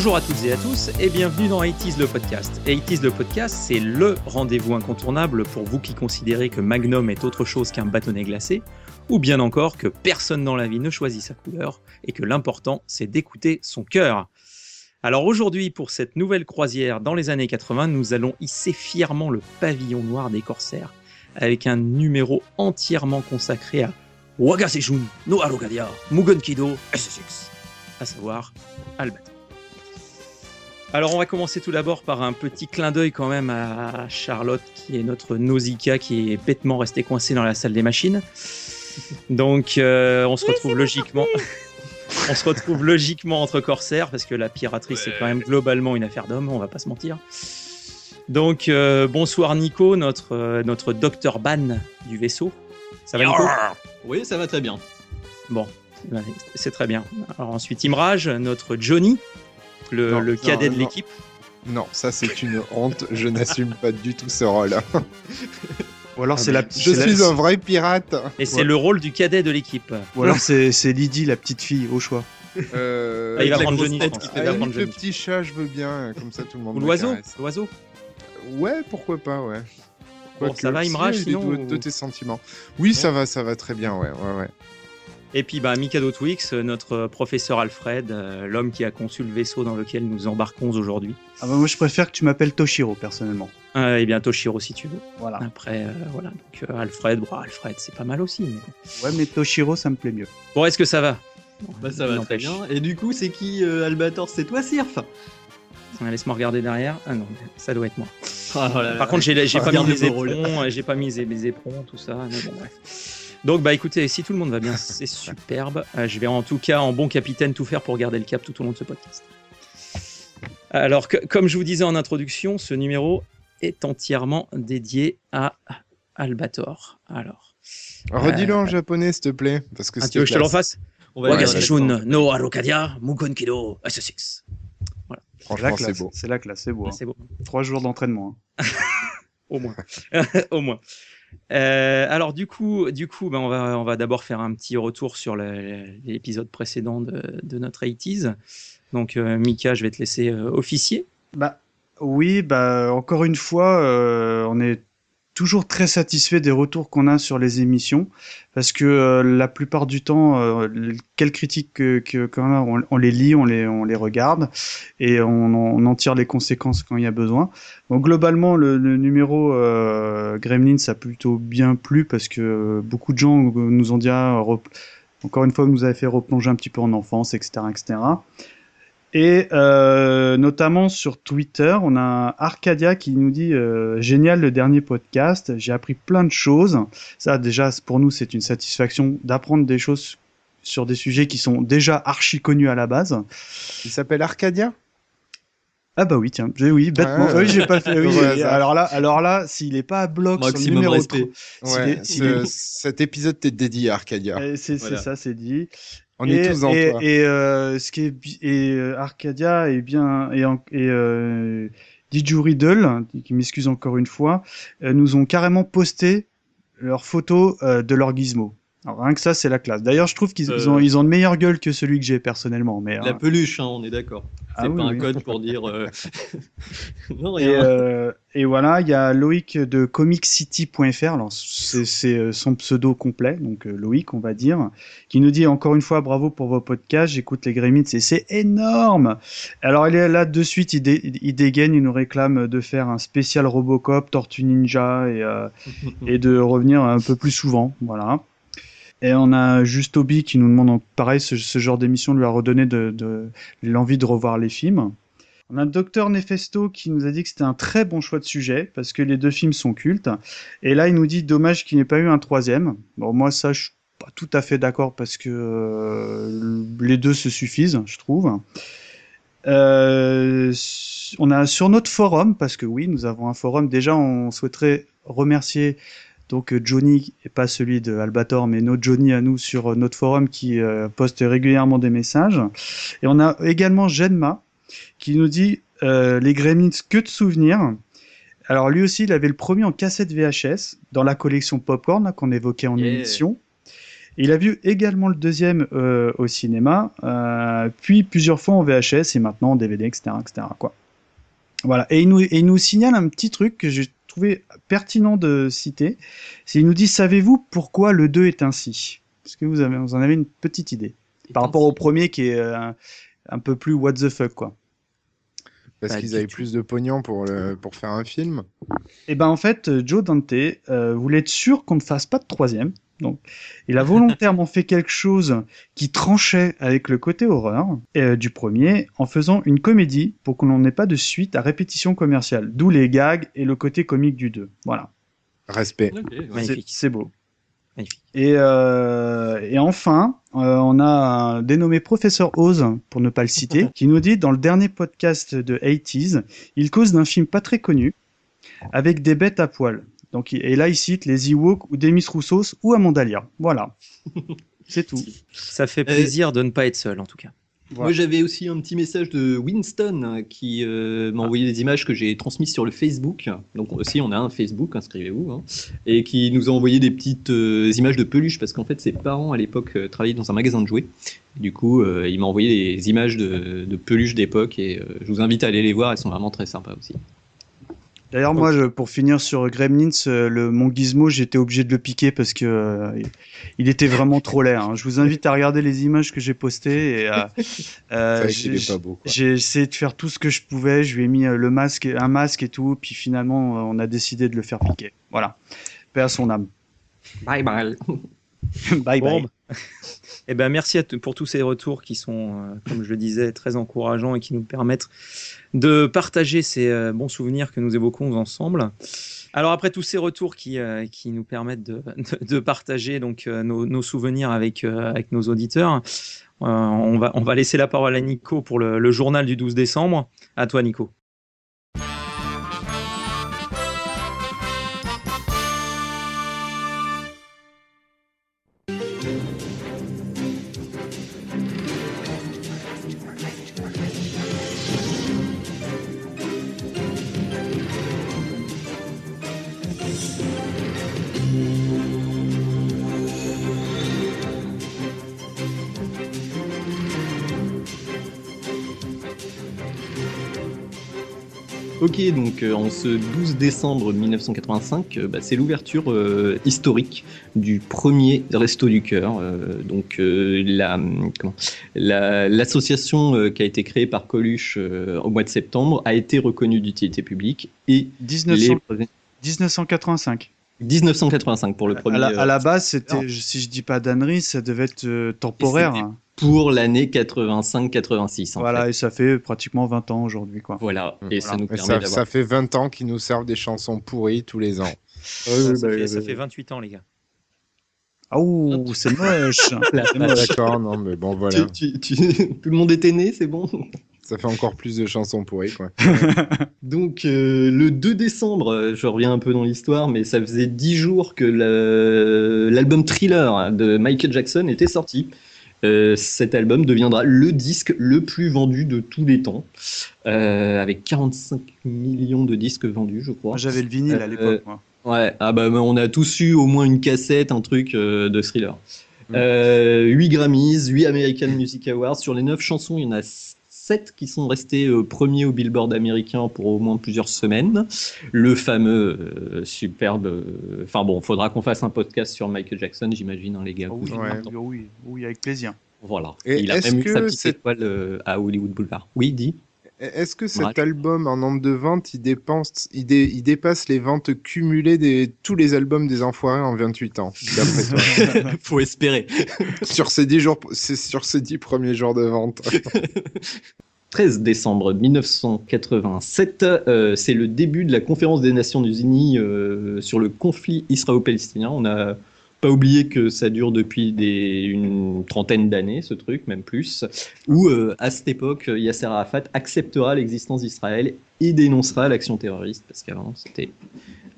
Bonjour à toutes et à tous et bienvenue dans 80 le podcast. 80 le podcast, c'est LE rendez-vous incontournable pour vous qui considérez que Magnum est autre chose qu'un bâtonnet glacé, ou bien encore que personne dans la vie ne choisit sa couleur et que l'important c'est d'écouter son cœur. Alors aujourd'hui, pour cette nouvelle croisière dans les années 80, nous allons hisser fièrement le pavillon noir des corsaires avec un numéro entièrement consacré à Wagasejun no Arogadia Mugen Kido SSX, à savoir Albat. Alors on va commencer tout d'abord par un petit clin d'œil quand même à Charlotte qui est notre Nausicaa qui est bêtement restée coincée dans la salle des machines. Donc euh, on se retrouve logiquement on se retrouve logiquement entre corsaires parce que la piraterie c'est quand même globalement une affaire d'homme, on va pas se mentir. Donc euh, bonsoir Nico, notre euh, notre docteur Ban du vaisseau. Ça va Nico? Oui, ça va très bien. Bon, c'est très bien. Alors ensuite Imraj, notre Johnny le, Non, le non, cadet de l'équipe. Non, ça c'est une honte, je n'assume pas du tout ce rôle. Ou alors Ah, c'est la, Je c'est la- suis un vrai pirate. Et c'est le rôle du cadet de l'équipe. Ou alors c'est c'est Lydie, la petite fille, au choix. Euh, Ah, il va la prendre Johnny, tête je qui fait la prendre limite, le Johnny. petit chat, je veux bien, comme ça tout le monde Ou l'oiseau. L'oiseau Ouais, pourquoi pas, ouais. Bon, ça va, si, Imraj, il est sinon, de, ou- de tes sentiments. Oui, ça va, ça va très bien, ouais, ouais, ouais. Et puis bah, Mikado Twix, euh, notre professeur Alfred, euh, l'homme qui a conçu le vaisseau dans lequel nous embarquons aujourd'hui. Ah bah moi je préfère que tu m'appelles Toshiro personnellement. Euh, et bien Toshiro si tu veux. Voilà. Après, euh, voilà. Donc euh, Alfred, bon, Alfred, c'est pas mal aussi. Mais... Ouais mais Toshiro ça me plaît mieux. Bon, est-ce que ça va? Bah ça va très bien. Et du coup, c'est qui euh, Albator? C'est toi, Sirf? Ah, Laisse-moi regarder derrière. Ah non, ça doit être moi. Ah, oh. Par contre, j'ai j'ai pas mis les éperons, euh, j'ai pas mis les éperons, tout ça. Mais bon, bref. Donc, bah écoutez, si tout le monde va bien, c'est superbe. Euh, je vais en tout cas, en bon capitaine, tout faire pour garder le cap tout au long de ce podcast. Alors, que- comme je vous disais en introduction, ce numéro est entièrement dédié à Albator. Alors, Redis-le en japonais, s'il te plaît, parce que ah, tu veux que je te le classe. refasse On va aller dans Wagasejun l'accent. no Arokadia Mugon Kido SSX. C'est Franchement, c'est classe. beau. C'est la classe, c'est beau. hein. C'est beau. Trois jours d'entraînement. hein. Au moins. Au moins. Euh, alors du coup, du coup, ben, on va, d'abord faire un petit retour sur l'épisode précédent de, notre 80s. Donc euh, Mika, je vais te laisser euh, officier. Bah oui, bah encore une fois, on est toujours très satisfait des retours qu'on a sur les émissions parce que euh, la plupart du temps, euh, le- quelles critiques que, que- qu'on a, on, les lit, on les, on les regarde et on, on en tire les conséquences quand il y a besoin. Globalement, le, le numéro euh, Gremlins a plutôt bien plu parce que euh, beaucoup de gens nous ont dit ah, encore une fois, vous nous avez fait replonger un petit peu en enfance, etc., etc. Et euh, notamment sur Twitter, on a Arcadia qui nous dit euh, génial le dernier podcast, j'ai appris plein de choses. Ça déjà pour nous c'est une satisfaction d'apprendre des choses sur des sujets qui sont déjà archi connus à la base. Il s'appelle Arcadia? Ah bah oui tiens, oui bêtement. Ouais, oui, j'ai pas fait. Oui, alors là, alors là, s'il est pas à bloc sur le numéro respect. 3, Ouais, S'il est- s'il ce- est- cet épisode t'est dédié à Arcadia. euh, c'est c'est Voilà. ça, c'est dit. On et, est tous en et, toi. Et, euh, ce qui est et euh, Arcadia est bien et, et euh, Riddle, qui m'excuse encore une fois, euh, nous ont carrément posté leurs photos euh, de leur gizmo. Alors rien que ça, c'est la classe. D'ailleurs, je trouve qu'ils Euh. ont ils ont de meilleure gueule que celui que j'ai personnellement. Mais La hein. peluche, hein, on est d'accord. C'est Ah oui, pas un oui. code pour dire. euh, non, Et, rien. euh, et voilà, il y a Loïc de comiccity.fr, c'est c'est, son pseudo complet, donc Loïc, on va dire, qui nous dit encore une fois bravo pour vos podcasts, j'écoute les Gremlins et c'est énorme. Alors il est là de suite, il, dé- il dégaine, il nous réclame de faire un spécial Robocop, Tortue Ninja et, euh, et de revenir un peu plus souvent, voilà. Et on a juste Obi qui nous demande, pareil, ce, genre d'émission lui a redonné l'envie de revoir les films. On a Docteur Nefesto qui nous a dit que c'était un très bon choix de sujet parce que les deux films sont cultes. Et là, il nous dit dommage qu'il n'y ait pas eu un troisième. Bon, moi, ça, je suis pas tout à fait d'accord parce que euh, les deux se suffisent, je trouve. Euh, on a sur notre forum, parce que oui, nous avons un forum. Déjà, on souhaiterait remercier donc euh, Johnny pas celui de Albator, mais notre Johnny à nous sur euh, notre forum qui euh, poste régulièrement des messages. Et on a également Genma qui nous dit euh, les Gremlins que de souvenirs. Alors lui aussi, il avait le premier en cassette VHS dans la collection Popcorn qu'on évoquait en Yeah. émission. Il a vu également le deuxième euh, au cinéma, euh, puis plusieurs fois en VHS et maintenant en DVD, etc., etc. Quoi. Voilà. Et il nous, et il nous signale un petit truc que j'ai trouvé pertinent de citer. C'est il nous dit savez-vous pourquoi le 2 est ainsi? Est-ce que vous, avez, vous en avez une petite idée par rapport au premier qui est euh, un, un peu plus what the fuck quoi? Parce Pas qu'ils avaient plus de pognon pour, le, pour faire un film? Et ben en fait, Joe Dante euh, voulait être sûr qu'on ne fasse pas de troisième. Donc, il a volontairement fait quelque chose qui tranchait avec le côté horreur euh, du premier, en faisant une comédie pour qu'on n'en ait pas de suite à répétition commerciale. D'où les gags et le côté comique du 2. Voilà, Respect. C'est Magnifique. c'est beau. Magnifique. Et, euh, et enfin, euh, on a un dénommé Professeur Oz, pour ne pas le citer, qui nous dit dans le dernier podcast de 80s, il cause d'un film pas très connu, avec des bêtes à poil. Donc, et là, il cite les Ewoks ou Demis Roussos ou Amanda Lear. Voilà. C'est tout. Ça fait plaisir de ne pas être seul, en tout cas. Moi, j'avais aussi un petit message de Winston hein, qui euh, m'a envoyé des images que j'ai transmises sur le Facebook. Donc aussi, on a un Facebook, inscrivez-vous, hein, et qui nous a envoyé des petites euh, images de peluches parce qu'en fait, ses parents à l'époque euh, travaillaient dans un magasin de jouets. Du coup, euh, il m'a envoyé des images de, de peluches d'époque et euh, je vous invite à aller les voir. Elles sont vraiment très sympas aussi. D'ailleurs, moi, je, pour finir sur Gremlins, euh, le, mon gizmo, j'étais obligé de le piquer parce que euh, il était vraiment trop laid. hein. Je vous invite à regarder les images que j'ai postées. Et, euh, euh, j'ai- est pas beau. quoi. J'ai essayé de faire tout ce que je pouvais. Je lui ai mis euh, le masque, un masque et tout. Puis finalement, on a décidé de le faire piquer. Voilà. Paix à son âme. Bye bye. bye bye. Eh ben, merci à pour tous ces retours qui sont, euh, comme je le disais, très encourageants et qui nous permettent de partager ces euh, bons souvenirs que nous évoquons ensemble. Alors après tous ces retours qui, euh, qui nous permettent de, de, partager donc nos, souvenirs avec, avec nos auditeurs, on, va, on va laisser la parole à Nico pour le, le journal du 12 décembre. À toi Nico. Donc euh, en ce 12 décembre 1985, euh, bah, c'est l'ouverture euh, historique du premier Resto du Cœur. euh, donc la, comment, la- l'association qui a été créée par Coluche au mois de septembre a été reconnue d'utilité publique et 1900 les 1985. 1985 pour le premier à, la, à la euh, base, c'était, si je dis pas d'ânerie, ça devait être euh, temporaire. hein. pour l'année 85-86. en Voilà, fait. et ça fait pratiquement 20 ans aujourd'hui, quoi. Voilà, et ça nous Et permet ça, d'avoir ça fait 20 ans qu'ils nous servent des chansons pourries tous les ans. ça, fait, ça fait 28 ans les gars. Ah ouh, c'est moche. Ah, moche. D'accord, non, mais bon, voilà. Tu- tu- tu- Tout le monde était né, c'est bon? Ça fait encore plus de chansons pourries, quoi. Donc euh, le 2 décembre, euh, je reviens un peu dans l'histoire, mais ça faisait 10 jours que l'album Thriller de Michael Jackson était sorti. Euh, cet album deviendra le disque le plus vendu de tous les temps, euh, avec 45 millions de disques vendus, je crois. J'avais le vinyle à l'époque, moi. Ouais, ah bah, on a tous eu au moins une cassette, un truc euh, de thriller. Mm. Euh, 8 Grammys, 8 American Music Awards. Sur les 9 chansons, il y en a 7 qui sont restés euh, premiers au Billboard américain pour au moins plusieurs semaines. Le fameux euh, superbe. euh, Enfin bon, faudra qu'on fasse un podcast sur Michael Jackson, j'imagine, hein, les gars. Ah vous oui, Ouais. oui, avec plaisir. Voilà. Et il a est-ce même eu sa que petite étoile euh, à Hollywood Boulevard. Oui, dis. Est-ce que cet album, en nombre de ventes, il, dépense, il, dé- il dépasse les ventes cumulées de tous les albums des Enfoirés en 28 ans, toi Faut espérer. sur, ces 10 jours, sur ces 10 premiers jours de vente. 13 décembre 1987, euh, c'est le début de la conférence des Nations Unies euh, sur le conflit israélo-palestinien. On n'a pas oublié que ça dure depuis des, une trentaine d'années, ce truc, même plus, où euh, à cette époque, Yasser Arafat acceptera l'existence d'Israël et dénoncera l'action terroriste, parce qu'avant c'était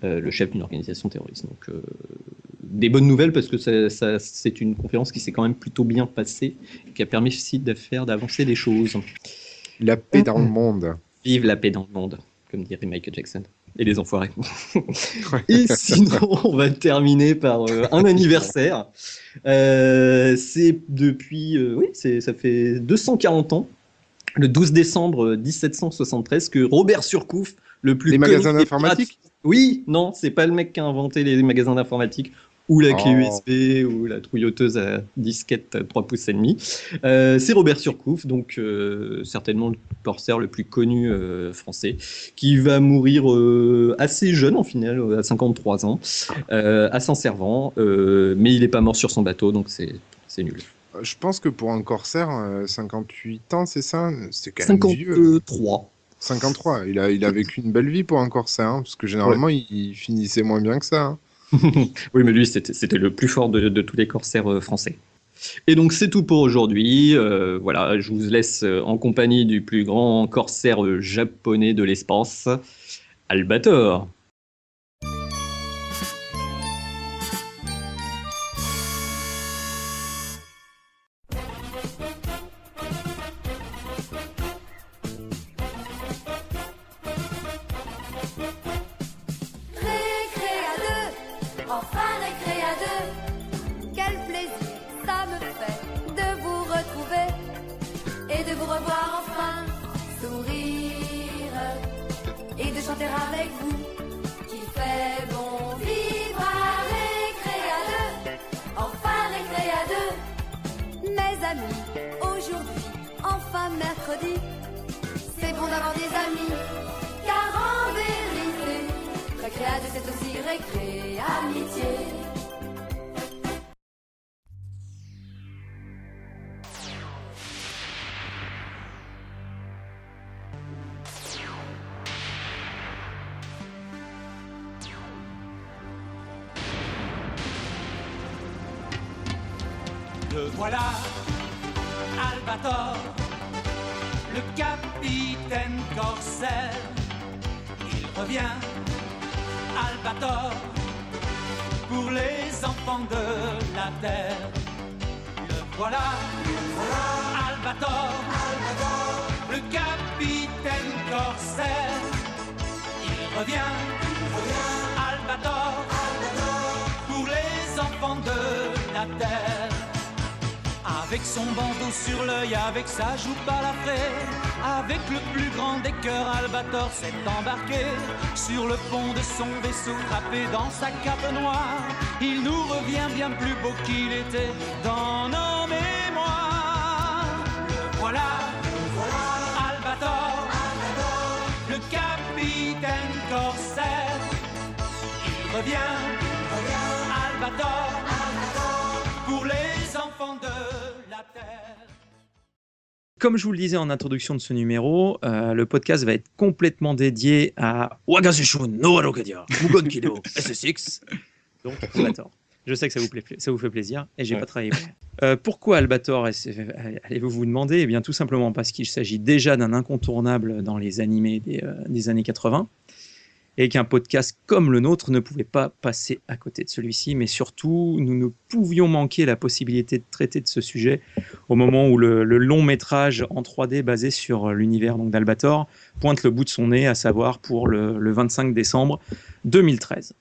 euh, le chef d'une organisation terroriste. Donc euh, des bonnes nouvelles, parce que ça- ça- c'est une conférence qui s'est quand même plutôt bien passée, et qui a permis aussi de faire d'avancer les choses. La paix dans le monde. Vive la paix dans le monde, comme dirait Michael Jackson. Et les enfoirés. et sinon, on va terminer par euh, un anniversaire. Euh, c'est depuis, euh, oui, c'est, ça fait 240 ans, le 12 décembre 1773, que Robert Surcouf, le plus Les magasins d'informatique? pirates- Oui, non, c'est pas le mec qui a inventé les magasins d'informatique ou la clé Oh. USB ou la trouilleuse à disquette à 3 pouces et demi. Euh, c'est Robert Surcouf, donc euh, certainement le corsaire le plus connu euh, français, qui va mourir assez jeune en final, euh, à 53 ans, à Saint-Servant, mais il n'est pas mort sur son bateau, donc c'est c'est nul. Je pense que pour un corsaire, euh, 58 ans, c'est ça? C'est quand même vieux. 53. 53. Il a, il a vécu une belle vie pour un corsaire, hein, parce que généralement, il, il finissait moins bien que ça. hein. Oui, mais lui, c'était le plus fort de, tous les corsaires euh, français. Et donc, c'est tout pour aujourd'hui. Euh, voilà, je vous laisse euh, en compagnie du plus grand corsaire japonais de l'espace, Albator. Revient, Albator, pour les enfants de la terre. Avec son bandeau sur l'œil, avec sa joue balafrée, avec le plus grand des cœurs, Albator s'est embarqué sur le pont de son vaisseau, trappé dans sa cape noire. Il nous revient bien plus beau qu'il était dans nos mémoires. Le voilà, Albator, le capitaine corsaire. Il revient, Albator, pour les enfants de la terre. Comme je vous le disais en introduction de ce numéro, euh, le podcast va être complètement dédié à Wagasushu no Mugon Kido, SSX. Donc, Albator. Je sais que ça vous, plaît, ça vous fait plaisir et j'ai Ouais. pas travaillé. Euh, pourquoi Albator est- Allez-vous vous demander? Eh bien, tout simplement parce qu'il s'agit déjà d'un incontournable dans les animés des, euh, des années 80 et qu'un podcast comme le nôtre ne pouvait pas passer à côté de celui-ci, mais surtout, nous ne pouvions manquer la possibilité de traiter de ce sujet au moment où le, le long métrage en 3D basé sur l'univers d'Albator pointe le bout de son nez, à savoir pour le, le 25 décembre 2013.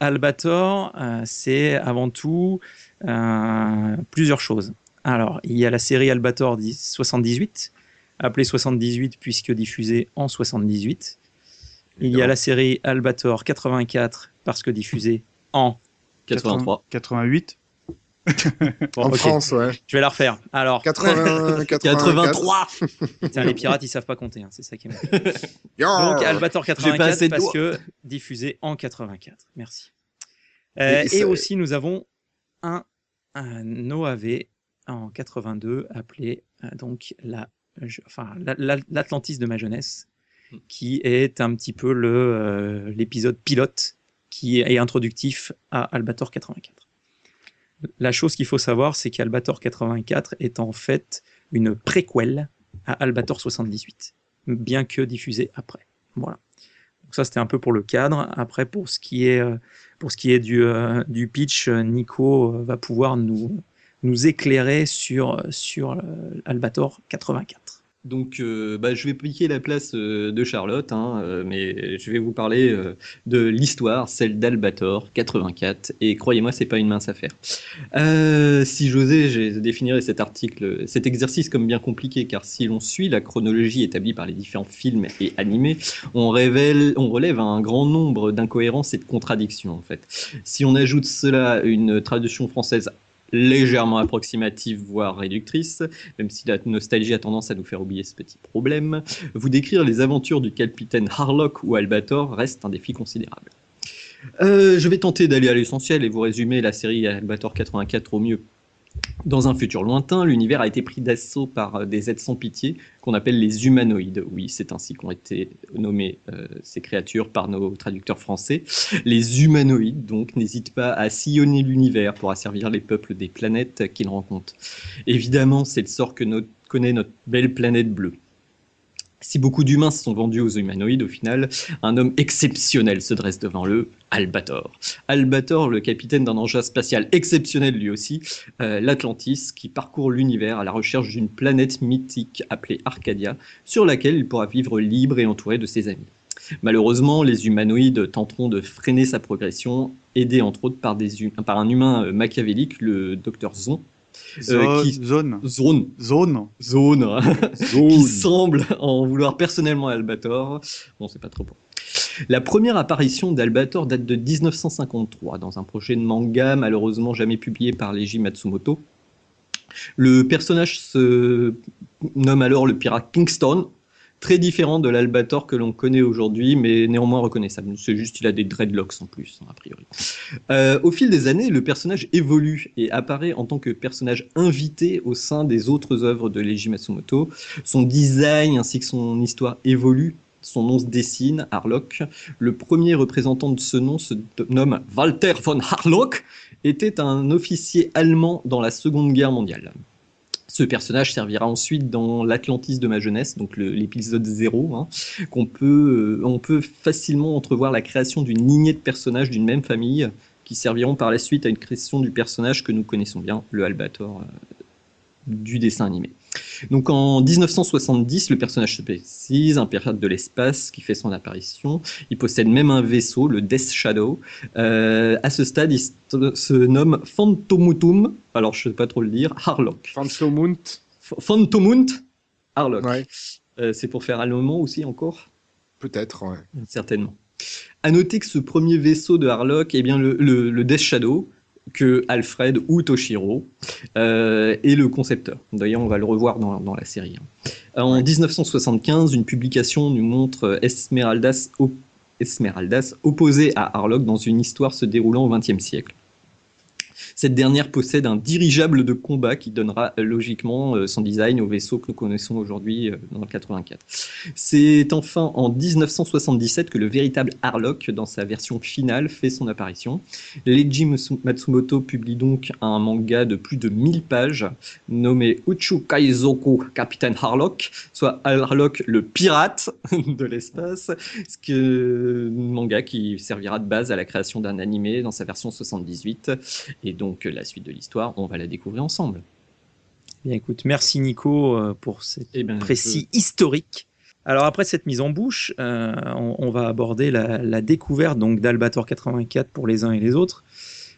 Albator, euh, c'est avant tout euh, plusieurs choses. Alors, il y a la série Albator 10 78, appelée 78 puisque diffusée en 78. Il y a la série Albator 84 parce que diffusée en 83. 88. Bon, en France, ouais. Je vais la refaire. Alors, 80, 83 Putain, les pirates, ils savent pas compter, hein, c'est ça qui est Donc Albator J'ai pas 84 assez de parce que diffusé en 84. Merci. Euh, Et et ça- aussi nous avons un, un OAV en 82 appelé euh, donc la, je- enfin la- la- l'Atlantis de ma jeunesse, qui est un petit peu le euh, l'épisode pilote qui est introductif à Albator 84. La chose qu'il faut savoir, c'est qu'Albator 84 est en fait une préquelle à Albator 78, bien que diffusé après. Voilà. Donc ça, c'était un peu pour le cadre. Après, pour ce qui est, euh, pour ce qui est du, euh, du pitch, euh, Nico va pouvoir nous, nous éclairer sur, sur Albator 84. Donc, euh, bah, je vais piquer la place euh, de Charlotte, hein, euh, mais je vais vous parler de l'histoire, celle d'Albator 84. Et croyez-moi, c'est pas une mince affaire. Si j'osais, je définirais cet article, cet exercice comme bien compliqué, car si l'on suit la chronologie établie par les différents films et animés, on révèle, on relève un grand nombre d'incohérences et de contradictions en fait. Si on ajoute cela à une traduction française légèrement approximative, voire réductrice, même si la nostalgie a tendance à nous faire oublier ce petit problème, vous décrire les aventures du capitaine Harlock ou Albator reste un défi considérable. Euh, je vais tenter d'aller à l'essentiel et vous résumer la série Albator 84 au mieux. Dans un futur lointain, l'univers a été pris d'assaut par euh, des êtres sans pitié qu'on appelle les humanoïdes. Oui, c'est ainsi qu'ont été nommées euh, ces créatures par nos traducteurs français. Les humanoïdes, donc, n'hésitent pas à sillonner l'univers pour asservir les peuples des planètes qu'ils rencontrent. Évidemment, c'est le sort que connaît notre belle planète bleue. Si beaucoup d'humains se sont vendus aux humanoïdes, au final, un homme exceptionnel se dresse devant eux, Albator. Albator, le capitaine d'un engin spatial exceptionnel lui aussi, euh, l'Atlantis, qui parcourt l'univers à la recherche d'une planète mythique appelée Arcadia, sur laquelle il pourra vivre libre et entouré de ses amis. Malheureusement, les humanoïdes tenteront de freiner sa progression, aidés entre autres par, un humain euh, machiavélique, le docteur Zon. Zone, qui- zone, Zone, zone. Zone, Zone. qui semble en vouloir personnellement à Albator. Bon, c'est pas trop bon. La première apparition d'Albator date de 1953 dans un projet de manga malheureusement jamais publié par Leiji Matsumoto. Le personnage se nomme alors le pirate Kingston, très différent de l'Albator que l'on connaît aujourd'hui, mais néanmoins reconnaissable. C'est juste qu'il a des dreadlocks en plus, hein, a priori. Euh, au fil des années, le personnage évolue et apparaît en tant que personnage invité au sein des autres œuvres de Leiji Matsumoto. Son design ainsi que son histoire évoluent. Son nom se dessine, Harlock. Le premier représentant de ce nom se nomme Walter von Harlock, était un officier allemand dans la Seconde Guerre mondiale. Ce personnage servira ensuite dans l'Atlantis de ma jeunesse, donc l'épisode 0, hein, qu'on peut, euh, peut facilement entrevoir la création d'une lignée de personnages d'une même famille qui serviront par la suite à une création du personnage que nous connaissons bien, le Albator euh, du dessin animé. Donc en 1970, le personnage se précise, un pirate de l'espace qui fait son apparition. Il possède même un vaisseau, le Death Shadow. Euh, à ce stade, il se, nomme Phantomutum, alors je ne sais pas trop le dire, Harlock. Phantomount. F- Phantomunt Harlock. Ouais, Euh, c'est pour faire allemand aussi encore? Peut-être, ouais. Certainement. À noter que ce premier vaisseau de Harlock est bien le, le- le Death Shadow que Alfred ou Toshiro euh, est le concepteur. D'ailleurs, on va le revoir dans, dans la série. hein. En 1975, une publication nous montre Esmeraldas, op- Esmeraldas opposé à Harlock dans une histoire se déroulant au XXe siècle. Cette dernière possède un dirigeable de combat qui donnera euh, logiquement euh, son design au vaisseau que nous connaissons aujourd'hui euh, dans le 84. C'est enfin en 1977 que le véritable Harlock, dans sa version finale, fait son apparition. Leiji Matsu- Matsumoto publie donc un manga de plus de 1000 pages nommé Uchu Kaizoku Capitaine Harlock, soit Harlock le pirate de l'espace, ce manga qui servira de base à la création d'un animé dans sa version 78. Et donc la suite de l'histoire, on va la découvrir ensemble. Bien, écoute, merci Nico euh, pour cet Eh bien, précis historique. Alors après cette mise en bouche, euh, on, on va aborder la, la découverte donc d'Albator 84 pour les uns et les autres.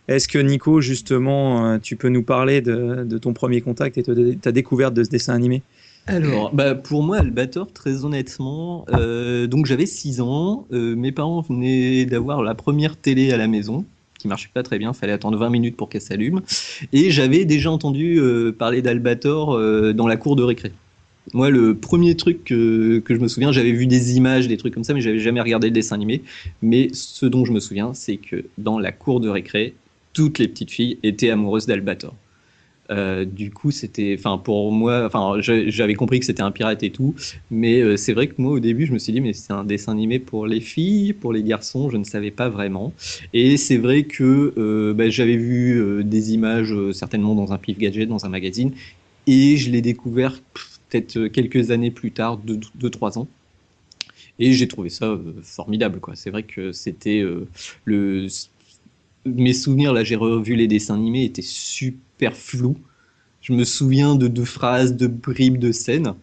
Est-ce que Nico, justement, euh, tu peux nous parler de, de ton premier contact et de ta découverte de ce dessin animé? Alors, bah, pour moi, Albator, très honnêtement, euh, donc j'avais 6 ans, euh, mes parents venaient d'avoir la première télé à la maison, marchait pas très bien, fallait attendre 20 minutes pour qu'elle s'allume, et j'avais déjà entendu euh, parler d'Albator euh, dans la cour de récré. Moi, le premier truc que, que je me souviens, j'avais vu des images, des trucs comme ça, mais j'avais jamais regardé le dessin animé. Mais ce dont je me souviens, c'est que dans la cour de récré, toutes les petites filles étaient amoureuses d'Albator. Euh, du coup, c'était, enfin, pour moi, enfin, j'avais compris que c'était un pirate et tout, mais euh, c'est vrai que moi, au début, je me suis dit, mais c'est un dessin animé pour les filles, pour les garçons, je ne savais pas vraiment. Et c'est vrai que euh, bah, j'avais vu des images, certainement dans un pif gadget, dans un magazine, et je l'ai découvert peut-être quelques années plus tard, 2-3 ans. Et j'ai trouvé ça formidable, quoi. C'est vrai que c'était le mes souvenirs, là j'ai revu les dessins animés, étaient super flous. je me souviens de, de phrases, de bribes de scènes.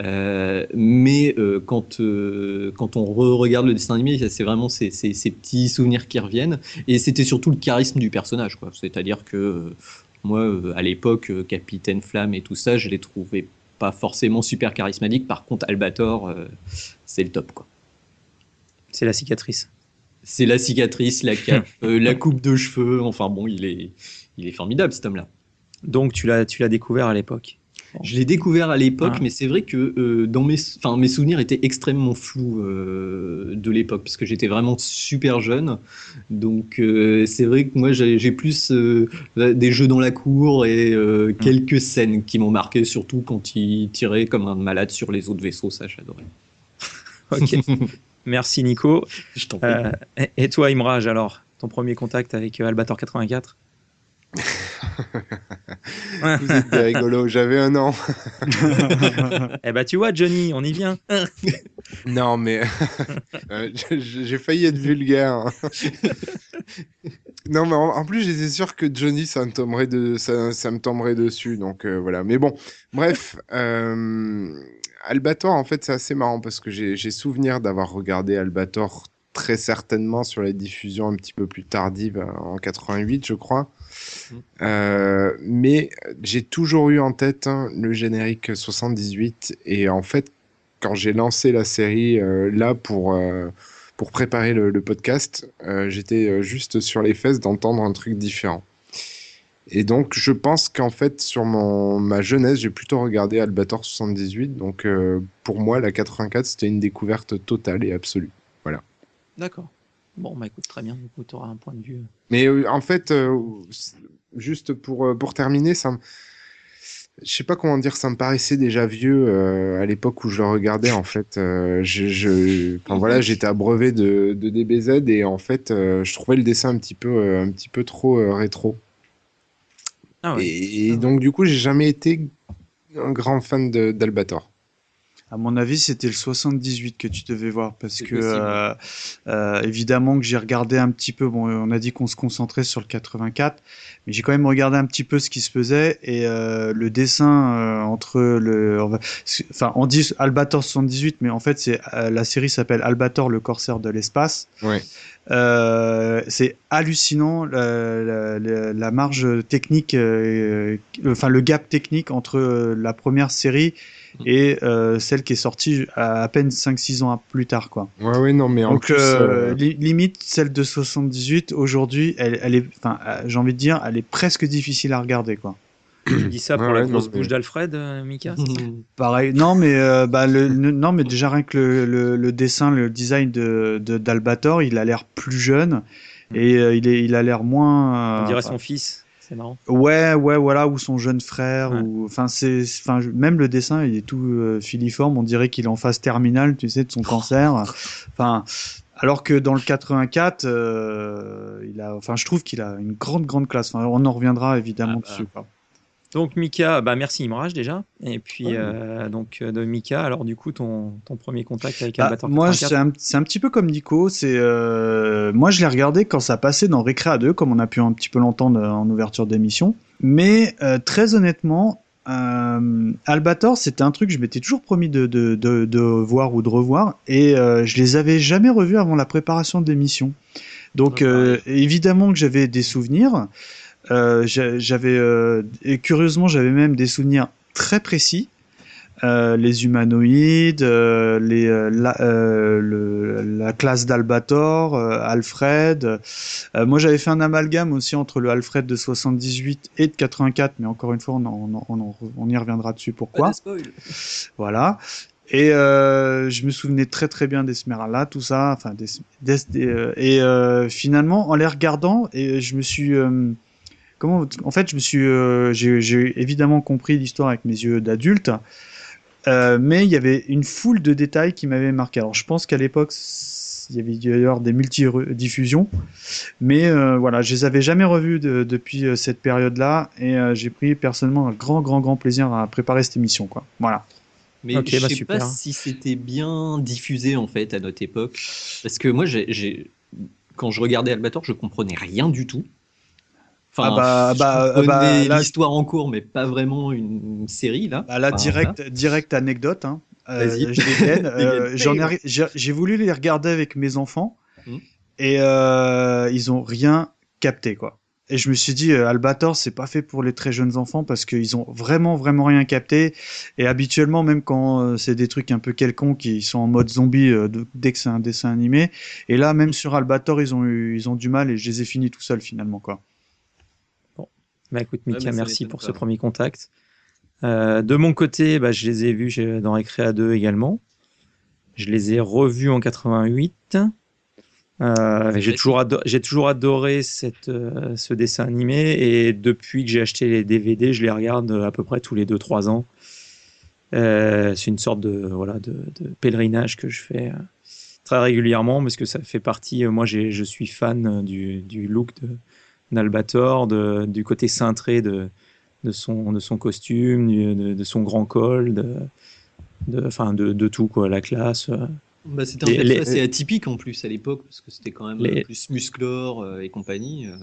Euh, mais euh, quand, euh, quand on re-regarde le dessin animé, c'est vraiment ces, ces, ces petits souvenirs qui reviennent. Et c'était surtout le charisme du personnage. quoi. C'est-à-dire que moi, à l'époque, Capitaine Flamme et tout ça, je les trouvais pas forcément super charismatiques. Par contre, Albator, euh, c'est le top. quoi. C'est la cicatrice. C'est la cicatrice, la cape, euh, la coupe de cheveux. Enfin bon, il est, il est formidable cet homme-là. Donc tu l'as, tu l'as découvert à l'époque. Je l'ai découvert à l'époque, Ah. mais c'est vrai que euh, dans mes, enfin, mes souvenirs étaient extrêmement flous euh, de l'époque, parce que j'étais vraiment super jeune. Donc euh, c'est vrai que moi j'ai plus des jeux dans la cour et euh, quelques scènes qui m'ont marqué, surtout quand il tirait comme un malade sur les autres vaisseaux, ça j'adorais. Ok. Merci Nico. Je t'en prie. Et- toi Imraj alors, ton premier contact avec Albator 84 Vous êtes des rigolos, j'avais un an. Eh ben tu vois Johnny, on y vient. Non, mais euh, j'ai failli être vulgaire. hein. non, mais en, en plus, j'étais sûr que Johnny, ça me tomberait, de, ça, ça me tomberait dessus. Donc euh, voilà. Mais bon, bref. euh, Albator, en fait, c'est assez marrant parce que j'ai souvenir d'avoir regardé Albator très certainement sur la diffusion un petit peu plus tardive en 88, je crois. Euh, mais j'ai toujours eu en tête hein, le générique 78 et en fait quand j'ai lancé la série euh, là pour, euh, pour préparer le, le podcast, j'étais juste sur les fesses d'entendre un truc différent. Et donc, je pense qu'en fait, sur mon, ma jeunesse, j'ai plutôt regardé Albator 78. Donc, pour moi, la 84, c'était une découverte totale et absolue. D'accord. Bon bah écoute très bien, du coup tu auras un point de vue. Mais euh, en fait, euh, juste pour, euh, pour terminer, ça me... Je sais pas comment dire, ça me paraissait déjà vieux euh, à l'époque où je le regardais. En fait, je, je... Enfin, voilà, j'étais abreuvé de, de DBZ et en fait, je trouvais le dessin un petit peu, un petit peu trop rétro. Ah ouais. Et, et donc, du coup, j'ai jamais été un grand fan d'Albator. À mon avis, c'était le 78 que tu devais voir parce que euh, euh, évidemment que j'ai regardé un petit peu. Bon, on a dit qu'on se concentrait sur le 84, mais j'ai quand même regardé un petit peu ce qui se faisait et euh, le dessin euh, entre le, enfin, on dit Albator 78, mais en fait, c'est euh, la série s'appelle Albator, le corsaire de l'espace. Ouais. Euh, c'est hallucinant la, la- la- marge technique, enfin le gap technique entre la première série et euh, celle qui est sortie à, à peine 5-6 ans plus tard. Quoi. Ouais, ouais, non, mais en Donc plus, euh, euh, li- limite celle de 78 aujourd'hui, elle, elle est, enfin j'ai envie de dire, elle est presque difficile à regarder. Quoi. Tu dis ça pour Ouais, la grosse mais- bouche d'Alfred, euh, Mika Pareil, non mais euh, bah, le, le- non mais déjà rien que le, le, le dessin, le design de de- d'Albator, il a l'air plus jeune et euh, il est, il a l'air moins. On dirait son fils, c'est marrant. Ouais, ouais, voilà, ou son jeune frère, Ouais. ou enfin c'est, enfin même le dessin, il est tout euh, filiforme. On dirait qu'il est en phase terminale, tu sais, de son cancer. Enfin, alors que dans le 84, euh, il a, enfin, je trouve qu'il a une grande, grande classe. Enfin, on en reviendra évidemment Ah, bah. dessus. quoi. Donc Mika, bah merci Imraj déjà. Et puis euh, donc euh, de Mika, alors du coup ton, ton premier contact avec Bah, Albator moi, 84. c'est un, un petit peu comme Nico. C'est, euh, moi, je l'ai regardé quand ça passait dans Récréa 2, comme on a pu un petit peu l'entendre en ouverture d'émission. Mais euh, très honnêtement, Albator, c'était un truc que je m'étais toujours promis de, de, de, de voir ou de revoir, et je les avais jamais revus avant la préparation de l'émission. Donc, Ouais, évidemment que j'avais des souvenirs. Euh, j'a- j'avais euh, et curieusement, j'avais même des souvenirs très précis. Euh, les humanoïdes, euh, les, euh, la, le- la classe d'Albator, Alfred. Moi, j'avais fait un amalgame aussi entre le Alfred de 78 et de 84, mais encore une fois, on, en- on, en- on, y reviendra dessus. Pourquoi? Voilà. Et je me souvenais très très bien d'Esmeralda, tout ça. Enfin, des, des- des, et finalement, en les regardant, et je me suis comment En fait, je me suis, euh, j'ai j'ai évidemment compris l'histoire avec mes yeux d'adulte, euh, mais il y avait une foule de détails qui m'avaient marqué. Alors, je pense qu'à l'époque, il y avait d'ailleurs des multi-diffusions, mais euh, voilà, je les avais jamais revus de- depuis euh, cette période-là, et euh, j'ai pris personnellement un grand, grand, grand plaisir à préparer cette émission, quoi. Voilà. Mais je bah sais super. pas si c'était bien diffusé en fait à notre époque. Parce que moi, j'ai- quand je regardais Albator, je comprenais rien du tout. Enfin, Ah bah- bah, bah, l'histoire en cours, mais pas vraiment une série là. Bah là, Enfin, direct, direct anecdote. Hein. Euh. Euh, Dégaine. j'en ai, j'ai, j'ai voulu les regarder avec mes enfants Mhm. et euh, ils ont rien capté quoi. Et je me suis dit, euh, Albator, c'est pas fait pour les très jeunes enfants parce qu'ils ont vraiment, vraiment rien capté. Et habituellement, même quand c'est des trucs un peu quelconques, ils sont en mode zombie dès que c'est un dessin animé. Et là, même sur Albator, ils ont eu, ils ont du mal et je les ai finis tout seul finalement quoi. Bah écoute, Mika, merci pour pas. ce premier contact. Euh, de mon côté, bah, je les ai vus dans Recréa 2 également. Je les ai revus en 88. Euh, j'ai toujours, ado- j'ai toujours adoré cette, euh, ce dessin animé et depuis que j'ai acheté les DVD, je les regarde à peu près tous les 2-3 ans. C'est une sorte de, voilà, de, de pèlerinage que je fais très régulièrement parce que ça fait partie. moi, je suis fan du, du look de, d'Albator, de- du côté cintré de, de, son, de son costume, du- de, de son grand col, de, de, enfin, de, tout, quoi, la classe. euh. Bah, c'était un Les- assez atypique en plus à l'époque, parce que c'était quand même Les- plus musclore euh, et compagnie. euh.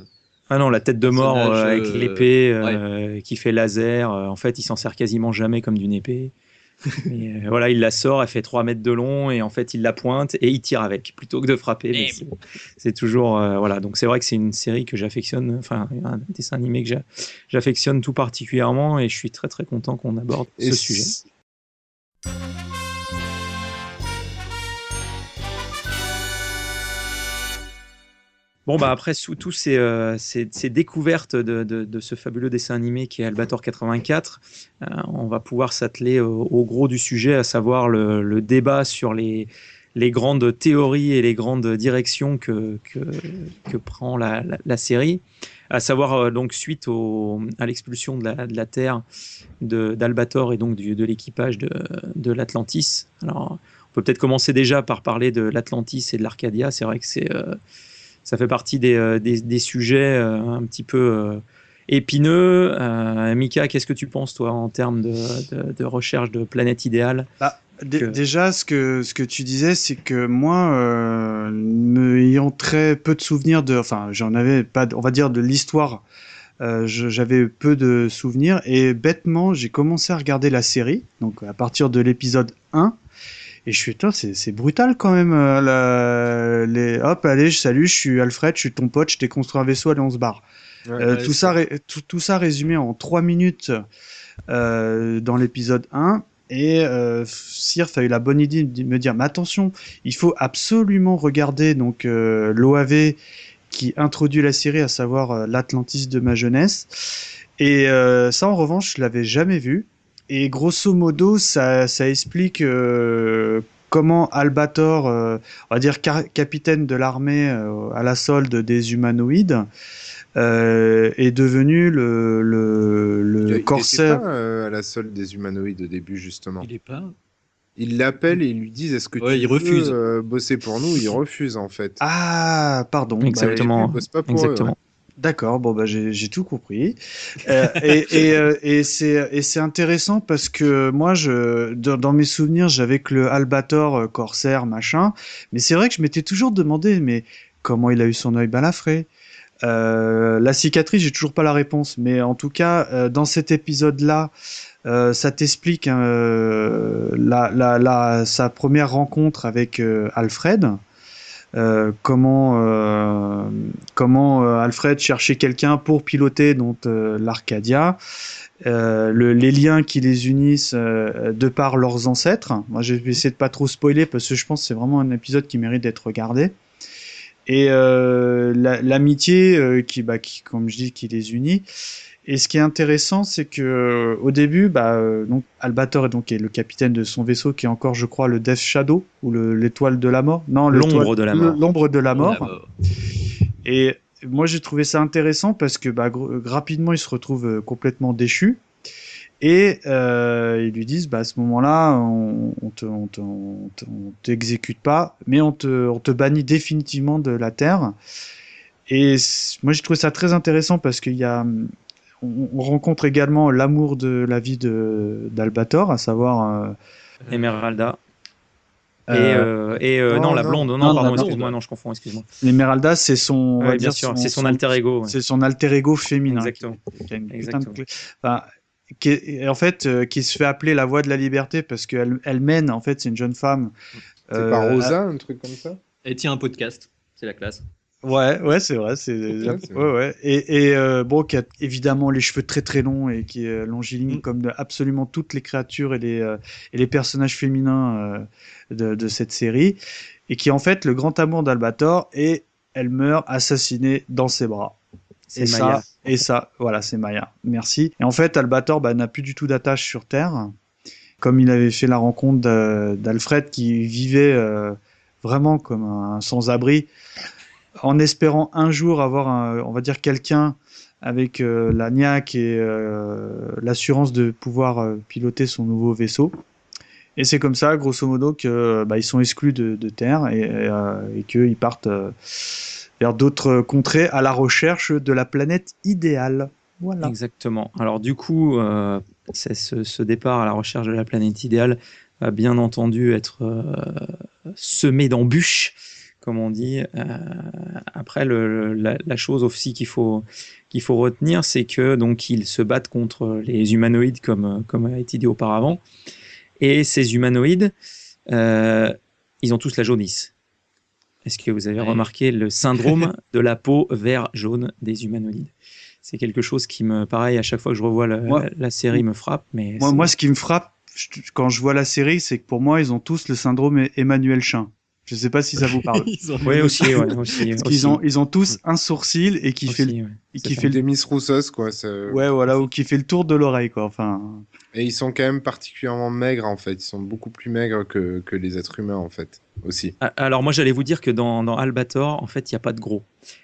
Ah non, la tête de mort avec l'épée qui fait laser, en fait, il s'en sert quasiment jamais comme d'une épée. Mais, euh, voilà, il la sort, elle fait 3 mètres de long et en fait, il la pointe et il tire avec plutôt que de frapper. c'est- toujours. euh, voilà, donc c'est vrai que c'est une série que j'affectionne, enfin, un dessin animé que j'a- j'affectionne tout particulièrement et je suis très très content qu'on aborde Et ce sujet. Bon, bah après, sous tous ces, euh, découvertes de, ce fabuleux dessin animé qui est Albator 84, euh, on va pouvoir s'atteler au, gros du sujet, à savoir le, débat sur les, grandes théories et les grandes directions que, prend la, série. À savoir, euh, donc, suite à l'expulsion de la, Terre d'Albator et donc de l'équipage de l'Atlantis. Alors, on peut peut-être commencer déjà par parler de l'Atlantis et de l'Arcadia. C'est vrai que c'est. Ça fait partie des, euh, des, des sujets euh, un petit peu euh, épineux. Euh, Mika, qu'est-ce que tu penses, toi, en termes de, de, de recherche de planète idéale Bah, que- Déjà, ce que, ce que tu disais, c'est que moi, euh, me ayant très peu de souvenirs de, enfin, j'en avais pas, on va dire, de l'histoire, euh, j'avais peu de souvenirs et bêtement, j'ai commencé à regarder la série, donc à partir de l'épisode 1. Et je suis, Putain, c'est c'est brutal quand même. euh, la- les, hop, allez, je salue, je suis Alfred, je suis ton pote, je t'ai construit un vaisseau, allez, on se barre. ouais, Euh, ouais, tout, ça, ré- tout, tout ça résumé en 3 minutes euh, dans l'épisode 1. Et euh, Sirf a eu la bonne idée de me dire, mais attention, il faut absolument regarder donc euh, l'OAV qui introduit la série, à savoir l'Atlantis de ma jeunesse. Et euh, ça, en revanche, je l'avais jamais vu. Et grosso modo, ça, ça explique euh, comment Albator, euh, on va dire capitaine de l'armée euh, à la solde des humanoïdes, euh, est devenu le, le, il- le il corsaire. pas, euh, à la solde des humanoïdes au début, justement. Il est pas. Ils l'appellent et ils lui disent Est-ce que Ouais, tu il veux refuse. euh, bosser pour nous? Il refuse, en fait. Ah, pardon. Bah, Exactement. il bosse pas pour eux, Exactement. D'accord, bon bah j'ai tout compris. Euh, euh, et c'est intéressant parce que moi je dans, mes souvenirs j'avais que le Albator euh, Corsair machin, mais c'est vrai que je m'étais toujours demandé mais comment il a eu son œil balafré? La cicatrice, j'ai toujours pas la réponse, mais en tout cas dans cet épisode-là, ça t'explique hein, la, sa première rencontre avec Alfred. Euh, comment euh, comment euh, Alfred cherchait quelqu'un pour piloter donc euh, l'Arcadia, euh, le- les liens qui les unissent de par leurs ancêtres. Moi, je vais essayer de pas trop spoiler parce que je pense que c'est vraiment un épisode qui mérite d'être regardé. Et la- l'amitié qui, bah, qui, comme je dis, qui les unit. Et ce qui est intéressant, c'est que euh, au début, bah, euh, donc Albator est donc est le capitaine de son vaisseau, qui est encore, je crois, le Death Shadow ou le- l'étoile de la mort. Non, L'ombre de la mort. L'ombre de la mort. Et moi, j'ai trouvé ça intéressant parce que bah, rapidement, il se retrouve euh, complètement déchu. Et euh, ils lui disent, bah, à ce moment-là, on, on te, on te- on te- on t'exécute pas, mais on te, on te bannit définitivement de la Terre. Et moi, j'ai trouvé ça très intéressant parce qu'il y a, hum, on, on rencontre également l'amour de la vie de d'Albator, à savoir euh, Emeralda. Et, Euh, et euh, non, non, la non. blonde, non, Non, pardon, la blonde. excuse-moi, non, je confonds, excuse-moi. L'Emeralda, c'est son, Ouais, bien sûr, c'est son alter ego. ouais. C'est son alter ego féminin. Exactement. qui a une putain de Exactement. clé. Enfin, qui est- et en fait, euh, qui se fait appeler la voix de la liberté parce qu'elle elle mène, en fait, c'est une jeune femme. C'est euh, pas Rosa, un truc comme ça? Et tiens, un podcast, c'est la classe. Ouais, ouais, c'est vrai. C'est Ouais, ouais, ouais. Et, et euh, bon, qui a évidemment les cheveux très très longs et qui est longiligne Mm. comme de absolument toutes les créatures et les euh, et les personnages féminins euh, de, de cette série, et qui est en fait le grand amour d'Albator et elle meurt assassinée dans ses bras. C'est Et Maya. ça, et ça, voilà, c'est Maya. Merci. Et en fait, Albator bah, n'a plus du tout d'attache sur Terre. Comme il avait fait la rencontre d'Alfred qui vivait euh, vraiment comme un sans-abri, en espérant un jour avoir, un- on va dire, quelqu'un avec euh, la niaque et euh, l'assurance de pouvoir euh, piloter son nouveau vaisseau. Et c'est comme ça, grosso modo, que bah, sont exclus de, Terre et, et, et qu'ils partent vers d'autres contrées à la recherche de la planète idéale. Voilà. Exactement. Alors du coup, ce, départ à la recherche de la planète idéale va bien entendu être semé d'embûches, comme on dit. Euh, après, le, la, la chose aussi qu'il faut qu'il faut retenir, c'est que donc ils se battent contre les humanoïdes, comme comme a été dit auparavant, et ces humanoïdes, euh, ils ont tous la jaunisse. Est-ce que vous avez Ouais. remarqué le syndrome de la peau vert jaune des humanoïdes? C'est quelque chose qui me, pareil, à chaque fois que je revois la, Moi- la- la série, me frappe. Mais Moi, moi, ce qui me frappe je- quand je vois la série, c'est que pour moi, ils ont tous le syndrome Emmanuel Chin. Je sais pas si ça vous parle. Oui aussi, ouais, aussi, Parce aussi, qu'ils ont, ils ont tous un sourcil et qui aussi, fait, le- ouais. et C'est qui ça. fait le, Des Miss Roussos, quoi. ça- ouais, voilà, ou qui fait le tour de l'oreille, quoi. Enfin, Et ils sont quand même particulièrement maigres, en fait. Ils sont beaucoup plus maigres que, que les êtres humains, en fait, aussi. Ah, Alors moi j'allais vous dire que dans, dans Albator, en fait, il n'y a pas de gros.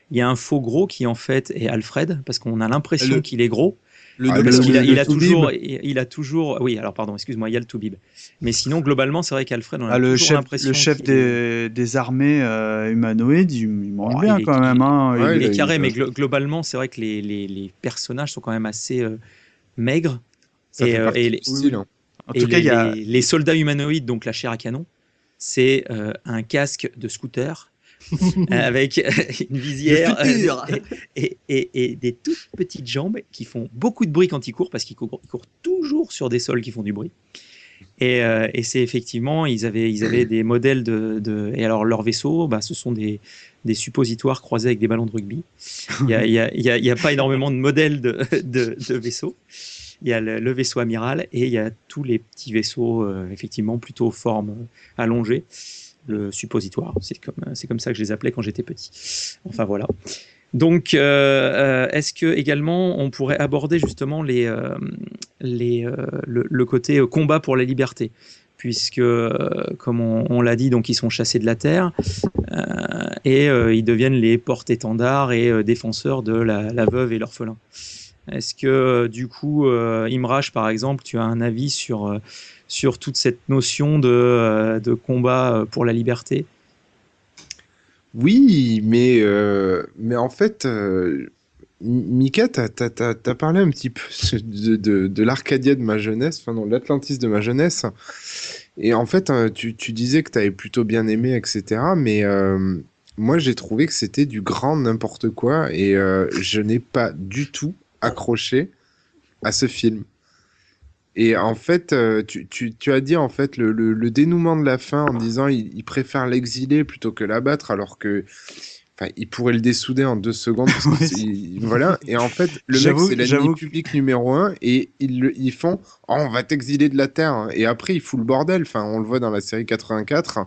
Il y a un faux gros qui en fait est Alfred, parce qu'on a l'impression Le- qu'il est gros, Le Ah, double- parce le- qu'il a, il a toujours, il il a toujours, oui, alors pardon, excuse-moi, il y a le Toubib. Mais sinon, globalement, c'est vrai qu'Alfred, on a ah, le toujours chef, l'impression le chef des, des armées euh, humanoïdes, il, il mange Oh, bien il est- quand même. Hein. Ouais, il il est carré, il- mais glo- globalement, c'est vrai que les, les, les personnages sont quand même assez euh, maigres. Ça Et, fait euh, et les- style. hein. En Et tout cas, les, il y a, les- les soldats humanoïdes, donc la chair à canon, c'est euh, un casque de scooter euh, avec une visière euh, et, et- et des toutes petites jambes qui font beaucoup de bruit quand ils courent parce qu'ils courent, toujours sur des sols qui font du bruit. Et, euh, et c'est effectivement, ils avaient, ils avaient des modèles de, de- Et alors, leurs vaisseaux, bah, ce sont des, des suppositoires croisés avec des ballons de rugby. Il n'y a, y a- il y a- il y a pas énormément de modèles de, de- de vaisseaux. Il y a le, le vaisseau amiral et il y a tous les petits vaisseaux, euh, effectivement, plutôt forme euh, allongée. Le suppositoire, c'est comme, comme ça que je les appelais quand j'étais petit. Enfin voilà. Donc, euh, euh, est-ce que également on pourrait aborder justement les, euh, les, le, côté combat pour la liberté? Puisque, comme on, l'a dit, donc ils sont chassés de la terre et ils deviennent les porte-étendards et défenseurs de la, la veuve et l'orphelin. Est-ce que du coup, Imraj, par exemple, tu as un avis sur, sur toute cette notion de, euh, combat euh, pour la liberté Oui, mais, euh, mais en fait, Mika, t'as, t'as parlé un petit peu de, de, l'Arcadia de ma jeunesse, enfin non, l'Atlantis de ma jeunesse. Et en fait, tu, tu disais que t'avais plutôt bien aimé, etc. Mais moi, j'ai trouvé que c'était du grand n'importe quoi et je n'ai pas du tout accroché à ce film. Et en fait, euh, tu, tu, tu as dit en fait le, le, le dénouement de la fin en disant il, il préfère l'exiler plutôt que l'abattre, alors que enfin, il pourrait le dessouder en deux secondes. parce il- voilà. Et en fait, le mec c'est l'ennemi public numéro un et ils, font oh, on va t'exiler de la terre. Et après, il fout le bordel. Enfin, on le voit dans la série 84.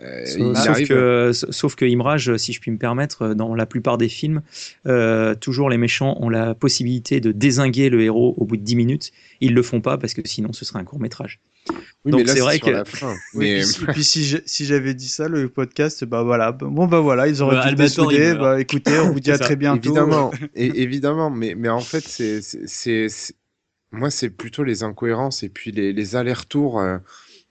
Euh, Sauf, que, sauf que Imraj, si je puis me permettre, dans la plupart des films, euh, toujours les méchants ont la possibilité de désinguer le héros au bout de 10 minutes. Ils le font pas parce que sinon ce serait un court métrage. Oui, donc c'est vrai que- la fin. Oui, Mais- et puis, si- j'avais dit ça, le podcast, bah voilà, bon bah voilà, ils auraient Bah, dessouder. meurt. Bah écoutez, on vous dit à très bientôt. Évidemment, et, évidemment, mais, mais en fait, c'est, moi, c'est plutôt les incohérences et puis les, les allers-retours. euh,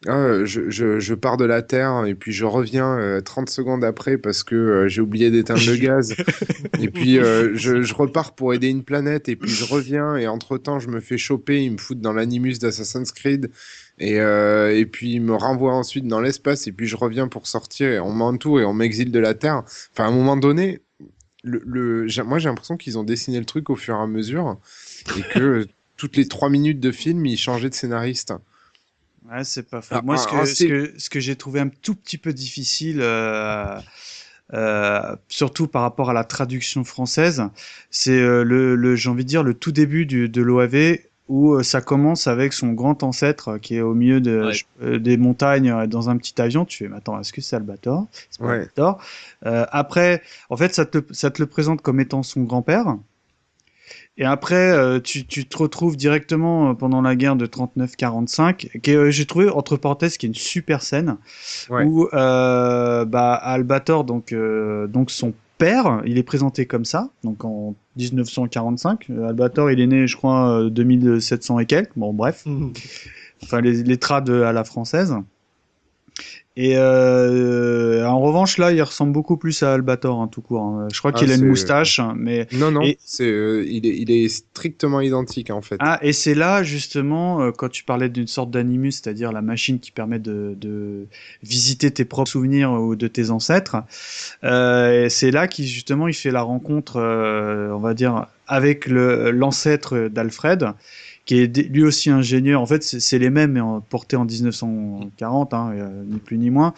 Ah, je, je- je pars de la Terre et puis je reviens euh, 30 secondes après parce que euh, j'ai oublié d'éteindre le gaz. Et puis euh, je, je repars pour aider une planète et puis je reviens et entre-temps je me fais choper, ils me foutent dans l'animus d'Assassin's Creed et, euh, et puis ils me renvoient ensuite dans l'espace et puis je reviens pour sortir et on m'entoure et on m'exile de la Terre. Enfin à un moment donné, le, moi j'ai l'impression qu'ils ont dessiné le truc au fur et à mesure et que toutes les trois minutes de film ils changeaient de scénariste. Ouais, c'est pas faux. Ah, Moi, ce ah, que, ah, ce que, ce que j'ai trouvé un tout petit peu difficile, euh, euh, surtout par rapport à la traduction française, c'est euh, le, le j'ai envie de dire, le tout début du, de l'OAV où euh, ça commence avec son grand ancêtre euh, qui est au milieu de, Ouais. euh, des montagnes dans un petit avion. Tu fais, mais attends, est-ce que c'est Albator? Ouais. Albator. Euh, après, en fait, ça te, ça te le présente comme étant son grand-père. Et après, euh, tu, tu te retrouves directement euh, pendant la guerre de 39-45, qui est, euh, j'ai trouvé entre parenthèses qui est une super scène Ouais. où euh, bah, Albator, donc donc donc son père, il est présenté comme ça, donc en 1945. Euh, Albator, il est né, je crois, euh, 2700 et quelques. Bon, bref, enfin les, les trades à la française. Et euh, en revanche, là, il ressemble beaucoup plus à Albator, hein, tout court. hein. Je crois Ah, qu'il a une moustache, hein, mais Non, non, Et- c'est, euh, il, est, il est strictement identique en fait. Ah, et c'est là justement euh, quand tu parlais d'une sorte d'animus, c'est-à-dire la machine qui permet de, de visiter tes propres souvenirs ou de tes ancêtres. Euh, c'est là qu'il justement il fait la rencontre, euh, on va dire, avec l'ancêtre d'Alfred, qui est lui aussi ingénieur. En fait, c'est c'est les mêmes, mais en- portés en 1940, hein, euh, ni plus ni moins.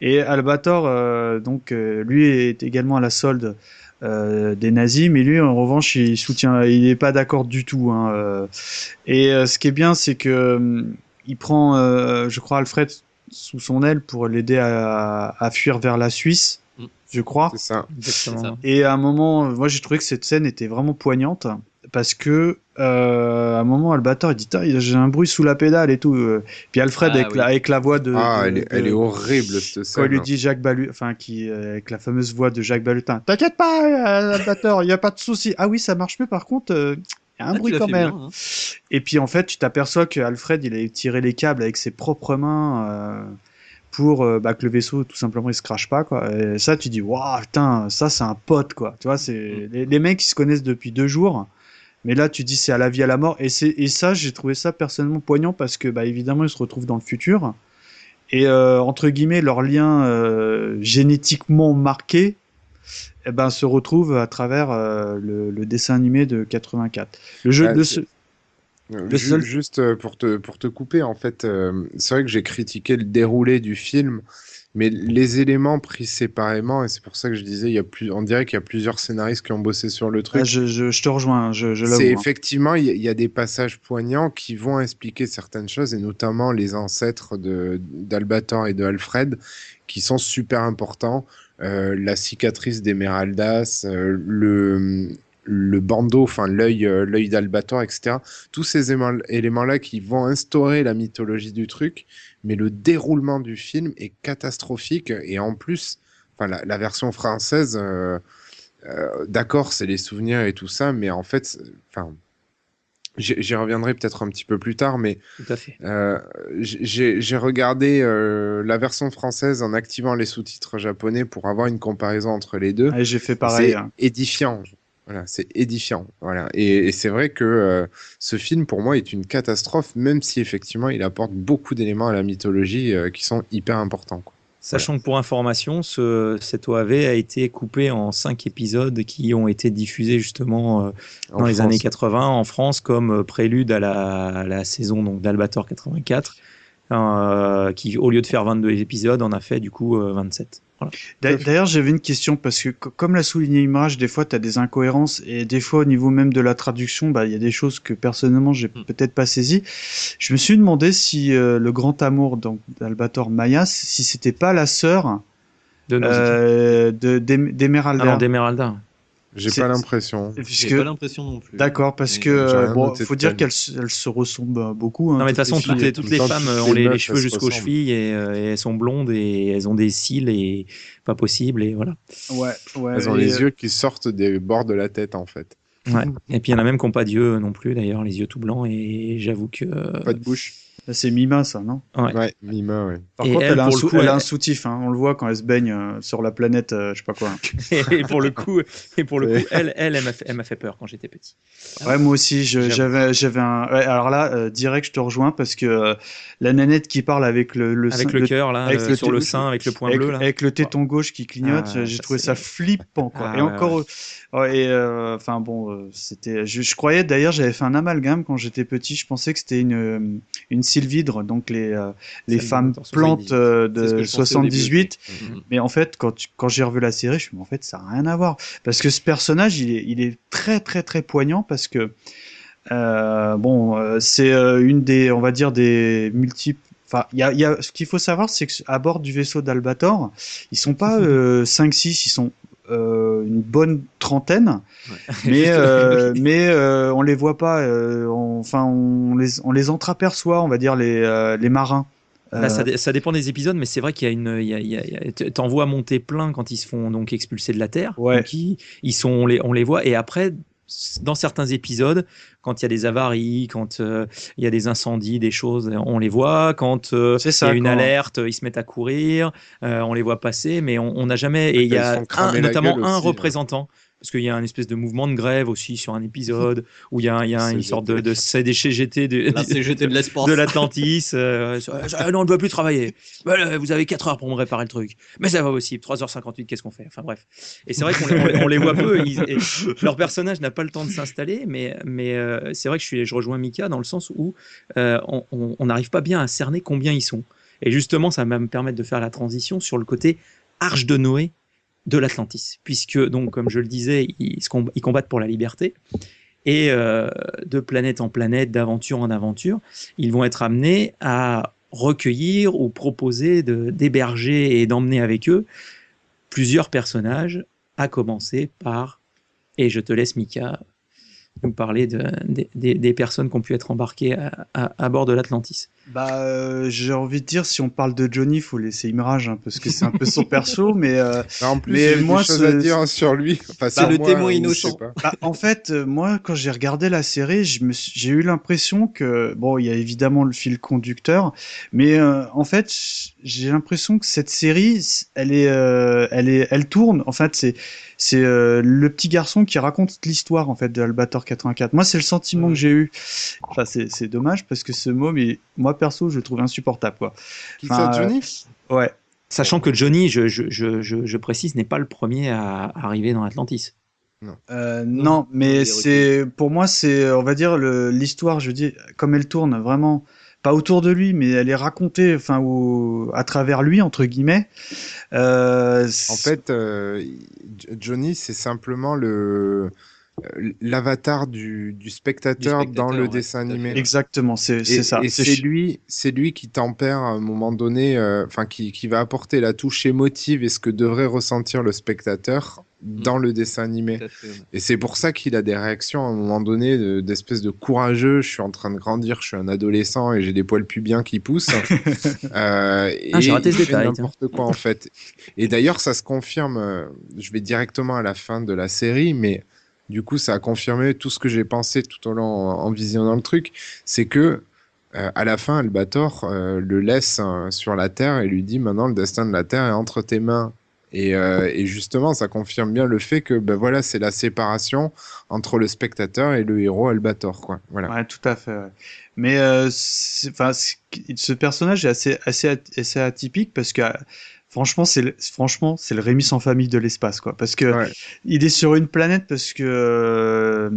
Et Albator, euh, donc, euh, lui est également à la solde euh, des nazis, mais lui, en revanche, il soutient, il n'est pas d'accord du tout. Hein, euh. et euh, ce qui est bien, c'est que hum, il prend, euh, je crois, Alfred sous son aile pour l'aider à, à fuir vers la Suisse, Mm. je crois. C'est ça. Exactement. Et à un moment, moi j'ai trouvé que cette scène était vraiment poignante parce que euh, à un moment, Albator il dit j'ai un bruit sous la pédale et tout. euh. Puis Alfred Ah, avec, oui. la, avec la voix de. Ah, de- elle, est, de- elle est horrible cette quand scène. il lui dit Jacques Balu, enfin qui euh, avec la fameuse voix de Jacques Balutin. T'inquiète pas, Albator, il y a pas de souci. Ah oui, ça marche mieux. Par contre, euh, il y a un Ah, bruit quand même. bien, hein. Et puis en fait, tu t'aperçois que Alfred, il a tiré les câbles avec ses propres mains euh, pour bah, que le vaisseau tout simplement il se crache pas quoi. Et ça, tu dis waouh putain, ça c'est un pote quoi. Tu vois, c'est les, les mecs qui se connaissent depuis deux jours. Mais là, tu dis c'est à la vie à la mort. Et c'est et ça, j'ai trouvé ça personnellement poignant parce que bah évidemment ils se retrouvent dans le futur. Et euh, entre guillemets, leur lien euh, génétiquement marqué, eh ben, se retrouve à travers euh, le, le dessin animé de 84. Le jeu, Ah, c'est- se- Euh, Le seul- Juste pour te, pour te couper, en fait, c'est vrai que j'ai critiqué le déroulé du film, mais les éléments pris séparément, et c'est pour ça que je disais, il y a plus, on dirait qu'il y a plusieurs scénaristes qui ont bossé sur le truc. Ah, je, je, je te rejoins, je, je l'avoue. C'est hein. effectivement, il y, a- il y a des passages poignants qui vont expliquer certaines choses, et notamment les ancêtres d'Albator et de Alfred, qui sont super importants. Euh, la cicatrice d'Emeraldas, euh, le, le bandeau, enfin l'œil euh, l'œil d'Albator, etc. Tous ces éléments-là qui vont instaurer la mythologie du truc, mais le déroulement du film est catastrophique, et en plus, enfin la, la version française. euh, euh, d'accord, c'est les souvenirs et tout ça, mais en fait, enfin, j'y reviendrai peut-être un petit peu plus tard, mais euh, j'ai regardé euh, la version française en activant les sous-titres japonais pour avoir une comparaison entre les deux. J'ai fait pareil. C'est hein. édifiant. Voilà, c'est édifiant. Voilà. Et, et c'est vrai que euh, ce film, pour moi, est une catastrophe, même si effectivement, il apporte beaucoup d'éléments à la mythologie euh, qui sont hyper importants. quoi. Sachant que pour information, ce, cet OAV a été coupé en cinq épisodes qui ont été diffusés justement euh, En dans les France. années 80 en France comme prélude à la, à la saison d'Albator 84, euh, qui au lieu de faire 22 épisodes en a fait du coup euh, 27. Voilà. D'ailleurs, j'avais une question parce que, co- comme l'a souligné Image, des fois, tu as des incohérences et des fois, au niveau même de la traduction, bah, il y a des choses que personnellement, j'ai Hmm. peut-être pas saisies. Je me suis demandé si euh, le grand amour d'Albator Maya, si c'était pas la sœur De euh, de. Ah non, d'Emeralda. J'ai pas l'impression. J'ai pas l'impression non plus. D'accord, parce Mais que euh, bon, faut dire qu'elles se- ressemblent beaucoup. hein, Non mais de toute façon toutes les, toutes les Dans femmes ont les cheveux jusqu'aux chevilles et, euh, et elles sont blondes et elles ont des cils et pas possible et voilà. Ouais, ouais. Elles ont les euh, yeux qui sortent des bords de la tête, en fait. Ouais. Et puis il y en a même qui n'ont pas d'yeux non plus d'ailleurs, les yeux tout blancs et j'avoue que Pas de bouche. C'est Mima, ça, non Ouais. Ouais, Mima, ouais. Par Et contre, elle, elle, a un, coup, elle a soutif. Hein. On le voit quand elle se baigne euh, sur la planète, euh, je sais pas quoi. Et pour le coup, et pour le coup, elle, elle, elle m'a fait, peur quand j'étais petit. Ouais, moi aussi, j'avais, j'avais un. ouais, alors là, euh, direct, je te rejoins parce que euh, la nanette qui parle avec le, le Avec sein- le cœur là, avec le sur le sein, avec le point avec, bleu là. avec le téton gauche qui clignote, Ah, j'ai trouvé ça flippant quoi. Ah, et ouais, encore, ouais, et euh, enfin bon, euh, c'était, je, je croyais d'ailleurs, j'avais fait un amalgame quand j'étais petit, je pensais que c'était une euh, une sylvidre, donc les euh, les femmes 1978. plantes euh, de je pensais au début 78. Mhm. Mais en fait, quand, tu- quand j'ai revu la série, je me suis dit, en fait, ça n'a rien à voir. Parce que ce personnage, il est, il est très, très, très poignant parce que, euh, bon, c'est euh, une des, on va dire, des multiples. Enfin, il y a, il y a, ce qu'il faut savoir, c'est qu'à bord du vaisseau d'Albator, ils sont pas euh, 5-6, ils sont euh, une bonne trentaine, mais euh, mais euh, on les voit pas. on- Enfin, on les on les entreaperçoit, on va dire les les marins. Bah, ça, dé- ça dépend des épisodes, mais c'est vrai qu'il y a une, il y a, il y a- il y a- t- t'en vois monter plein quand ils se font donc expulser de la terre. Ouais. Donc, ils, ils sont, on les, on les voit. Et après, dans certains épisodes, quand il y a des avaries, quand euh, il y a des incendies, des choses, on les voit. Quand euh, C'est il y ça, a une quand- alerte, ils se mettent à courir, euh, on les voit passer, mais on n'a jamais. Et il y a un- notamment un aussi, représentant. Parce qu'il y a un espèce de mouvement de grève aussi sur un épisode où il y a, il y a une sorte de, de CDCGT de, La CGT de l'Atlantis. euh, Ah non, on ne peut plus travailler. Voilà, vous avez 4 heures pour me réparer le truc. Mais c'est pas possible. 3h58, qu'est-ce qu'on fait? Enfin bref. Et c'est vrai qu'on les, on voit peu. ils- et leur personnage n'a pas le temps de s'installer, mais, mais euh, c'est vrai que je, suis, je rejoins Mika dans le sens où euh, on n'arrive pas bien à cerner combien ils sont. Et justement, ça va me permettre de faire la transition sur le côté arche de Noé de l'Atlantis, puisque donc, comme je le disais, ils, combattent pour la liberté. Et euh, de planète en planète, d'aventure en aventure, ils vont être amenés à recueillir ou proposer d'héberger et d'emmener avec eux plusieurs personnages, à commencer par, et je te laisse Mika nous parler de, des- des, des personnes qui ont pu être embarquées à, à- à bord de l'Atlantis. Bah, euh, j'ai envie de dire, si on parle de Johnny, faut laisser Imrage, hein, parce que c'est un peu son perso, mais euh, Ah, En plus, Mais moi, des choses ce- à dire sur lui. Enfin, C'est le moi, témoin innocent. bah, en fait, euh, moi, quand j'ai regardé la série, je me suis- j'ai eu l'impression que, bon, il y a évidemment le fil conducteur, mais euh, en fait, j'ai l'impression que cette série, elle est, euh, elle est, elle tourne. En fait, c'est, c'est euh, le petit garçon qui raconte l'histoire en fait de Albator 84. Moi, c'est le sentiment que j'ai eu. Enfin, c'est, c'est dommage parce que ce mot, mais moi perso, je le trouve insupportable, quoi. Qui Enfin, ça, Johnny Ouais. Sachant que Johnny, je, je, je, je, je précise, n'est pas le premier à arriver dans l'Atlantis. Euh, Non, non, mais c'est pour moi c'est on va dire le- l'histoire, je dis comme elle tourne vraiment pas autour de lui, mais elle est racontée enfin au, à travers lui entre guillemets. Euh, En fait, euh, Johnny, c'est simplement le euh, l'avatar du, du spectateur Du spectateur, dans le ouais, dessin animé. exactement, c'est ça. et C'est lui, c'est lui qui tempère à un moment donné, euh, enfin qui, qui va apporter la touche émotive et ce que devrait ressentir le spectateur dans le dessin animé. Fait, ouais. Et c'est pour ça qu'il a des réactions à un moment donné de- d'espèce de, courageux. Je suis en train de grandir, je suis un adolescent et j'ai des poils pubiens qui poussent. Euh, Ah, j'ai et raté il ce fait détail, N'importe quoi en fait. Et d'ailleurs, ça se confirme. euh, Je vais directement à la fin de la série, mais du coup, ça a confirmé tout ce que j'ai pensé tout au long en, en visionnant le truc. C'est que euh, à la fin, Albator euh, le laisse euh, sur la Terre et lui dit maintenant le destin de la Terre est entre tes mains. Et, euh, et justement, ça confirme bien le fait que ben voilà, c'est la séparation entre le spectateur et le héros Albator, quoi. Voilà. Tout à fait. Mais euh, ce personnage est assez, assez, assez atypique parce que franchement, c'est le, franchement, c'est le Rémi sans famille de l'espace, quoi. Parce que Ouais. il est sur une planète parce que euh,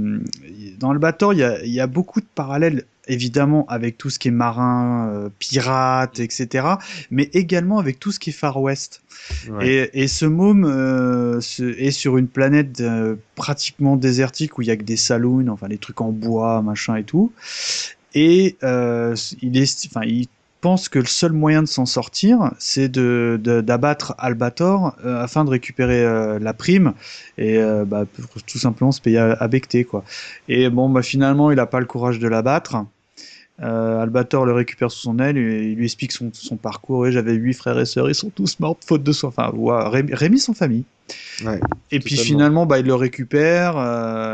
dans le bateau, il y a, y a beaucoup de parallèles, évidemment, avec tout ce qui est marin, euh, pirate, etc. Mais également avec tout ce qui est Far West. Ouais. Et, et ce môme euh, est sur une planète pratiquement désertique où il y a que des saloons, enfin des trucs en bois, machin et tout. Et il est, enfin, il pense que le seul moyen de s'en sortir, c'est de d'abattre Albator euh, afin de récupérer euh, la prime et euh, bah, pour tout simplement se payer à, à becter quoi. Et bon, bah finalement, il a pas le courage de l'abattre. Albator le récupère sous son aile et il lui explique son, son parcours. Et j'avais huit frères et sœurs, ils sont tous morts faute de soi. Enfin, Rémi, Rémi, son famille. Ouais, et puis finalement, bah, il le récupère.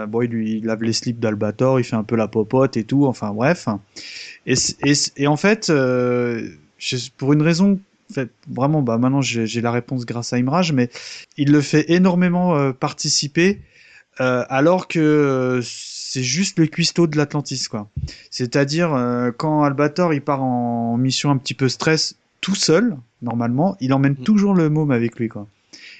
bon, il lui il lave les slips d'Albator, il fait un peu la popote et tout. Enfin, bref. Et, et, et en fait, euh, je- pour une raison, en fait, vraiment, bah, maintenant j'ai la réponse grâce à Imraj, mais il le fait énormément euh, participer, euh, alors que euh, c'est juste le cuistot de l'Atlantis, quoi. C'est-à-dire, euh, quand Albator il part en mission un petit peu stress tout seul, normalement, il emmène toujours le môme avec lui, quoi.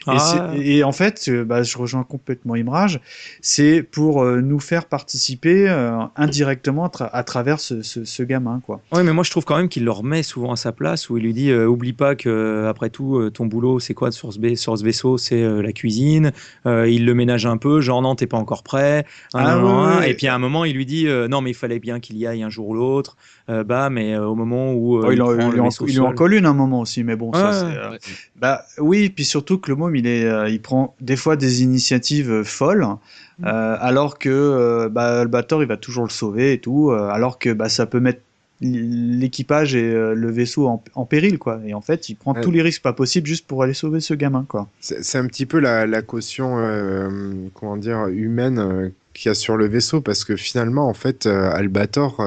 Et, Ah. et en fait, euh, bah, je rejoins complètement Imraj, c'est pour euh, nous faire participer euh, indirectement à, tra- à travers ce, ce, ce gamin, quoi. Ouais, mais moi je trouve quand même qu'il le remet souvent à sa place, où il lui dit euh, oublie pas que après tout ton boulot c'est quoi sur ce, ba- sur ce vaisseau, c'est la cuisine. Il le ménage un peu, genre non t'es pas encore prêt. Ah ouais. Et puis à un moment il lui dit non mais il fallait bien qu'il y aille un jour ou l'autre. Euh, bah mais euh, au moment où euh, Oh, il, il en, il en- vaisseau il lui en seul- colle une un moment aussi, mais bon, ça, Ouais, c'est, ouais. euh. Bah oui, puis surtout que le môme, il est, euh, il prend des fois des initiatives euh, folles, Mm. euh, alors que euh, bah, Albator, il va toujours le sauver et tout, euh, alors que bah, ça peut mettre l'équipage et euh, le vaisseau en, en péril, quoi. Et en fait, il prend Ouais. tous les risques pas possibles juste pour aller sauver ce gamin, quoi. C'est un petit peu la, la caution, euh, comment dire, humaine euh, qu'il y a sur le vaisseau, parce que finalement, en fait, euh, Albator,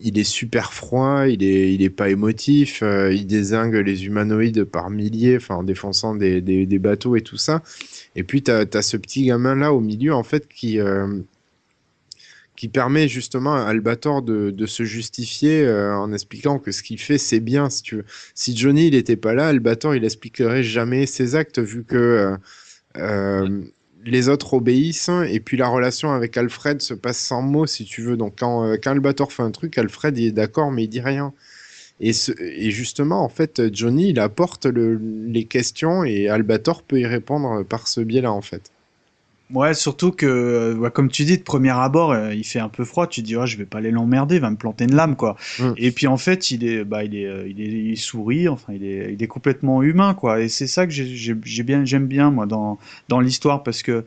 il est super froid, il est, il est pas émotif, euh, il désingue les humanoïdes par milliers, en défonçant des, des, bateaux et tout ça. Et puis, tu as, ce petit gamin-là au milieu, en fait, qui, euh, qui permet justement à Albator de, de se justifier euh, en expliquant que ce qu'il fait, c'est bien, si tu. Si Johnny il était pas là, Albator il expliquerait jamais ses actes vu que les autres obéissent et puis la relation avec Alfred se passe sans mots si tu veux. Donc quand, euh, quand Albator fait un truc, Alfred est d'accord mais il dit rien. Et, justement en fait Johnny il apporte le- les questions et Albator peut y répondre par ce biais-là en fait. Ouais, surtout que, euh, ouais, comme tu dis, de premier abord, euh, il fait un peu froid. Tu te dis, oh, je vais pas aller l'emmerder, il va me planter une lame, quoi. Mm. Et puis en fait, il est, bah, il est, euh, il est, il sourit. Enfin, il est, il est complètement humain, quoi. Et c'est ça que j'ai- j'ai j'ai bien, j'aime bien moi dans dans l'histoire parce que,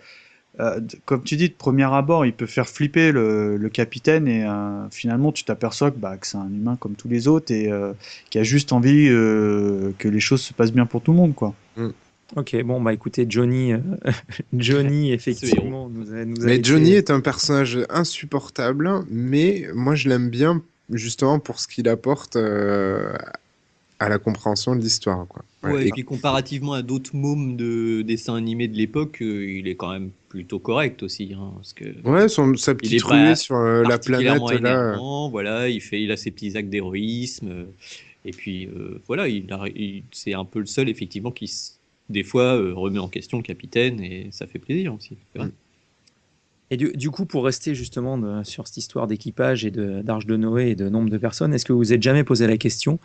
euh, comme tu dis, de premier abord, il peut faire flipper le, le capitaine et finalement, tu t'aperçois que, bah, que c'est un humain comme tous les autres et euh, qui a juste envie euh, que les choses se passent bien pour tout le monde, quoi. Ok, bon bah écoutez Johnny, euh, Johnny effectivement nous a, nous a Mais été- Johnny est un personnage insupportable, mais moi je l'aime bien justement pour ce qu'il apporte euh, à la compréhension de l'histoire. quoi. Ouais, Ouais, et- puis comparativement à d'autres mômes de dessins animés de l'époque, euh, il est quand même plutôt correct aussi. hein, parce que Ouais, son, sa petite ruée sur euh, la planète là. voilà, il fait, il a ses petits actes d'héroïsme, euh, et puis euh, voilà, il, c'est un peu le seul effectivement qui des fois euh, remet en question le capitaine et ça fait plaisir aussi. Et du, coup, pour rester justement de- sur cette histoire d'équipage et de- d'Arche de, Noé et de nombre de personnes, est-ce que vous vous êtes jamais posé la question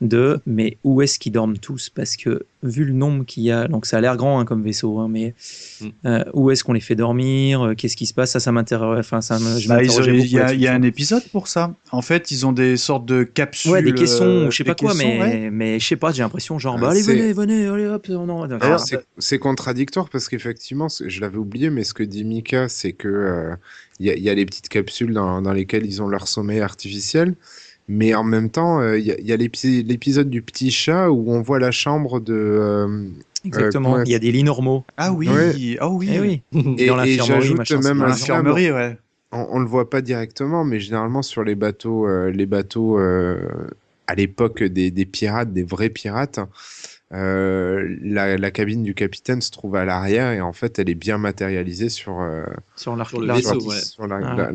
de mais où est-ce qu'ils dorment tous? Parce que vu le nombre qu'il y a, donc ça a l'air grand hein, comme vaisseau, hein, mais Mm. euh, où est-ce qu'on les fait dormir Euh, Qu'est-ce qui se passe Ça, ça m'intéresse. Enfin, ça je Bah, il y, a, y a un épisode pour ça. En fait, ils ont des sortes de capsules. Ouais, des caissons, euh, ou je sais pas quoi, mais, ouais. mais je sais pas, j'ai l'impression genre, Ah, bah allez, venez, venez, allez hop, non, non. Alors, Alors, c'est- contradictoire parce qu'effectivement, je l'avais oublié, mais ce que dit Mika, c'est que euh, il y, a- il y a les petites capsules dans, dans lesquelles ils ont leur sommeil artificiel, mais en même temps, euh, il y a, il y a l'épi- l'épisode du petit chat où on voit la chambre de. euh, exactement, comment il y a des lits normaux. Ah oui, Ouais. ah oui. Eh oui. et, Dans et l'infirmerie, j'ajoute même Dans l'infirmerie, ouais. on, on le voit pas directement, mais généralement sur les bateaux, euh, les bateaux euh, à l'époque des, des pirates, des vrais pirates, euh, la, la cabine du capitaine se trouve à l'arrière et en fait elle est bien matérialisée sur, euh, Sur l'arc Sur vaisseau, ouais. sur la- Ah. la-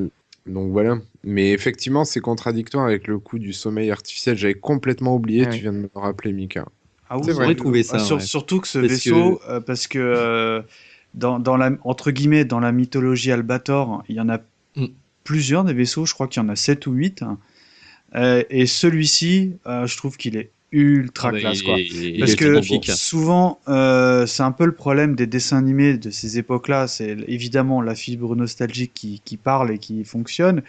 donc voilà. Mais effectivement, c'est contradictoire avec le coup du sommeil artificiel. J'avais complètement oublié. Tu viens de me le rappeler, Mika. Ah oui, C'est vrai. J'aurais trouvé ça. Ah, sur- ouais. Surtout que ce Parce vaisseau, euh, parce que euh, dans, dans la, entre guillemets, dans la mythologie Albator, il y en a Mm. plusieurs des vaisseaux, je crois qu'il y en a 7 ou 8. Euh, et celui-ci, euh, je trouve qu'il est ultra Ah classe. Quoi. Parce que hein. souvent, euh, c'est un peu le problème des dessins animés de ces époques-là. C'est évidemment la fibre nostalgique qui, qui parle et qui fonctionne.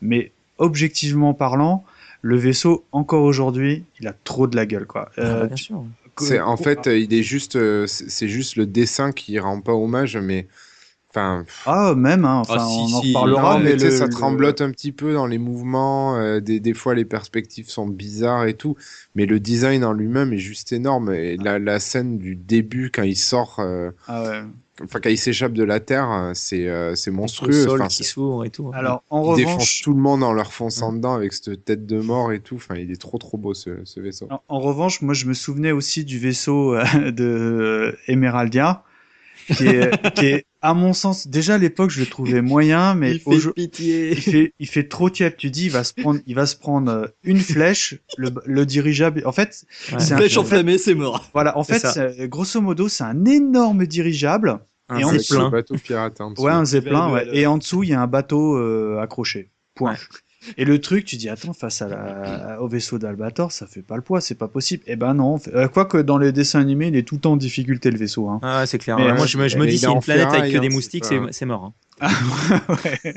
Mais objectivement parlant, le vaisseau, encore aujourd'hui, il a trop de la gueule. Quoi. Ah, Euh, bien sûr. C'est en fait, euh, il est juste, c'est c'est juste le dessin qui rend pas hommage, mais Enfin, Ah, même, hein, enfin, Ah, si, on en si. reparlera. non, mais, le- ça le- tremblote un petit peu dans les mouvements. euh, des, des fois, les perspectives sont bizarres et tout. Mais le design en lui-même est juste énorme. Et la, la scène du début, quand il sort, euh, Ah ouais. enfin, quand il s'échappe de la Terre, euh, c'est euh, c'est Le monstrueux. sol Enfin, qui s'ouvre et tout. Alors, en il défonce revanche, tout le monde en leur fonçant dedans avec cette tête de mort et tout. Enfin, il est trop trop beau ce, ce vaisseau. en, en revanche, moi, je me souvenais aussi du vaisseau euh, de euh, Emeraldia, qui est, qui est, à mon sens, déjà à l'époque, je le trouvais moyen, mais Il fait pitié. il fait, il fait trop tiep. Tu dis, il va se prendre, il va se prendre euh, une flèche, le, le dirigeable. En fait, Ouais. c'est un- Flèche enflammée, c'est mort. voilà. En fait, c'est- grosso modo, c'est un énorme dirigeable. Un Et en dessous- plein. bateau pirate en dessous. Ouais, un zeppelin, Ouais, Et en dessous, il y a un bateau euh, accroché. Point. Et le truc, tu dis, attends, face à la, au vaisseau d'Albator, ça fait pas le poids, c'est pas possible. Eh ben non. Euh, Quoique dans les dessins animés, il est tout le temps en difficulté, le vaisseau. Hein. Ah, c'est clair. Mais, Ouais, euh, moi, je me, je dis, en une planète avec que des moustiques, c'est c'est mort. hein. Ouais.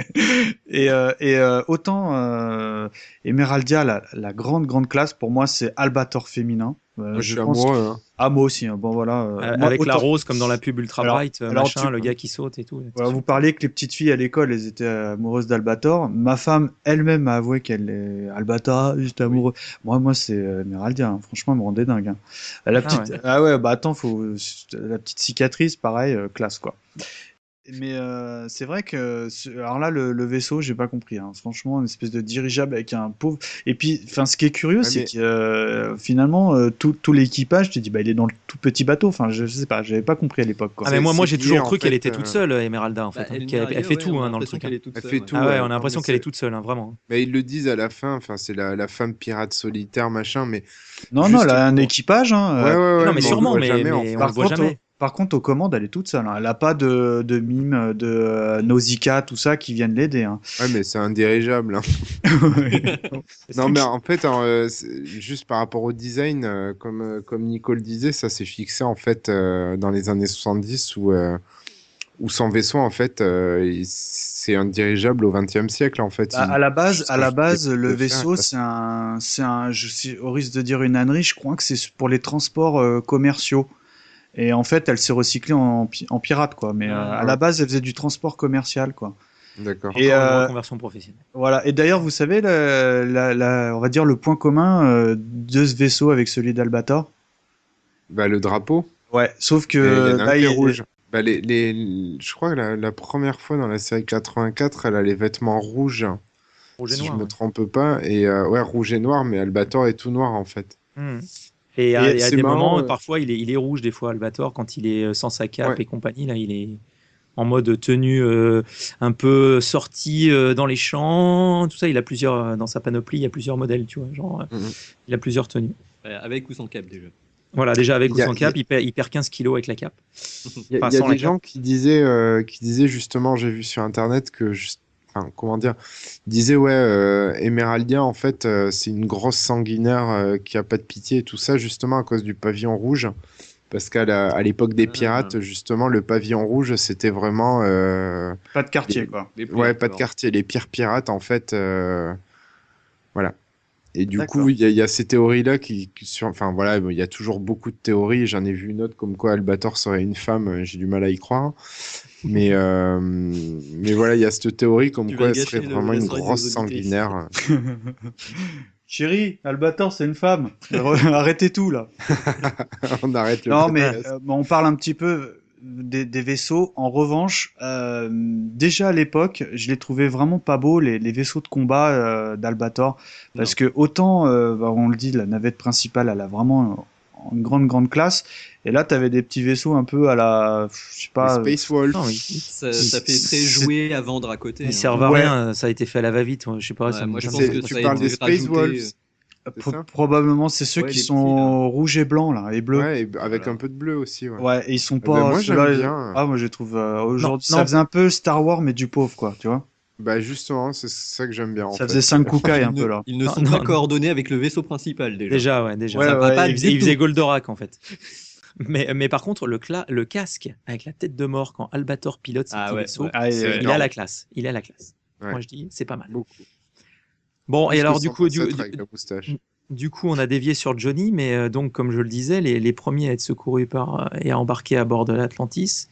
Et, euh, et euh, autant euh, Emeraldia, la, la grande, grande classe, pour moi, c'est Albator féminin. Euh, Moi, je suis pense- amoureux. hein. Ah, moi aussi. hein. Bon, voilà. euh, Euh, moi, avec la rose, comme dans la pub Ultra Alors- Bright, euh, alors machin, tu- le gars qui saute et tout. Voilà, vous parliez que les petites filles à l'école, elles étaient amoureuses d'Albator. Ma femme elle-même a avoué qu'elle est Albator, juste amoureux. Moi, moi, c'est Emeraldia. hein. Franchement, elle me rendait dingue. hein. La Ah petite, ah ouais. bah attends, faut la petite cicatrice, pareil, classe quoi. Mais euh, c'est vrai que alors là le, le vaisseau j'ai pas compris hein. franchement une espèce de dirigeable avec un pauvre et puis enfin ce qui est curieux Ouais, c'est mais- que euh, finalement euh, tout, tout l'équipage tu dis bah il est dans le tout petit bateau enfin je, sais pas j'avais pas compris à l'époque quoi. Ah, mais moi, moi j'ai toujours cru qu'elle fait, était toute euh, seule, Emeralda, en fait. Bah, hein, elle, fait ouais, tout on a hein, dans le l'impression truc. qu'elle hein. est toute Elle seule, fait tout. Ah ouais, ouais. on a l'impression qu'elle est toute seule, hein, vraiment. Mais ils le disent à la fin. Enfin, c'est la, la femme pirate solitaire, machin. Mais non non elle a un équipage non, mais sûrement, mais, fait. on le voit jamais. Par contre, aux commandes, elle est toute seule. hein. Elle n'a pas de, de mime, de euh, Nausicaa, tout ça qui viennent l'aider. hein. Ouais, mais c'est un dirigeable. hein. Non, mais en fait, euh, juste par rapport au design, euh, comme, euh, comme Nicole disait, ça s'est fixé en fait dans les années 70 où, où son vaisseau, en fait, c'est un dirigeable au XXe siècle en fait. Bah, à la base, à la base, le vaisseau, c'est un, c'est un, je suis au risque de dire une ânerie, je crois que c'est pour les transports commerciaux. Et en fait, elle s'est recyclée en, pi- en pirate, quoi. Mais euh, à la base, elle faisait du transport commercial, quoi. D'accord. Et, euh, reconversion professionnelle. Voilà. Et d'ailleurs, vous savez, la, la- la- on va dire le point commun euh, de ce vaisseau avec celui d'Albator? Bah, le drapeau, Ouais. Sauf que il là, qui est il- rouge. Bah, les, les, je crois que la, la première fois dans la série 84, elle a les vêtements rouges, Rouge et si noir, je me ouais. trompe pas. Et euh, ouais, rouge et noir, mais Albator est tout noir en fait. Hmm. Et à, Et des marrant, moments, euh, parfois, il est, il est rouge, des fois, Albator, quand il est euh, sans sa cape Ouais. et compagnie. Là, il est en mode tenue euh, un peu sortie euh, dans les champs. Tout ça, il a plusieurs, dans sa panoplie, il y a plusieurs modèles, tu vois. Genre, Mhm. il a plusieurs tenues. Avec ou sans cap déjà? Voilà, déjà avec ou sans cap, il perd, il perd 15 kilos avec la cape. Il y a, Enfin, y a des gens qui disaient, euh, qui disaient justement, j'ai vu sur internet que, juste- enfin, comment dire, ils disaient ouais, euh, Emeraldia en fait, euh, c'est une grosse sanguinaire euh, qui a pas de pitié et tout ça justement à cause du pavillon rouge. Parce qu'à l'époque des Ah. pirates, justement, le pavillon rouge, c'était vraiment, euh, pas de quartier, les- quoi. Ouais, pas de quartier, les pires pirates en fait, euh, voilà. Et du coup, il y, a- il y a ces théories-là qui, qui sur, enfin voilà, il y a toujours beaucoup de théories. J'en ai vu une autre comme quoi Albator serait une femme. euh, J'ai du mal à y croire. Mais, euh, mais voilà, il y a cette théorie comme Tu quoi elle serait vraiment une grosse sanguinaire. Chérie, Albator, c'est une femme. Arrêtez tout là. On arrête le Non, mais euh, bon, on parle un petit peu des, des vaisseaux. En revanche, euh, déjà à l'époque, je les trouvais vraiment pas beaux les, les vaisseaux de combat euh, d'Albator, parce que autant, euh, bah, on le dit, la navette principale, elle a vraiment une grande grande classe, et là, t'avais des petits vaisseaux un peu à la, je sais pas. Les Space Wolf. Non, Ça, ça fait très jouer à vendre à côté. ils hein. servent à Ouais. rien. Ça a été fait à la va-vite. Je sais pas. Ouais, ça me- moi, je pense que tu ça a parles été des Space rajouté, Wolves. Ça probablement, c'est ceux Ouais, qui sont petits, rouges et blancs là, et bleus. Ouais, et avec Voilà. un peu de bleu aussi. Ouais. Ouais, et ils sont ben, pas. moi, j'aime ceux-là, bien. Ah, moi, je trouve euh, aujourd'hui. Ça non. faisait un peu Star Wars, mais du pauvre, quoi, tu vois. Bah justement, c'est ça que j'aime bien. en Ça fait. faisait cinq Kukai un Ils ne- peu là. Ils ne Non, sont non, pas non. coordonnés avec le vaisseau principal déjà. Déjà, ouais, déjà. Ouais, Ça ouais, va pas, il il, il faisait tout. Goldorak en fait. Mais, mais par contre, le, cla- le casque avec la tête de mort quand Albator pilote ses Ah ouais, vaisseaux, ouais. Ah, euh, il a la classe. Il a la classe. Ouais. Moi je dis, c'est pas mal. Beaucoup. Bon, et alors du coup, du, 137 du- avec la moustache. du coup, on a dévié sur Johnny, mais euh, donc, comme je le disais, les, les premiers à être secourus par, euh, et à embarquer à bord de l'Atlantis,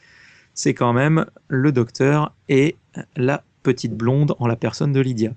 c'est quand même le docteur et la petite blonde en la personne de Lydia.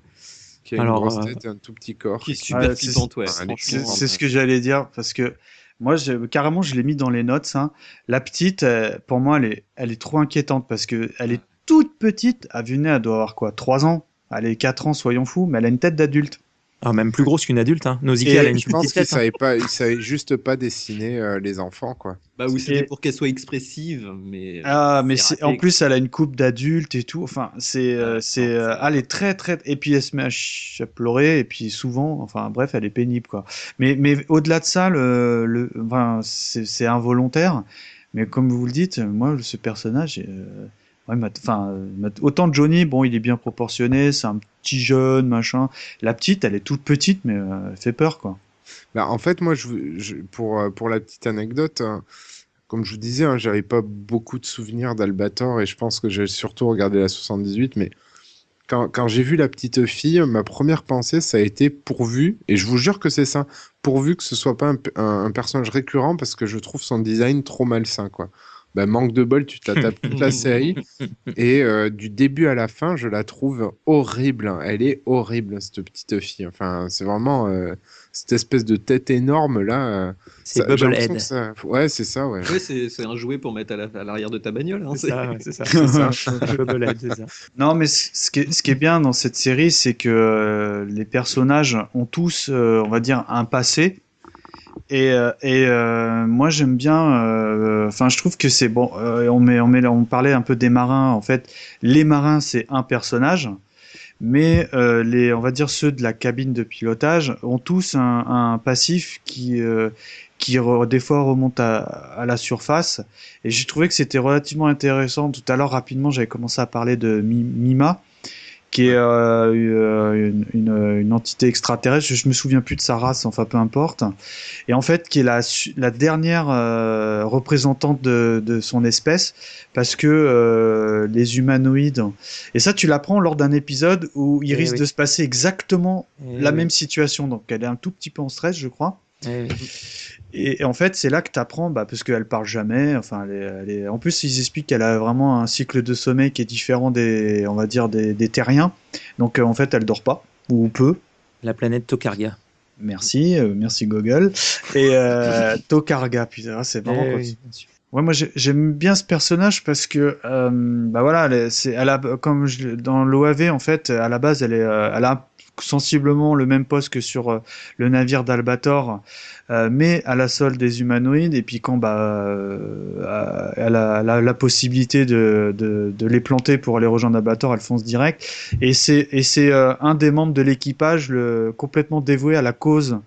Qui a une Alors, grosse euh, tête et un tout petit corps. Qui est super c'est- flippante, ouais. Ah, franchement. C'est ce que j'allais dire parce que moi, carrément, je l'ai mis dans les notes. hein. La petite, pour moi, elle est, elle est trop inquiétante parce que elle est toute petite. À vue nez, elle doit avoir quoi 3 ans? Elle est 4 ans, soyons fous, mais elle a une tête d'adulte. Ah, même plus grosse qu'une adulte. Hein. Nausicaa, elle a une Je pense qu'ils tête. hein. savaient pas, ils savaient juste pas dessiner euh, les enfants, quoi. Bah oui, c'était Et- pour qu'elle soit expressive, mais. Ah, mais en plus, elle a une coupe d'adulte et tout. Enfin, c'est, euh, Ouais, c'est, euh, elle est très, très. Et puis elle se met à, ch- à pleurer et puis souvent, enfin bref, elle est pénible quoi. Mais, mais au-delà de ça, le, le, enfin, c'est, c'est involontaire. Mais comme vous le dites, moi, ce personnage, euh, ouais, enfin, autant Johnny, bon, il est bien proportionné, c'est un petit jeune, machin. La petite, elle est toute petite, mais euh, elle fait peur quoi. Bah, en fait, moi, je, pour, euh, pour la petite anecdote, hein, comme je vous disais, hein, j'avais pas beaucoup de souvenirs d'Albator et je pense que j'ai surtout regardé la 78, mais quand, quand j'ai vu la petite fille, ma première pensée, ça a été pourvu, et je vous jure que c'est ça, pourvu que ce soit pas un- un personnage récurrent parce que je trouve son design trop malsain, quoi. Bah, manque de bol, tu te la tapes toute la série, et euh, du début à la fin, je la trouve horrible. Elle est horrible, cette petite fille. Enfin, c'est vraiment euh, cette espèce de tête énorme là. euh, C'est Bubblehead. ça- Ouais, c'est ça, ouais. Ouais, c'est un jouet pour mettre à la- à l'arrière de ta bagnole. hein, C'est ça, ouais, c'est ça. ça. Bubblehead, c'est ça. Non, mais ce qui est, ce qui est bien dans cette série, c'est que euh, les personnages ont tous, euh, on va dire, un passé. Et, euh, et euh, moi, j'aime bien. euh, Enfin, je trouve que c'est bon. euh, on met, on met, on parlait un peu des marins. En fait, les marins, c'est un personnage. Mais euh, les, on va dire ceux de la cabine de pilotage ont tous un, un passif qui, qui des fois remonte à, à la surface. Et j'ai trouvé que c'était relativement intéressant. Tout à l'heure, rapidement, j'avais commencé à parler de Mi- Mima, qui est euh, une, une, une entité extraterrestre. Je, je me souviens plus de sa race, enfin peu importe. Et en fait, qui est la, la dernière euh, représentante de, de son espèce, parce que euh, les humanoïdes. Et ça, tu l'apprends lors d'un épisode où il Eh risque oui. de se passer exactement Eh la oui. même situation. Donc, elle est un tout petit peu en stress, je crois. Eh oui. Et, et en fait, c'est là que tu apprends, bah, parce qu'elle parle jamais. Enfin, elle est, elle est- En plus, ils expliquent qu'elle a vraiment un cycle de sommeil qui est différent des, on va dire, des, des terriens. Donc, euh, en fait, elle dort pas ou peu. La planète Tokarga. Merci, euh, merci Google. Et euh, Tokarga, putain, c'est vraiment. Eh quoi. oui, bien sûr. Ouais, moi j'ai- j'aime bien ce personnage parce que, euh, bah voilà, c'est, elle a, comme je, dans l'OAV en fait, à la base, elle est, euh, elle a sensiblement le même poste que sur euh, le navire d'Albator, euh, mais à la solde des humanoïdes. Et puis quand bah, euh, elle a, elle a la possibilité de, de, de les planter pour aller rejoindre Albator, elle fonce direct. Et c'est, et c'est euh, un des membres de l'équipage le, complètement dévoué à la cause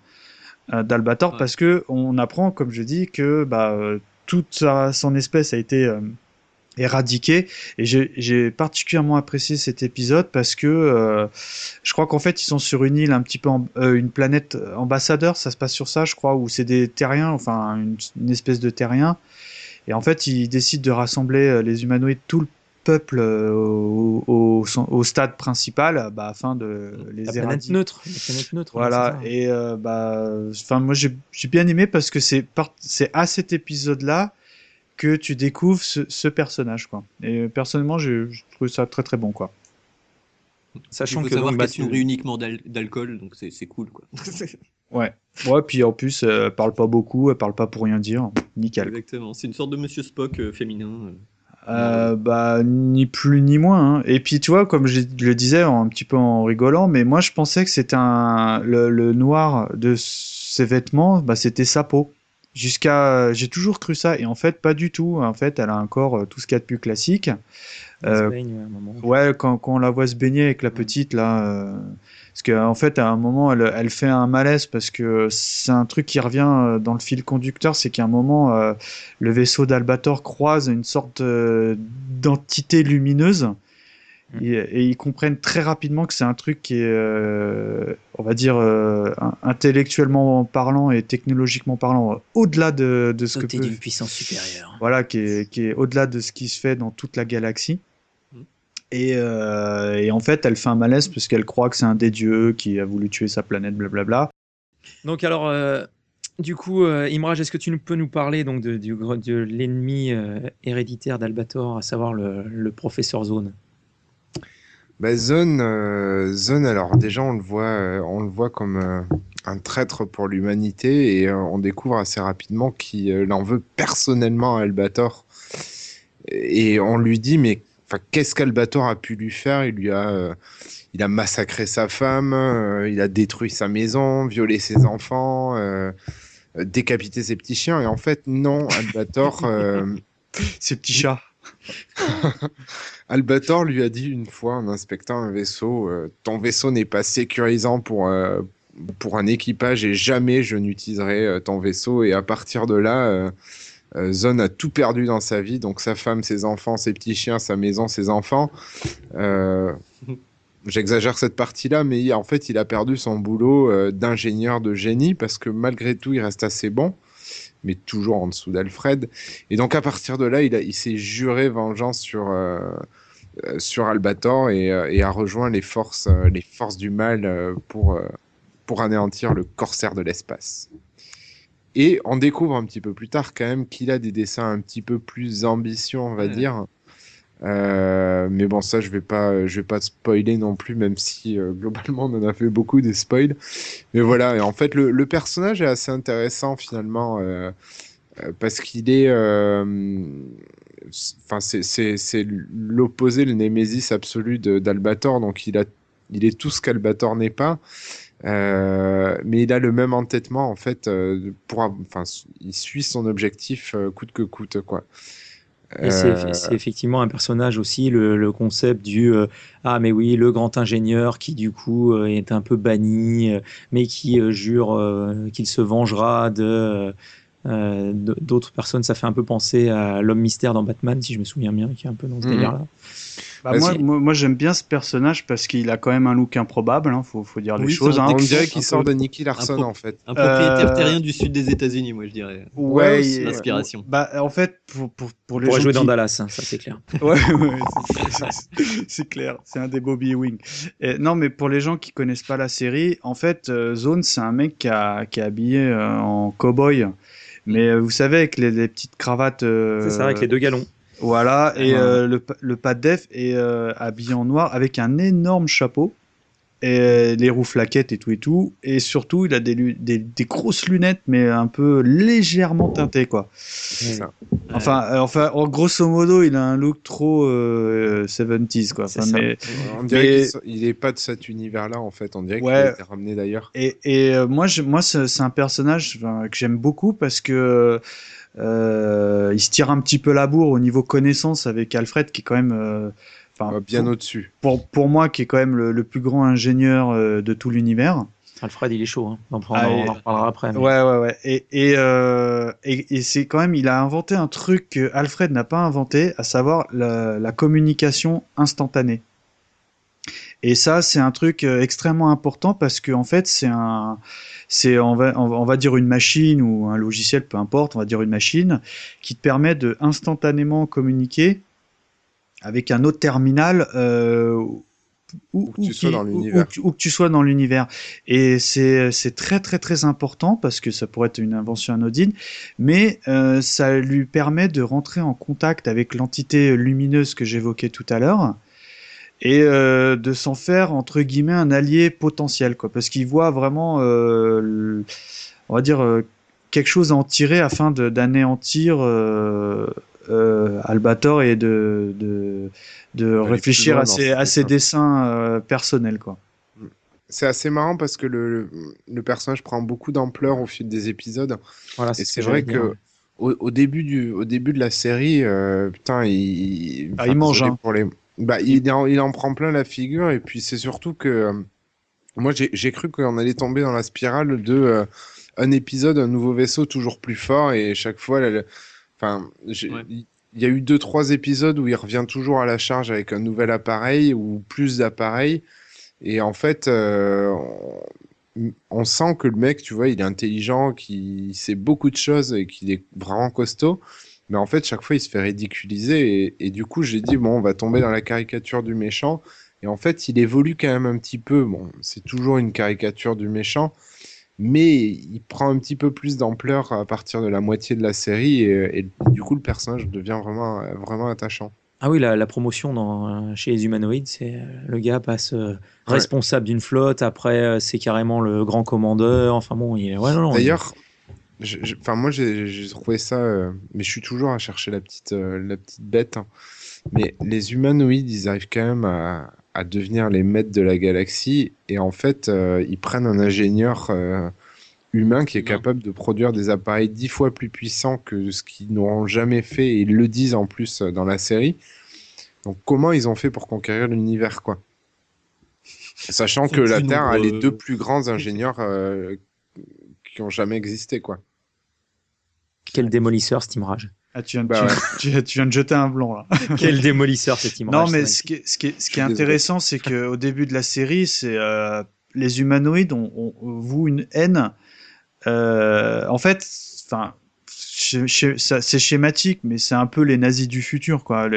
euh, d'Albator Ouais. parce que on apprend, comme je dis, que bah, euh, toute son espèce a été euh, éradiquée. Et j'ai particulièrement apprécié cet épisode parce que euh, je crois qu'en fait ils sont sur une île un petit peu, euh, une planète ambassadeur, ça se passe sur ça, je crois, où c'est des terriens, enfin une, une espèce de terrien. Et en fait ils décident de rassembler les humanoïdes, tout le peuple euh, au, au, au stade principal bah, afin de les La planète neutre. La planète neutre. Voilà, et euh, bah, enfin, moi j'ai j'ai bien aimé parce que c'est par- c'est à cet épisode-là que tu découvres ce, ce personnage, quoi. Et personnellement, j'ai j'ai trouvé ça très très bon, quoi. Il Sachant faut que savoir donc, bah, nourrit uniquement d'al- d'alcool, donc c'est c'est cool. Quoi. Ouais. Ouais, puis en plus, euh, elle parle pas beaucoup, elle parle pas pour rien dire, nickel. Exactement. C'est une sorte de Monsieur Spock euh, féminin. euh. Euh, bah, ni plus ni moins. hein. Et puis, tu vois, comme je le disais un petit peu en rigolant, mais moi je pensais que c'était un le, le noir de ses vêtements, bah, c'était sa peau. Jusqu'à, j'ai toujours cru ça, et en fait, pas du tout. En fait, elle a un corps euh, tout ce qu'il y a de plus classique. Euh, baigne. Ouais, quand, quand on la voit se baigner avec la petite là, euh, parce qu'en en fait à un moment elle, elle fait un malaise parce que c'est un truc qui revient euh, dans le fil conducteur, c'est qu'à un moment euh, le vaisseau d'Albator croise une sorte euh, d'entité lumineuse et, et ils comprennent très rapidement que c'est un truc qui est, euh, on va dire, euh, in- intellectuellement parlant et technologiquement parlant, au-delà de, de ce que peut d'une puissance supérieure. voilà, qui est, qui est au-delà de ce qui se fait dans toute la galaxie. Et, euh, et en fait, elle fait un malaise parce qu'elle croit que c'est un des dieux qui a voulu tuer sa planète, blablabla. Donc alors, euh, Du coup, euh, Imraj, est-ce que tu peux nous parler donc de, de l'ennemi euh, héréditaire d'Albator, à savoir le, le professeur Zone? Bah, Zone, euh, Zone, alors déjà on le voit, euh, on le voit comme euh, un traître pour l'humanité et euh, on découvre assez rapidement qu'il euh, en veut personnellement à Albator. Et on lui dit mais enfin qu'est-ce qu'Albator a pu lui faire? Il lui a, euh, il a massacré sa femme, euh, il a détruit sa maison, violé ses enfants, euh, décapité ses petits chiens. Et en fait non, Albator. Ces petits chats. Albator lui a dit une fois en inspectant un vaisseau Ton vaisseau n'est pas sécurisant pour, pour un équipage et jamais je n'utiliserai ton vaisseau. Et à partir de là, euh, Zone a tout perdu dans sa vie donc sa femme, ses enfants, ses petits chiens, sa maison, ses enfants. Euh, J'exagère cette partie-là, mais en fait, il a perdu son boulot euh, d'ingénieur de génie parce que malgré tout, il reste assez bon, mais toujours en dessous d'Alfred. Et donc, à partir de là, il, s'est juré vengeance sur, sur Albator et, et a rejoint les forces, les forces du mal pour, pour anéantir le corsaire de l'espace. Et on découvre un petit peu plus tard quand même qu'il a des dessins un petit peu plus ambitieux, on va dire. Euh, mais bon, ça, je vais pas, je vais pas spoiler non plus, même si euh, globalement on en a fait beaucoup des spoils. Mais voilà, et en fait, le, le personnage est assez intéressant finalement euh, euh, parce qu'il est, euh, enfin, c'est- l'opposé, le némésis absolu d'Albator. Donc, il a, il est tout ce qu'Albator n'est pas. Euh, mais il a le même entêtement en fait euh, pour enfin il suit son objectif euh, coûte que coûte quoi Et c'est effectivement un personnage aussi, le, le concept du euh, Ah, mais oui, le grand ingénieur qui, du coup, est un peu banni, mais qui euh, jure euh, qu'il se vengera de. D'autres personnes, ça fait un peu penser à l'homme mystère dans Batman, si je me souviens bien, qui est un peu dans ce Mhm. délire-là. Bah, moi, moi, moi, j'aime bien ce personnage parce qu'il a quand même un look improbable, hein, faut, faut dire les Oui, choses. c'est un hein. on dirait un qu'il sort de Nicky Larson en fait Un propriétaire Euh, terrien du sud des États-Unis, moi je dirais. Ouais, Ouais. L'inspiration. Bah, en fait, pour, pour, pour les Pour jouer dans Dallas, hein, ça c'est clair. Ouais, ouais, c'est- clair, c'est un des Bobby Wing. Et, non, mais pour les gens qui connaissent pas la série, en fait, euh, Zone, c'est un mec qui, a, qui est habillé euh, en cow-boy. Mais euh, vous savez, avec les, les petites cravates. euh, C'est ça, avec les deux galons. Voilà, et Ouais. euh, le, le pas de def est euh, habillé en noir avec un énorme chapeau. Et les roues flaquettes et tout et tout. Et surtout, il a des, des, des grosses lunettes, mais un peu légèrement teintées, quoi. ça Enfin, euh, enfin, en grosso modo, il a un look trop euh, 70s, quoi. Enfin, mais- on Mais- qu'il il est pas de cet univers là en fait on dirait qu'il Ouais. a été ramené d'ailleurs Et, et moi, je, moi, c'est un personnage que j'aime beaucoup parce que euh, il se tire un petit peu la bourre au niveau connaissance avec Alfred, qui est quand même, euh, enfin, Euh, bien au-dessus pour, pour moi, qui est quand même le, le plus grand ingénieur euh, de tout l'univers. Alfred, il est chaud. Hein. On, en- Ah, on en reparlera après. mais- Ouais, ouais, ouais. Et, et, euh, et, et c'est quand même, il a inventé un truc que Alfred n'a pas inventé, à savoir la, la communication instantanée. Et ça, c'est un truc euh, extrêmement important parce que en fait, c'est un, c'est on va, on dire une machine ou un logiciel, peu importe, on va dire une machine qui te permet de instantanément communiquer avec un autre terminal. Euh, où, que tu sois dans l'univers. où que tu- où que tu sois dans l'univers. Et c'est c'est très très très important parce que ça pourrait être une invention anodine, mais euh, ça lui permet de rentrer en contact avec l'entité lumineuse que j'évoquais tout à l'heure et euh, de s'en faire entre guillemets un allié potentiel quoi parce qu'il voit vraiment euh, le- on va dire euh, quelque chose à en tirer afin de- d'anéantir euh, euh, Albator et de de, réfléchir à ses, à ses dessins. euh, personnels quoi c'est assez marrant parce que le, le personnage prend beaucoup d'ampleur au fil des épisodes Voilà, et ce c'est vrai que au, au début du au début de la série euh, putain il Ah, il mange, hein. pour les bah il en, il en prend plein la figure et puis c'est surtout que euh, moi j'ai cru qu'on allait tomber dans la spirale de euh, un épisode un nouveau vaisseau toujours plus fort et chaque fois là, le- enfin Ouais. il y a eu deux trois épisodes où il revient toujours à la charge avec un nouvel appareil ou plus d'appareils et en fait euh, on, on sent que le mec tu vois il est intelligent qu'il sait beaucoup de choses et qu'il est vraiment costaud mais en fait chaque fois il se fait ridiculiser et, et du coup j'ai dit bon on va tomber dans la caricature du méchant et en fait il évolue quand même un petit peu bon c'est toujours une caricature du méchant mais il prend un petit peu plus d'ampleur à partir de la moitié de la série et, et du coup le personnage devient vraiment, vraiment attachant. Ah oui, la, la promotion dans, chez les humanoïdes, c'est euh, le gars passe euh, responsable d'une flotte, après euh, c'est carrément le grand commandeur. Enfin bon, il est. Ouais, D'ailleurs, enfin moi j'ai trouvé ça, euh, mais je suis toujours à chercher la petite, euh, la petite bête. hein. Mais les humanoïdes, ils arrivent quand même à, à devenir les maîtres de la galaxie et en fait, euh, ils prennent un ingénieur humain qui est capable de produire des appareils dix fois plus puissants que ce qu'ils n'auront jamais fait et ils le disent en plus dans la série. Donc comment ils ont fait pour conquérir l'univers quoi? Sachant que la Terre a les deux plus grands ingénieurs qui ont jamais existé quoi. Quel démolisseur, cet Imrage. Ah, tu viens, de, Bah tu, tu- tu viens de jeter un blanc là. Quel démolisseur, cet Imrage. Non, mais ce qui est, ce qui est, ce qui est Je suis désolé. intéressant, c'est qu'au début de la série, c'est euh, les humanoïdes ont, ont, ont voué une haine. Euh, en fait, enfin, c'est schématique, mais c'est un peu les nazis du futur, quoi.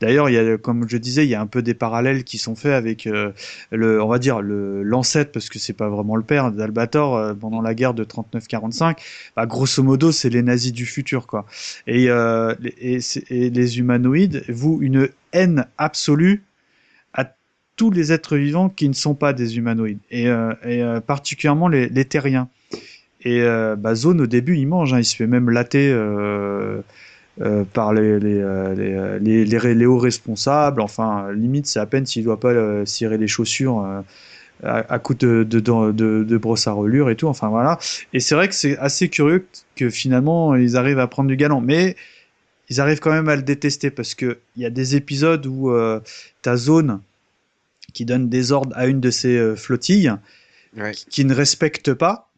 D'ailleurs, il y a, comme je disais, il y a un peu des parallèles qui sont faits avec euh, on va dire le l'ancêtre, parce que c'est pas vraiment le père d'Albator euh, pendant la guerre de 39-45. Bah, grosso modo, c'est les nazis du futur, quoi. Et, euh, les- humanoïdes vouent une haine absolue à tous les êtres vivants qui ne sont pas des humanoïdes, et, particulièrement les, les terriens. Et euh, bah, Zone, au début, il mange, hein, il se fait même latter euh, par les, les, les, les, les- les hauts responsables. Enfin, limite, c'est à peine s'il doit pas euh, cirer les chaussures euh, à, à coup de, de, de, de, de brosse à relure et tout. Enfin, voilà. Et c'est vrai que c'est assez curieux que finalement, ils arrivent à prendre du galon. Mais ils arrivent quand même à le détester parce que il y a des épisodes où t'as Zone qui donne des ordres à une de ses flottilles Ouais. qui, qui ne respecte pas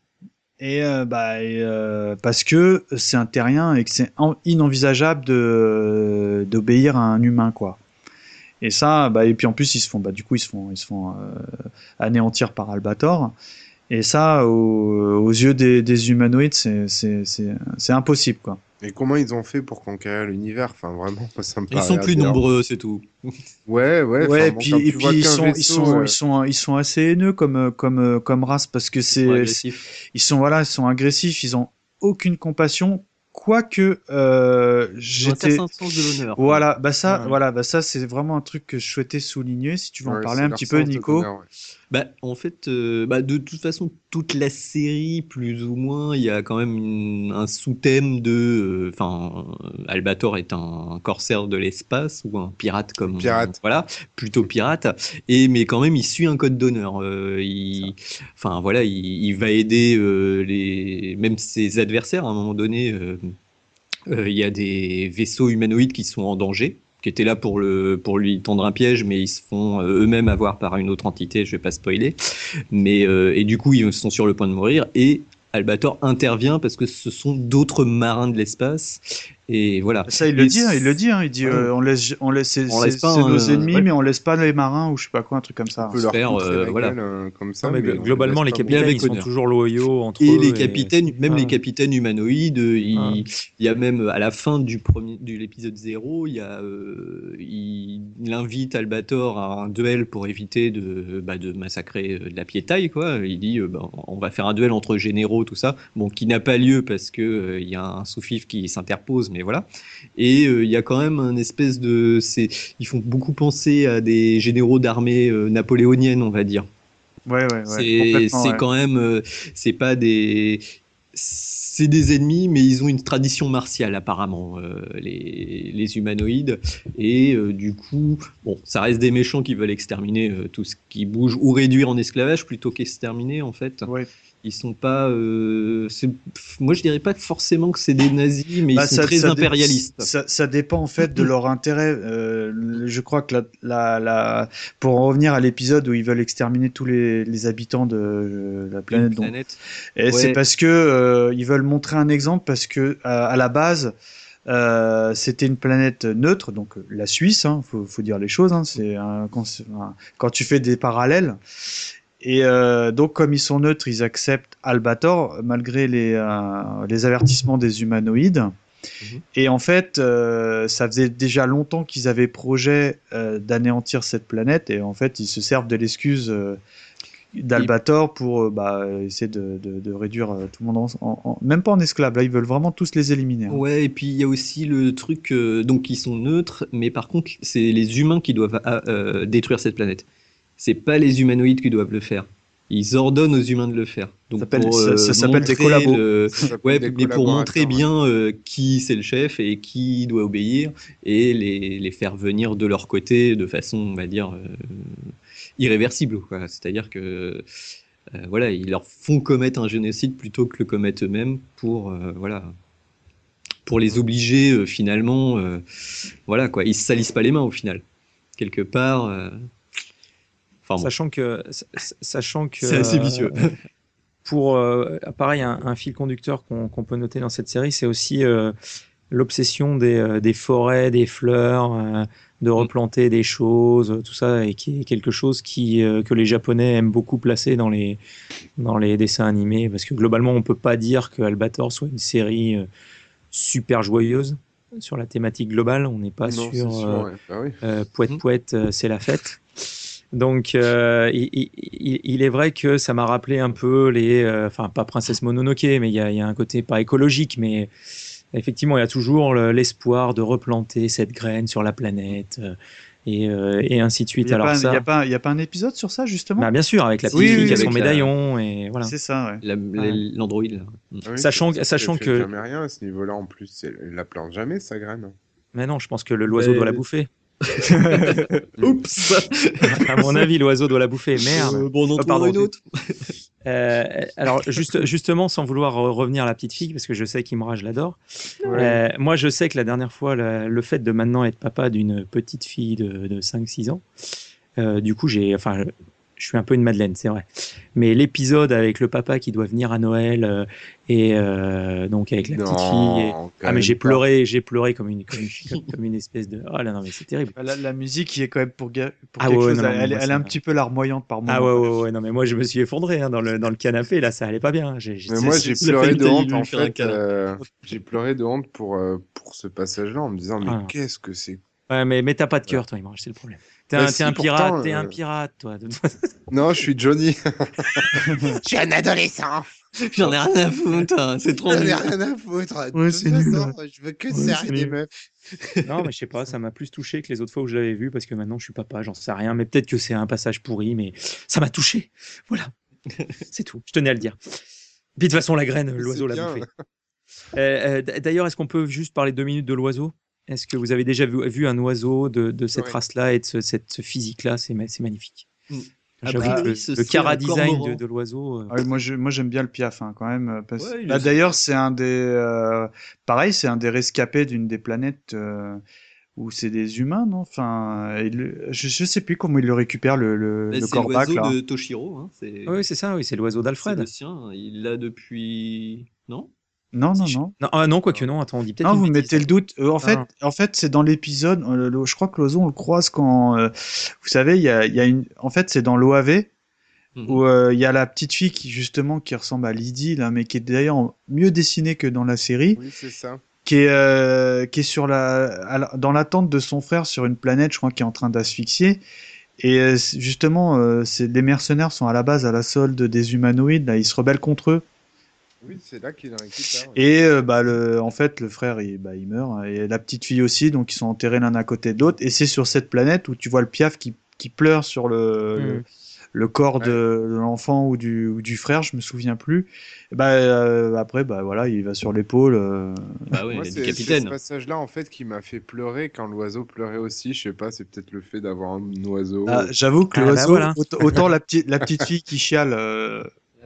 et euh, bah et, euh, parce que c'est un terrien et que c'est en- inenvisageable de d'obéir à un humain quoi. Et ça bah et puis en plus ils se font bah du coup ils se font ils se font euh, anéantir par Albator. Et ça, aux, aux yeux des, des humanoïdes, c'est- impossible, quoi. Et comment ils ont fait pour conquérir l'univers? Enfin, vraiment, ça me Ils sont plus nombreux, c'est tout. Ouais, ouais. Ouais, enfin, et bon, puis, et ils, ils, sont, euh, ils, sont, ils sont assez haineux comme, comme, comme race parce que Ils sont c'est, agressifs. ils sont, voilà, ils sont agressifs, ils ont aucune compassion, quoique euh, j'étais. certain sens de l'honneur. Voilà, bah ça, Ouais. voilà, bah ça, c'est vraiment un truc que je souhaitais souligner. Si tu veux en parler un petit peu, Nico. Bah, en fait, euh, bah, de toute façon, toute la série, plus ou moins, il y a quand même une- un sous-thème de. euh, Enfin, Albator est un corsaire de l'espace ou un pirate comme. Pirate. voilà, plutôt pirate. Et mais quand même, il suit un code d'honneur. Euh, il, enfin voilà, il, il va aider euh, les, même ses adversaires à un moment donné. euh, euh, il y a des vaisseaux humanoïdes qui sont en danger, qui étaient là pour, lui tendre un piège, mais ils se font euh, eux-mêmes avoir par une autre entité, je vais pas spoiler. Mais, euh, et du coup, ils sont sur le point de mourir, et Albator intervient parce que ce sont d'autres marins de l'espace. Et voilà. Ça, il le dit, hein, il le dit, hein, il dit, Ouais. euh, on laisse, on laisse, On laisse pas nos ennemis, ouais. mais on laisse pas les marins ou je sais pas quoi, un truc comme ça. On peut leur faire, euh, la voilà. gueule, euh, comme ça. Non, mais globalement, les capitaines, ils sont toujours loyaux entre Et eux. les capitaines, même Ah. les capitaines humanoïdes, euh, il, Ah. il y a même à la fin du premier, de l'épisode 0, il y a, euh, il, il invite Albator à un duel pour éviter de, bah, de massacrer euh, de la piétaille, quoi. Il dit, euh, bah, on va faire un duel entre généraux, tout ça. Bon, qui n'a pas lieu parce que euh, il y a un sous-fif qui s'interpose, mais voilà. Et euh, il y a quand même un espèce de, c'est, ils font beaucoup penser à des généraux d'armée euh, napoléonienne, on va dire. Ouais, ouais, ouais. C'est complètement, c'est ouais. quand même, euh, c'est pas des, c'est des ennemis, mais ils ont une tradition martiale apparemment, euh, les, les humanoïdes. Et euh, du coup, bon, ça reste des méchants qui veulent exterminer euh, tout ce qui bouge ou réduire en esclavage plutôt qu'exterminer en fait. Ouais. Ils sont pas, euh, moi je dirais pas forcément que c'est des nazis, mais Bah, ils sont ça- très ça impérialistes. Ça, ça dépend en fait de leur intérêt. Euh, je crois que la, la, la- pour en revenir à l'épisode où ils veulent exterminer tous les, les habitants de euh, la planète, planète. Ouais. c'est parce que euh, ils veulent montrer un exemple parce que à, à la base euh, c'était une planète neutre, donc la Suisse, hein, faut, faut dire les choses. Hein, c'est un- quand, quand tu fais des parallèles. Et euh, donc, comme ils sont neutres, ils acceptent Albator malgré les, euh, les avertissements des humanoïdes. Mhm. Et en fait, euh, ça faisait déjà longtemps qu'ils avaient projet d'anéantir cette planète, et en fait, ils se servent de l'excuse d'Albator pour bah, essayer de, de- de réduire tout le monde en, en- en- même pas en esclaves. Là, ils veulent vraiment tous les éliminer. hein. Ouais, et puis il y a aussi le truc, donc ils sont neutres, mais par contre, c'est les humains qui doivent détruire cette planète. C'est pas les humanoïdes qui doivent le faire. Ils ordonnent aux humains de le faire. Donc Ça s'appelle- pour, ça- euh, ça s'appelle des collabos. le- Ouais, des mais pour montrer bien euh, qui c'est le chef et qui doit obéir et les, les faire venir de leur côté de façon, on va dire, euh, irréversible. C'est-à-dire que voilà, ils leur font commettre un génocide plutôt que le commettre eux-mêmes pour voilà pour les obliger finalement voilà quoi, ils se salissent pas les mains au final. Quelque part enfin bon, Sachant que, sa- sa- sachant que c'est assez euh, vicieux. pour euh, pareil un, un fil conducteur qu'on peut noter dans cette série, c'est aussi euh, l'obsession des, euh, des forêts, des fleurs, euh, de replanter des choses, euh, tout ça, et qui est quelque chose qui euh, que les Japonais aiment beaucoup placer dans les dans les dessins animés, parce que globalement on peut pas dire que Albator soit une série euh, super joyeuse sur la thématique globale. On n'est pas Non, sur sûr, euh, ouais. Bah oui. euh, Mhm. Pouette, euh, c'est la fête. Donc, euh, il, il- il- il est vrai que ça m'a rappelé un peu les. euh, Enfin, pas Princesse Mononoke, mais il y a, il y a un côté pas écologique, mais effectivement, il y a toujours le- l'espoir de replanter cette graine sur la planète euh, et, euh, et ainsi de Il suite. n'y a, ça. il y a a pas un épisode sur ça, justement? Bah, bien sûr, avec la petite Oui, fille oui, qui a son la- médaillon, et voilà. C'est ça, ouais. La- la- L'android. Ah oui, Sachant- ça- ça sachant que- jamais rien à ce niveau-là en plus. Elle la plante jamais sa graine. Mais non, je pense que le- l'oiseau Mais- doit la bouffer. Oups. À mon avis, l'oiseau doit la bouffer. Merde. Euh, bon, on en pardon. une autre. Euh, alors, juste, justement, sans vouloir re- revenir à la petite fille, parce que je sais qu'Imra, je l'adore. Ouais. Euh, moi, je sais que la dernière fois, le, le fait de maintenant être papa d'une petite fille de, de 5-6 ans, euh, du coup, j'ai, enfin, je, suis un peu une Madeleine, c'est vrai. Mais l'épisode avec le papa qui doit venir à Noël euh, et euh, donc avec la petite fille. et- Ah mais j'ai pleuré, j'ai pleuré comme une, comme une, comme une espèce de. Oh là non mais c'est terrible. La, la musique, il est quand même pour, Ah quelque ouais, chose. non, elle, moi, elle est un petit peu larmoyante par moment. Ah ouais, ouais ouais non mais moi je me suis effondré hein, dans le dans le canapé là ça allait pas bien. J'ai, j'ai- Mais moi, j'ai pleuré de honte en fait. euh, j'ai pleuré de honte pour, euh, pour ce passage-là en me disant mais Ah. qu'est-ce que c'est Ouais, mais, mais t'as pas de cœur, toi, Imran, c'est le problème. T'es Bah un, si, t'es un pourtant, pirate, t'es un euh, pirate, toi. Non, je suis Johnny. Je suis un adolescent. J'en ai rien à foutre, hein, c'est trop J'en ai rien à foutre. De Ouais, toute c'est nul, façon, je veux que Ouais, serrer c'est des meufs. non, mais je sais pas, ça m'a plus touché que les autres fois où je l'avais vu, parce que maintenant je suis papa, j'en sais rien, mais peut-être que c'est un passage pourri, mais ça m'a touché. Voilà. c'est tout. Je tenais à le dire. Puis de toute façon, la graine, l'oiseau l'a bien. bouffé. Euh, euh, D'ailleurs, est-ce qu'on peut juste parler deux minutes de l'oiseau? Est-ce que vous avez déjà vu, vu un oiseau de, de cette Ouais. race-là et de ce, cette, ce physique-là? C'est ma- c'est magnifique. Mm. J'avoue que le, ce le cara design de, l'oiseau. euh, Ah oui, moi, je, moi j'aime bien le piaf hein, quand même. parce- Ouais, il Bah, D'ailleurs, c'est un des. euh, Pareil, c'est un des rescapés d'une des planètes euh, où c'est des humains, non? Enfin, le- je, je sais plus comment il le récupère, le, le, Bah, le c'est l'oiseau de Toshiro. Hein, c'est Oui, c'est ça, oui, c'est l'oiseau c'est d'Alfred. le sien. Il l'a depuis. Non? Non, non, non. Non, ah, non, quoique non, attends, on dit peut-être. Non, vous bêtise. mettez le doute. Euh, en fait, Ah. en fait, c'est dans l'épisode. euh, je crois que l'oiseau on le croise quand. euh, vous savez, il y a, il y a une. En fait, c'est dans l'OAV Mhm. où euh, il y a la petite fille qui justement qui ressemble à Lydie là, mais qui est d'ailleurs mieux dessinée que dans la série, Oui, c'est ça. qui est euh, qui est sur la, la- dans l'attente de son frère sur une planète, je crois, qui est en train d'asphyxier. Et euh, justement, euh, les mercenaires sont à la base à la solde des humanoïdes. Là, ils se rebellent contre eux. Oui, c'est là qu'il. Et euh, bah le, en fait, le frère, il, bah, il meurt, hein, et la petite fille aussi, donc ils sont enterrés l'un à côté de l'autre. Et c'est sur cette planète où tu vois le piaf qui, qui pleure sur le, Mm. le, le corps de, de l'enfant ou du, ou du frère, je me souviens plus. Et bah euh, après, bah voilà, il va sur l'épaule. euh, Bah ouais, Moi, c'est du c'est ce capitaine. passage-là en fait qui m'a fait pleurer quand l'oiseau pleurait aussi. Je sais pas, c'est peut-être le fait d'avoir un oiseau. Ah, J'avoue que Ah, bah l'oiseau, voilà. autant, autant la petite la petite fille qui chiale, euh,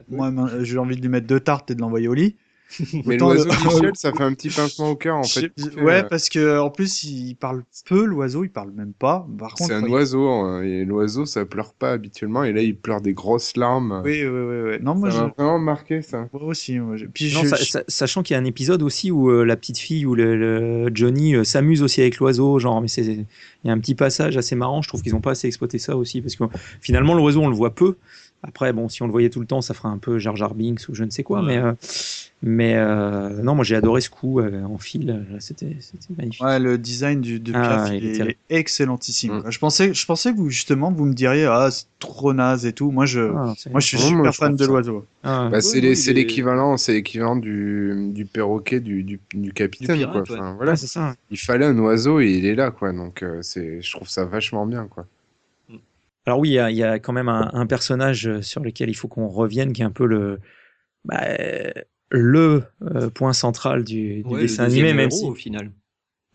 moi j'ai envie de lui mettre deux tartes et de l'envoyer au lit. Mais l'oiseau le- ça fait un petit pincement au cœur en fait. Ouais, euh, parce que en plus il parle peu l'oiseau, il parle même pas. Par contre, C'est un il- oiseau, hein, et l'oiseau ça pleure pas habituellement, et là il pleure des grosses larmes. Oui, oui, oui, oui. Non, moi, ça je... m'a vraiment marqué ça. moi aussi. moi, je- Puis Non, je- sa- je- sa- sachant qu'il y a un épisode aussi où euh, la petite fille ou le, le Johnny euh, s'amuse aussi avec l'oiseau, genre, mais c'est, il y a un petit passage assez marrant. Je trouve qu'ils n'ont pas assez exploité ça aussi parce que finalement l'oiseau on le voit peu. Après, bon, si on le voyait tout le temps, ça ferait un peu Jar Jar Binks ou je ne sais quoi, Ouais. mais euh, Mais euh, non, moi j'ai adoré ce coup euh, en fil, c'était c'était magnifique. Ouais, le design du, de Ah, Piaf, il il, est excellentissime. Mm. Je pensais, je pensais que vous, justement, vous me diriez, ah, c'est trop naze et tout. Moi, je, Ah, c'est- moi, je suis super moi, fan de l'oiseau. ah, Bah, c'est l'équivalent, c'est l'équivalent du, du perroquet du, du, du capitaine, pirate, quoi. ouais. Enfin, voilà. ouais, c'est ça. Il fallait un oiseau et il est là, quoi. Donc, euh, c'est, je trouve ça vachement bien, quoi. Alors oui, il y a, il y a quand même un, un personnage euh, sur lequel il faut qu'on revienne, qui est un peu le bah, euh, le euh, point central du, du Ouais, le dessin animé, même héros, si au final.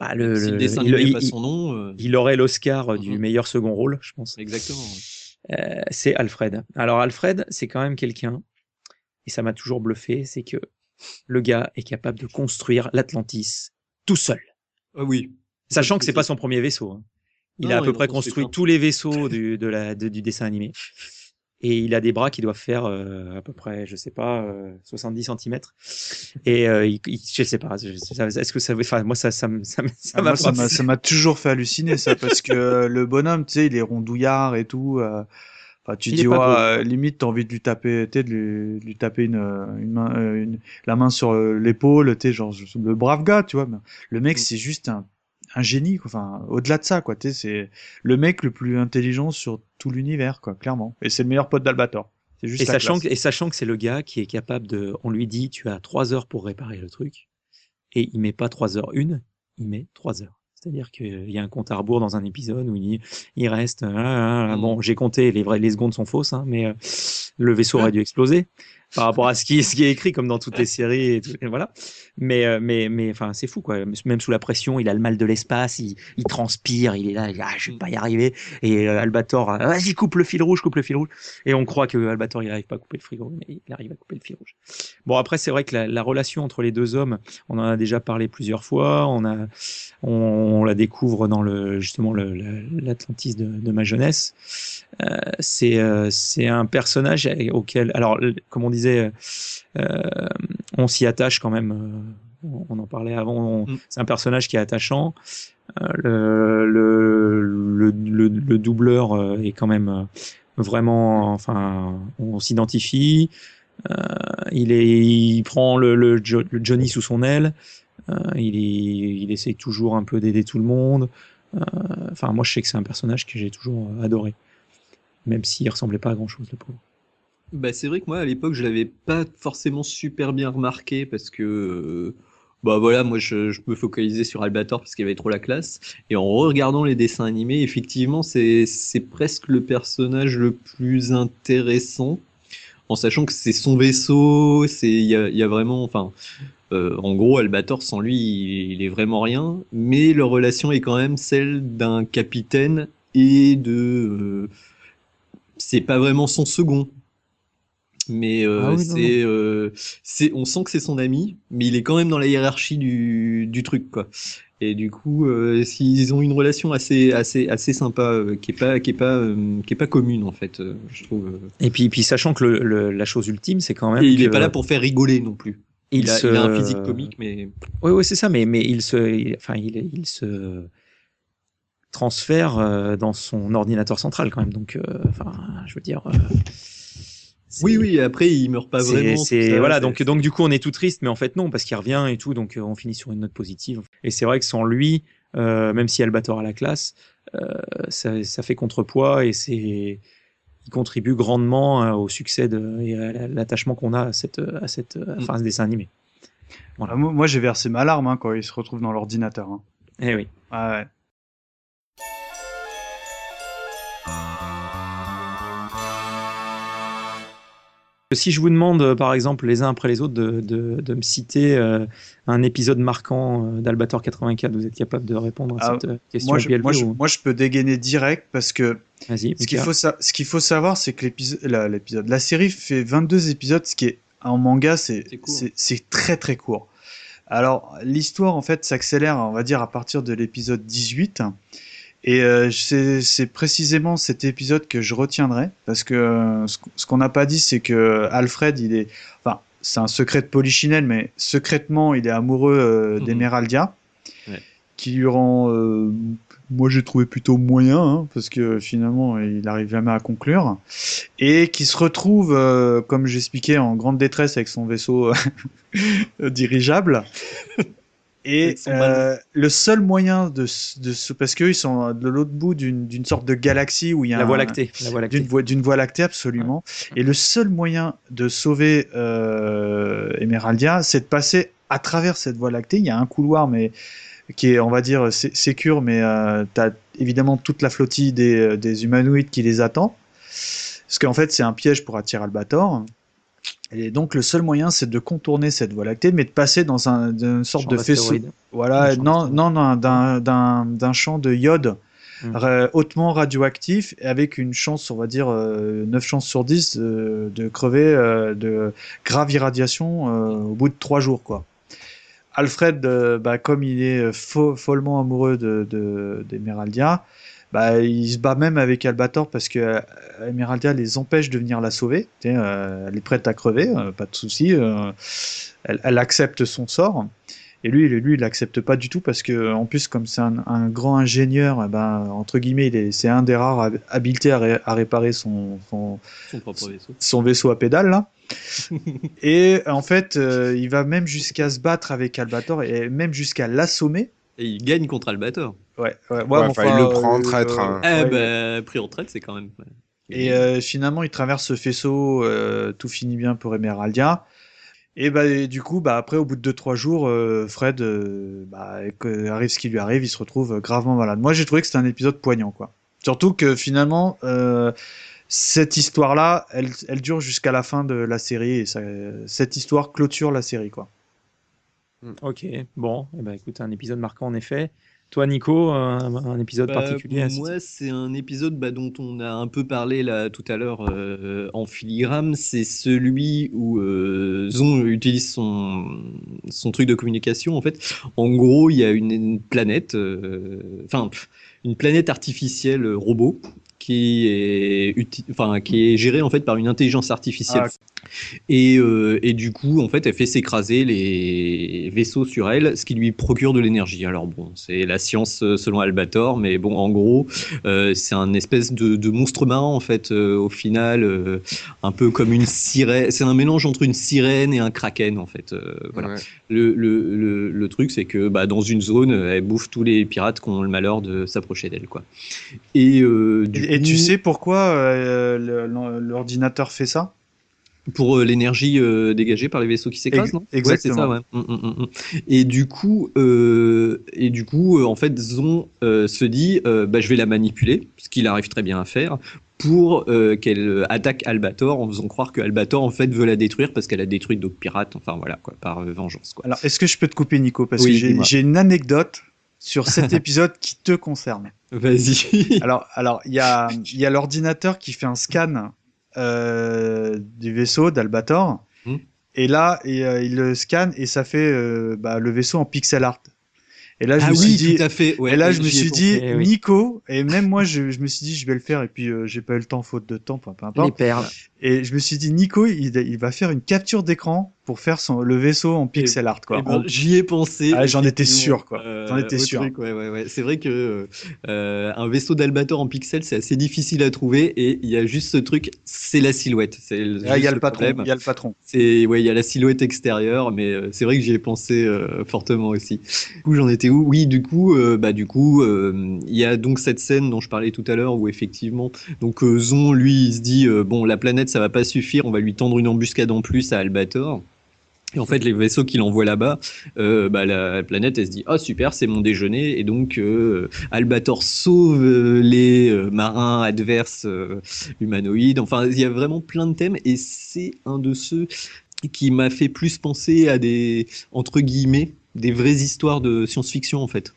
bah, le, si le le- dessin il, animé il- pas son nom, euh, il aurait l'Oscar du Mhm. meilleur second rôle, je pense. exactement. ouais. Euh, c'est Alfred. Alors Alfred, c'est quand même quelqu'un, et ça m'a toujours bluffé, c'est que le gars est capable de construire l'Atlantis tout seul. Ah oui. Sachant que c'est pas son premier vaisseau. hein. Il Non, a à peu près construit tous les vaisseaux du, de la, de- du dessin animé. Et il a des bras qui doivent faire euh, à peu près, je sais pas, euh, 70 cm. Et euh, il, il- je sais pas, est-ce que ça, enfin moi ça, ça, Ah, m'a ça m'a- toujours fait halluciner, ça, parce que euh, le bonhomme, tu sais, il est rondouillard et tout. euh, Enfin, tu Il dis, ouais, euh, limite, t'as envie de lui taper, tu de lui, de lui taper une, euh, une main, euh, une- la main sur euh, l'épaule, tu sais, genre, le brave gars, tu vois. mais Le mec, Mm. c'est juste un, un génie, quoi. Enfin, au-delà de ça, quoi, tu sais, c'est le mec le plus intelligent sur tout l'univers, quoi, clairement. Et c'est le meilleur pote d'Albator. C'est juste Et sachant, que, et sachant que c'est le gars qui est capable de, on lui dit, tu as trois heures pour réparer le truc, et il met pas trois heures une, il met trois heures. C'est-à-dire qu'il y a un compte à rebours dans un épisode où il, reste, ah, ah, Mm. bon, j'ai compté, les vrais, les secondes sont fausses, hein, mais euh, le vaisseau aurait dû exploser par rapport à ce qui, est écrit comme dans toutes les séries et, voilà. Mais, euh, mais, mais, enfin, c'est fou, quoi. Même sous la pression, il a le mal de l'espace, il, transpire, il est là, il dit, ah, je vais pas y arriver. Et euh, Albator, ah, vas-y, coupe le fil rouge, coupe le fil rouge. Et on croit que Albator, il n'arrive pas à couper le frigo, mais il arrive à couper le fil rouge. Bon, après, c'est vrai que la, la relation entre les deux hommes, on en a déjà parlé plusieurs fois. On a, on, la découvre dans le justement l'Atlantis de, ma jeunesse. Euh, c'est euh, c'est un personnage auquel, alors comme on disait, euh, on s'y attache quand même. euh, on- en parlait avant. Mm. C'est un personnage qui est attachant. Euh, le, le, le, le, le doubleur euh, est quand même euh, vraiment, enfin, on s'identifie. Euh, il est, il prend le, le, Jo- le Johnny sous son aile. Euh, il, il essaye toujours un peu d'aider tout le monde. Euh, Enfin, moi, je sais que c'est un personnage que j'ai toujours euh, adoré, même s'il ressemblait pas à grand chose, le pauvre. Bah, c'est vrai que moi, à l'époque, je l'avais pas forcément super bien remarqué parce que, euh, bah voilà, moi, je, me focalisais sur Albator parce qu'il avait trop la classe. Et en regardant les dessins animés, effectivement, c'est, presque le personnage le plus intéressant. En sachant que c'est son vaisseau, c'est, il y a, y a vraiment, enfin, euh, en gros, Albator, sans lui, il, il est vraiment rien. Mais leur relation est quand même celle d'un capitaine et de, euh, c'est pas vraiment son second. Mais euh, Ah oui, c'est, euh, c'est, on sent que c'est son ami, mais il est quand même dans la hiérarchie du, du truc, quoi. Et du coup, euh, s'ils ont une relation assez, assez, assez sympa, euh, qui est pas, qui est pas, euh, qui est pas commune en fait, euh, je trouve. Et puis, puis sachant que le, le- la chose ultime, c'est quand même. Et il est pas là pour faire rigoler non plus. Il, a, se- il a un physique comique, mais Oui, oui, c'est ça, mais, mais il se, il- enfin, il, il se transfère euh, dans son ordinateur central quand même. Donc, euh, enfin, je veux dire. Oui, oui. Après, il meurt pas vraiment. ça, voilà, donc, donc du coup, on est tout triste, mais en fait, non, parce qu'il revient et tout, donc euh, on finit sur une note positive. Et c'est vrai que sans lui, euh, même si Albator a la classe, euh, ça, ça fait contrepoids et c'est. Il contribue grandement euh, au succès de, et à l'attachement qu'on a à cette, à cette, enfin, à ce dessin animé. Ah, moi, moi, j'ai versé ma larme hein, quand il se retrouve dans l'ordinateur. Hein. Eh oui. Ah ouais. Si je vous demande, euh, par exemple, les uns après les autres, de, de, de me citer euh, un épisode marquant euh, d'Albator 84, vous êtes capable de répondre à Ah, cette question Moi je, PLP moi, je, ou- moi, je peux dégainer direct parce que ce qu'il faut, sa- savoir, c'est que l'épisode, la, la série fait 22 épisodes, ce qui est en manga, c'est très très court. Alors, l'histoire, en fait, s'accélère, on va dire, à partir de l'épisode 18. Et euh, c'est, précisément cet épisode que je retiendrai, parce que euh, ce, qu'on n'a pas dit, c'est que Alfred, il est, enfin, c'est un secret de Polichinelle, mais secrètement, il est amoureux euh, Mhm. d'Emeraldia. Ouais. qui lui rend, euh, moi j'ai trouvé plutôt moyen, hein, parce que finalement il n'arrive jamais à conclure, et qui se retrouve, comme j'expliquais, en grande détresse avec son vaisseau dirigeable. Et euh, le seul moyen de, de se, parce qu'ils sont de l'autre bout d'une sorte de galaxie où il y a La Voie lactée. D'une voie, voie lactée absolument. Et le seul moyen de sauver euh, Emeraldia, c'est de passer à travers cette voie lactée. Il y a un couloir, mais qui est, on va dire, sé- sécure, mais euh, t'as évidemment toute la flottille des, euh, des humanoïdes qui les attend. Parce qu'en fait, c'est un piège pour attirer Albator. Et donc, le seul moyen, c'est de contourner cette voie lactée, mais de passer dans un, une sorte Champ de faisceau. Voilà, non, non, non, d'un, champ de iode Hmm. hautement radioactif, avec une chance, on va dire, euh, 9 chances sur 10 euh, de crever euh, de grave irradiation euh, au bout de 3 jours, quoi. Alfred, euh, bah, comme il est fo- follement amoureux de, de, d'Emeraldia, bah, il se bat même avec Albator parce que euh, Emeraldia les empêche de venir la sauver. Euh, elle est prête à crever, euh, pas de souci. euh, elle, elle accepte son sort. Et lui, lui, il l'accepte pas du tout parce que, en plus, comme c'est un, un grand ingénieur, eh ben, entre guillemets, il est, c'est un des rares hab- habilités à, ré- à réparer son, son, Son propre vaisseau. son vaisseau à pédale là. et en fait, il va même jusqu'à se battre avec Albator et même jusqu'à l'assommer. Et il gagne contre Albator. Ouais, ouais, ouais, Ouais, mais enfin, il le prend en traître, hein. Ouais, bah, pris en traite, c'est quand même. Et euh, finalement, il traverse ce faisceau, euh, tout finit bien pour Emeraldia. Et bah, et du coup, bah, après, au bout de 2-3 jours, euh, Fred, euh, bah, arrive ce qui lui arrive, il se retrouve gravement malade. Moi, j'ai trouvé que c'était un épisode poignant, quoi. Surtout que finalement, euh, cette histoire-là, elle, elle dure jusqu'à la fin de la série, et ça, cette histoire clôture la série, quoi. Ok, bon, eh ben, écoute, un épisode marquant en effet. Toi, Nico, un, un épisode Bah, particulier Moi, c'est un épisode bah, dont on a un peu parlé là tout à l'heure euh, en filigrane. C'est celui où euh, Zon utilise son, son truc de communication. En fait, en gros, il y a une, une planète, euh, enfin, une planète artificielle robot qui est, enfin, qui est gérée en fait par une intelligence artificielle. Ah. Et, euh, et du coup, en fait, elle fait s'écraser les vaisseaux sur elle, ce qui lui procure de l'énergie. Alors bon, c'est la science euh, selon Albator, mais bon, en gros, euh, c'est un espèce de, de monstre marin en fait. euh, au final, un peu comme une sirène. C'est un mélange entre une sirène et un kraken en fait. voilà. Ouais. Le, le, le, le truc, c'est que bah, dans une zone, elle bouffe tous les pirates qui ont le malheur de s'approcher d'elle, quoi. Et, du Et, et tu sais pourquoi euh, l'ordinateur fait ça? Pour euh, l'énergie euh, dégagée par les vaisseaux qui s'écrasent, non? Exactement. Ouais, c'est ça, ouais. Mm, mm, mm. Et du coup, euh, et du coup, euh, en fait, Zon se dit, bah, je vais la manipuler, ce qu'il arrive très bien à faire, pour qu'elle attaque Albator en faisant croire que Albator en fait veut la détruire parce qu'elle a détruit d'autres pirates. Enfin voilà quoi, par vengeance quoi. Alors, est-ce que je peux te couper, Nico? Parce Oui, que j'ai une anecdote sur cet épisode qui te concerne. Vas-y. Alors, alors il y a, il y a l'ordinateur qui fait un scan euh, du vaisseau d'Albator. Hmm. Et là, et, euh, il le scanne et ça fait euh, bah, le vaisseau en pixel art. Et là, je ah me suis oui, dit, tout à fait. Ouais, et là, je me suis pensé. dit, eh oui. Nico, et même moi, je, je me suis dit, je vais le faire, et puis euh, j'ai pas eu le temps, faute de temps, peu peu Les importe. perles. Et je me suis dit, Nico, il, il va faire une capture d'écran pour faire son, le vaisseau en pixel art, quoi. Ben, J'y ai pensé. Ah, j'en étais sûr, quoi. Euh, J'en étais sûr. ouais, ouais, ouais. C'est vrai que euh, un vaisseau d'Albator en pixel, c'est assez difficile à trouver et il y a juste ce truc, c'est la silhouette. C'est Ah, il y a le patron, il y a le patron. C'est ouais, il y a la silhouette extérieure, mais euh, c'est vrai que j'y ai pensé fortement aussi. Du coup, j'en étais où? Oui, du coup, bah du coup, il y a donc cette scène dont je parlais tout à l'heure où effectivement, donc Zon, lui, il se dit bon, la planète, ça va pas suffire, on va lui tendre une embuscade en plus à Albator. Et en fait, les vaisseaux qu'il envoie là-bas, euh, bah, la planète, elle se dit ah super, c'est mon déjeuner, et donc euh, Albator sauve euh, les marins adverses humanoïdes. Enfin, il y a vraiment plein de thèmes, et c'est un de ceux qui m'a fait plus penser à des entre guillemets des vraies histoires de science-fiction en fait.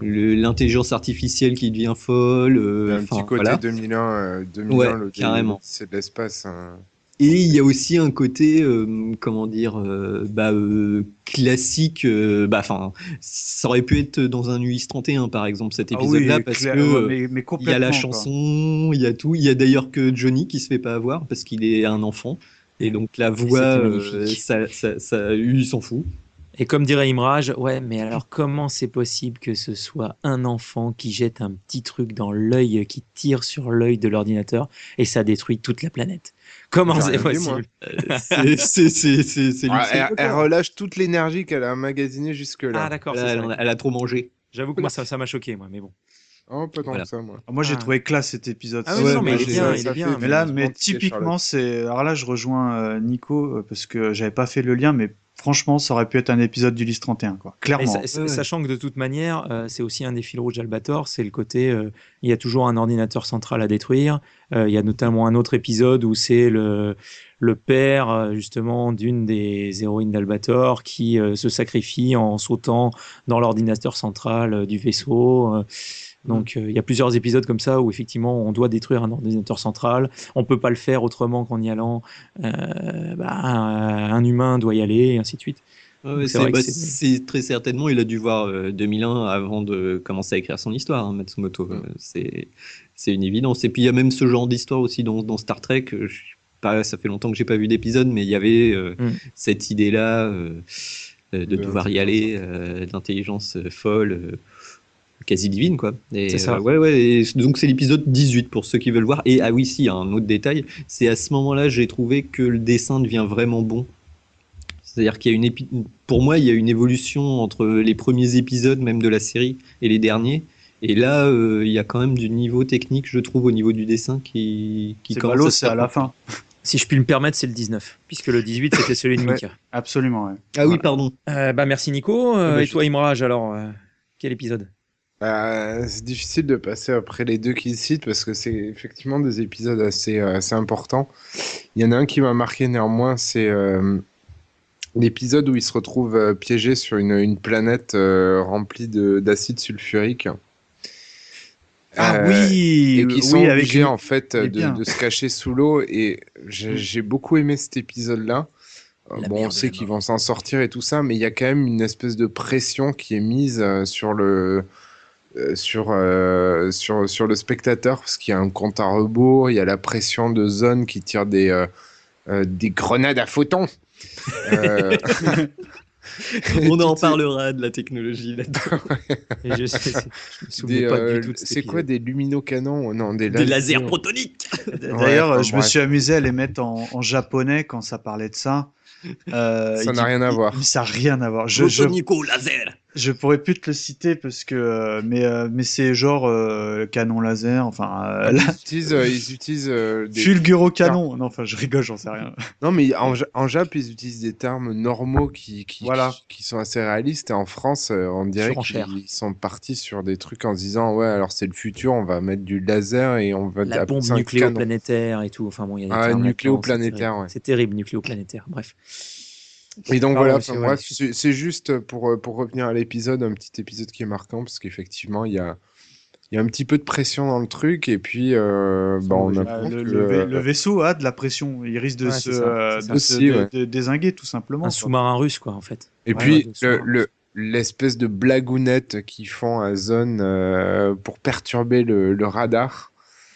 L'intelligence artificielle qui devient folle. Il y euh, a un petit côté voilà. 2001, euh, 2001 Ouais, le- carrément. c'est de l'espace. hein. Et il y a aussi un côté, euh, comment dire, euh, bah, euh, classique. euh, bah, enfin, ça aurait pu être dans un US 31 par exemple cet Ah épisode-là oui, parce clair- que ouais, mais, mais il y a la chanson, il y a tout. Il y a d'ailleurs que Johnny qui se fait pas avoir parce qu'il est un enfant. Et donc la voix, euh, ça, ça, lui, il s'en fout. Et comme dirait Imraj, ouais, mais alors comment c'est possible que ce soit un enfant qui jette un petit truc dans l'œil, qui tire sur l'œil de l'ordinateur et ça détruit toute la planète? Comment c'est possible? Ah, elle, relâche toute l'énergie qu'elle a emmagasinée Ah jusque-là. d'accord, Elle a- ça. elle, a- elle a trop mangé. J'avoue que moi ça m'a choqué, moi, mais bon. oh, pas tant Voilà. que ça, moi. Moi, j'ai Ah. trouvé classe cet épisode. Ah oui, Ouais, non, mais il est bien, ça il fait est bien. Mais là, mais typiquement, c'est. Alors là, je rejoins euh, Nico euh, parce que j'avais pas fait le lien, mais franchement, ça aurait pu être un épisode du Lys 31, quoi. Clairement. Ouais. Sachant que de toute manière, euh, c'est aussi un des fils rouges d'Albator, c'est le côté, euh, il y a toujours un ordinateur central à détruire. Euh, il y a notamment un autre épisode où c'est le, le père justement d'une des héroïnes d'Albator qui euh, se sacrifie en sautant dans l'ordinateur central euh, du vaisseau. Euh, donc euh, il y a plusieurs épisodes comme ça où effectivement on doit détruire un ordinateur central. On peut pas le faire autrement qu'en y allant. Euh, bah, un, un humain doit y aller et ainsi de suite. Ouais, C'est c'est vrai que bah, c'est- c'est très certainement, il a dû voir euh, 2001 avant de commencer à écrire son histoire, hein, Matsumoto. Mm. Euh, C'est c'est une évidence. Et puis il y a même ce genre d'histoire aussi dans, dans Star Trek. euh, je pas, ça fait longtemps que j'ai pas vu d'épisode, mais il y avait euh, Mm. cette idée-là euh, euh, de De devoir y aller, euh, d'intelligence euh, folle. Quasi divine quoi et C'est ça. euh, ouais ouais et donc c'est l'épisode 18 pour ceux qui veulent voir et ah oui si il y a un autre détail c'est à ce moment-là j'ai trouvé que le dessin devient vraiment bon c'est-à-dire qu'il y a une épi- pour moi, il y a une évolution entre les premiers épisodes même de la série et les derniers. Et là, euh, il y a quand même du niveau technique, je trouve, au niveau du dessin qui, qui C'est commence ballot, à se c'est à la faire- fin. Si je puis me permettre, c'est le 19, puisque le 18 c'était celui de Ouais. Mika. Absolument, ouais. Ah oui, pardon. Euh, bah merci Nico. Euh, Ah bah, et je- toi Imraj alors, euh, quel épisode? Bah, c'est difficile de passer après les deux qu'il cite parce que c'est effectivement des épisodes assez, euh, assez importants. Il y en a un qui m'a marqué néanmoins, c'est euh, l'épisode où il se retrouve euh, piégé sur une, une planète euh, remplie de- d'acide sulfurique. Ah oui, et qui sont obligés en fait de, se cacher sous l'eau et j'ai j'ai beaucoup aimé cet épisode-là. La bon, on sait qu'ils vont s'en sortir et tout ça, mais il y a quand même une espèce de pression qui est mise sur le sur euh, sur sur le spectateur parce qu'il y a un compte à rebours, il y a la pression de zone qui tire des euh, euh, des grenades à photons. Euh, On en parlera de la technologie là-dedans. Euh, c'est quoi des luminocanons Non, des, Des lasers. protoniques. D'ailleurs, Ouais, je me suis amusé à les mettre en, en japonais quand ça parlait de ça. Euh, Ça n'a rien à voir. Ça n'a rien à voir. Je, je, laser. Je pourrais plus te le citer parce que, euh, mais, euh, mais c'est genre euh, canon laser, enfin, euh, là, Ils utilisent, euh, ils utilisent euh, des fulguro canon. Non, enfin, je rigole, j'en sais rien. Non, mais en, en Jap, ils utilisent des termes normaux qui, qui, Voilà. qui, qui sont assez réalistes. Et en France, on dirait qu'ils sont partis sur des trucs en se disant Ouais, alors c'est le futur, on va mettre du laser et on va La bombe nucléoplanétaire et tout. Enfin bon, il y a des Ah, termes nucléoplanétaire, ouais. C'est terrible, nucléoplanétaire. Bref. Et donc voilà, enfin, bref, c'est juste pour, euh, pour revenir à l'épisode, un petit épisode qui est marquant parce qu'effectivement, il y a, il y a un petit peu de pression dans le truc. Et puis, euh, bah, on le, que, le vai- le vaisseau a de la pression. Il risque de Ouais, se, ça, de Aussi, dé- ouais. dé- dézinguer tout simplement. Un sous-marin russe, quoi, en fait. Et Ouais, puis, ouais, le- l'espèce de blagounette qu'ils font à Zone euh, pour perturber le, le radar.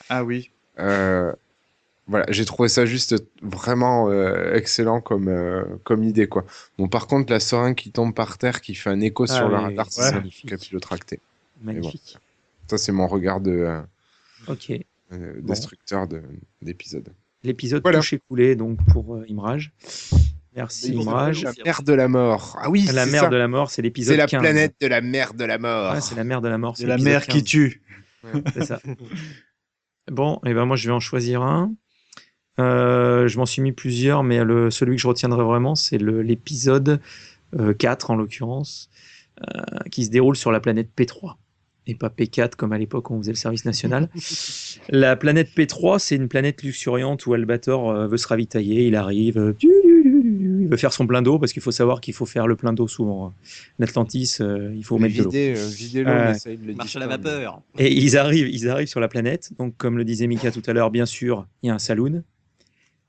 Ah oui. euh, voilà, j'ai trouvé ça juste vraiment euh, excellent comme, euh, comme idée. Quoi. Bon, par contre, la seringue qui tombe par terre, qui fait un écho Ah sur le oui, radar, oui, c'est ouais. magnifique capillotracté. Magnifique. Ça, c'est mon regard de, euh, Ok. euh, destructeur de- d'épisode. L'épisode Voilà. touché coulé, donc, pour euh, Imraj. Merci, Imraj. La mer de la mort. Ah oui, La c'est mer ça. de la mort, c'est l'épisode C'est la 15. planète de la mer de la mort. Ouais, c'est la mer de la mort. C'est la mer qui 15. tue. C'est ça. Bon, et ben moi je vais en choisir un. Euh, je m'en suis mis plusieurs, mais le, celui que je retiendrai vraiment, c'est l'épisode euh, 4 en l'occurrence, euh, qui se déroule sur la planète P3 et pas P4 comme à l'époque où on faisait le service national. la planète P3, c'est une planète luxuriante où Albator euh, veut se ravitailler. Il arrive, euh, il veut faire son plein d'eau parce qu'il faut savoir qu'il faut faire le plein d'eau souvent. En Atlantis, euh, il faut Mais mettre de l'eau. vider, euh, vider l'eau, de le Marche à la vapeur. Et ils arrivent, ils arrivent sur la planète. Donc, comme le disait Mika tout à l'heure, bien sûr, il y a un saloon.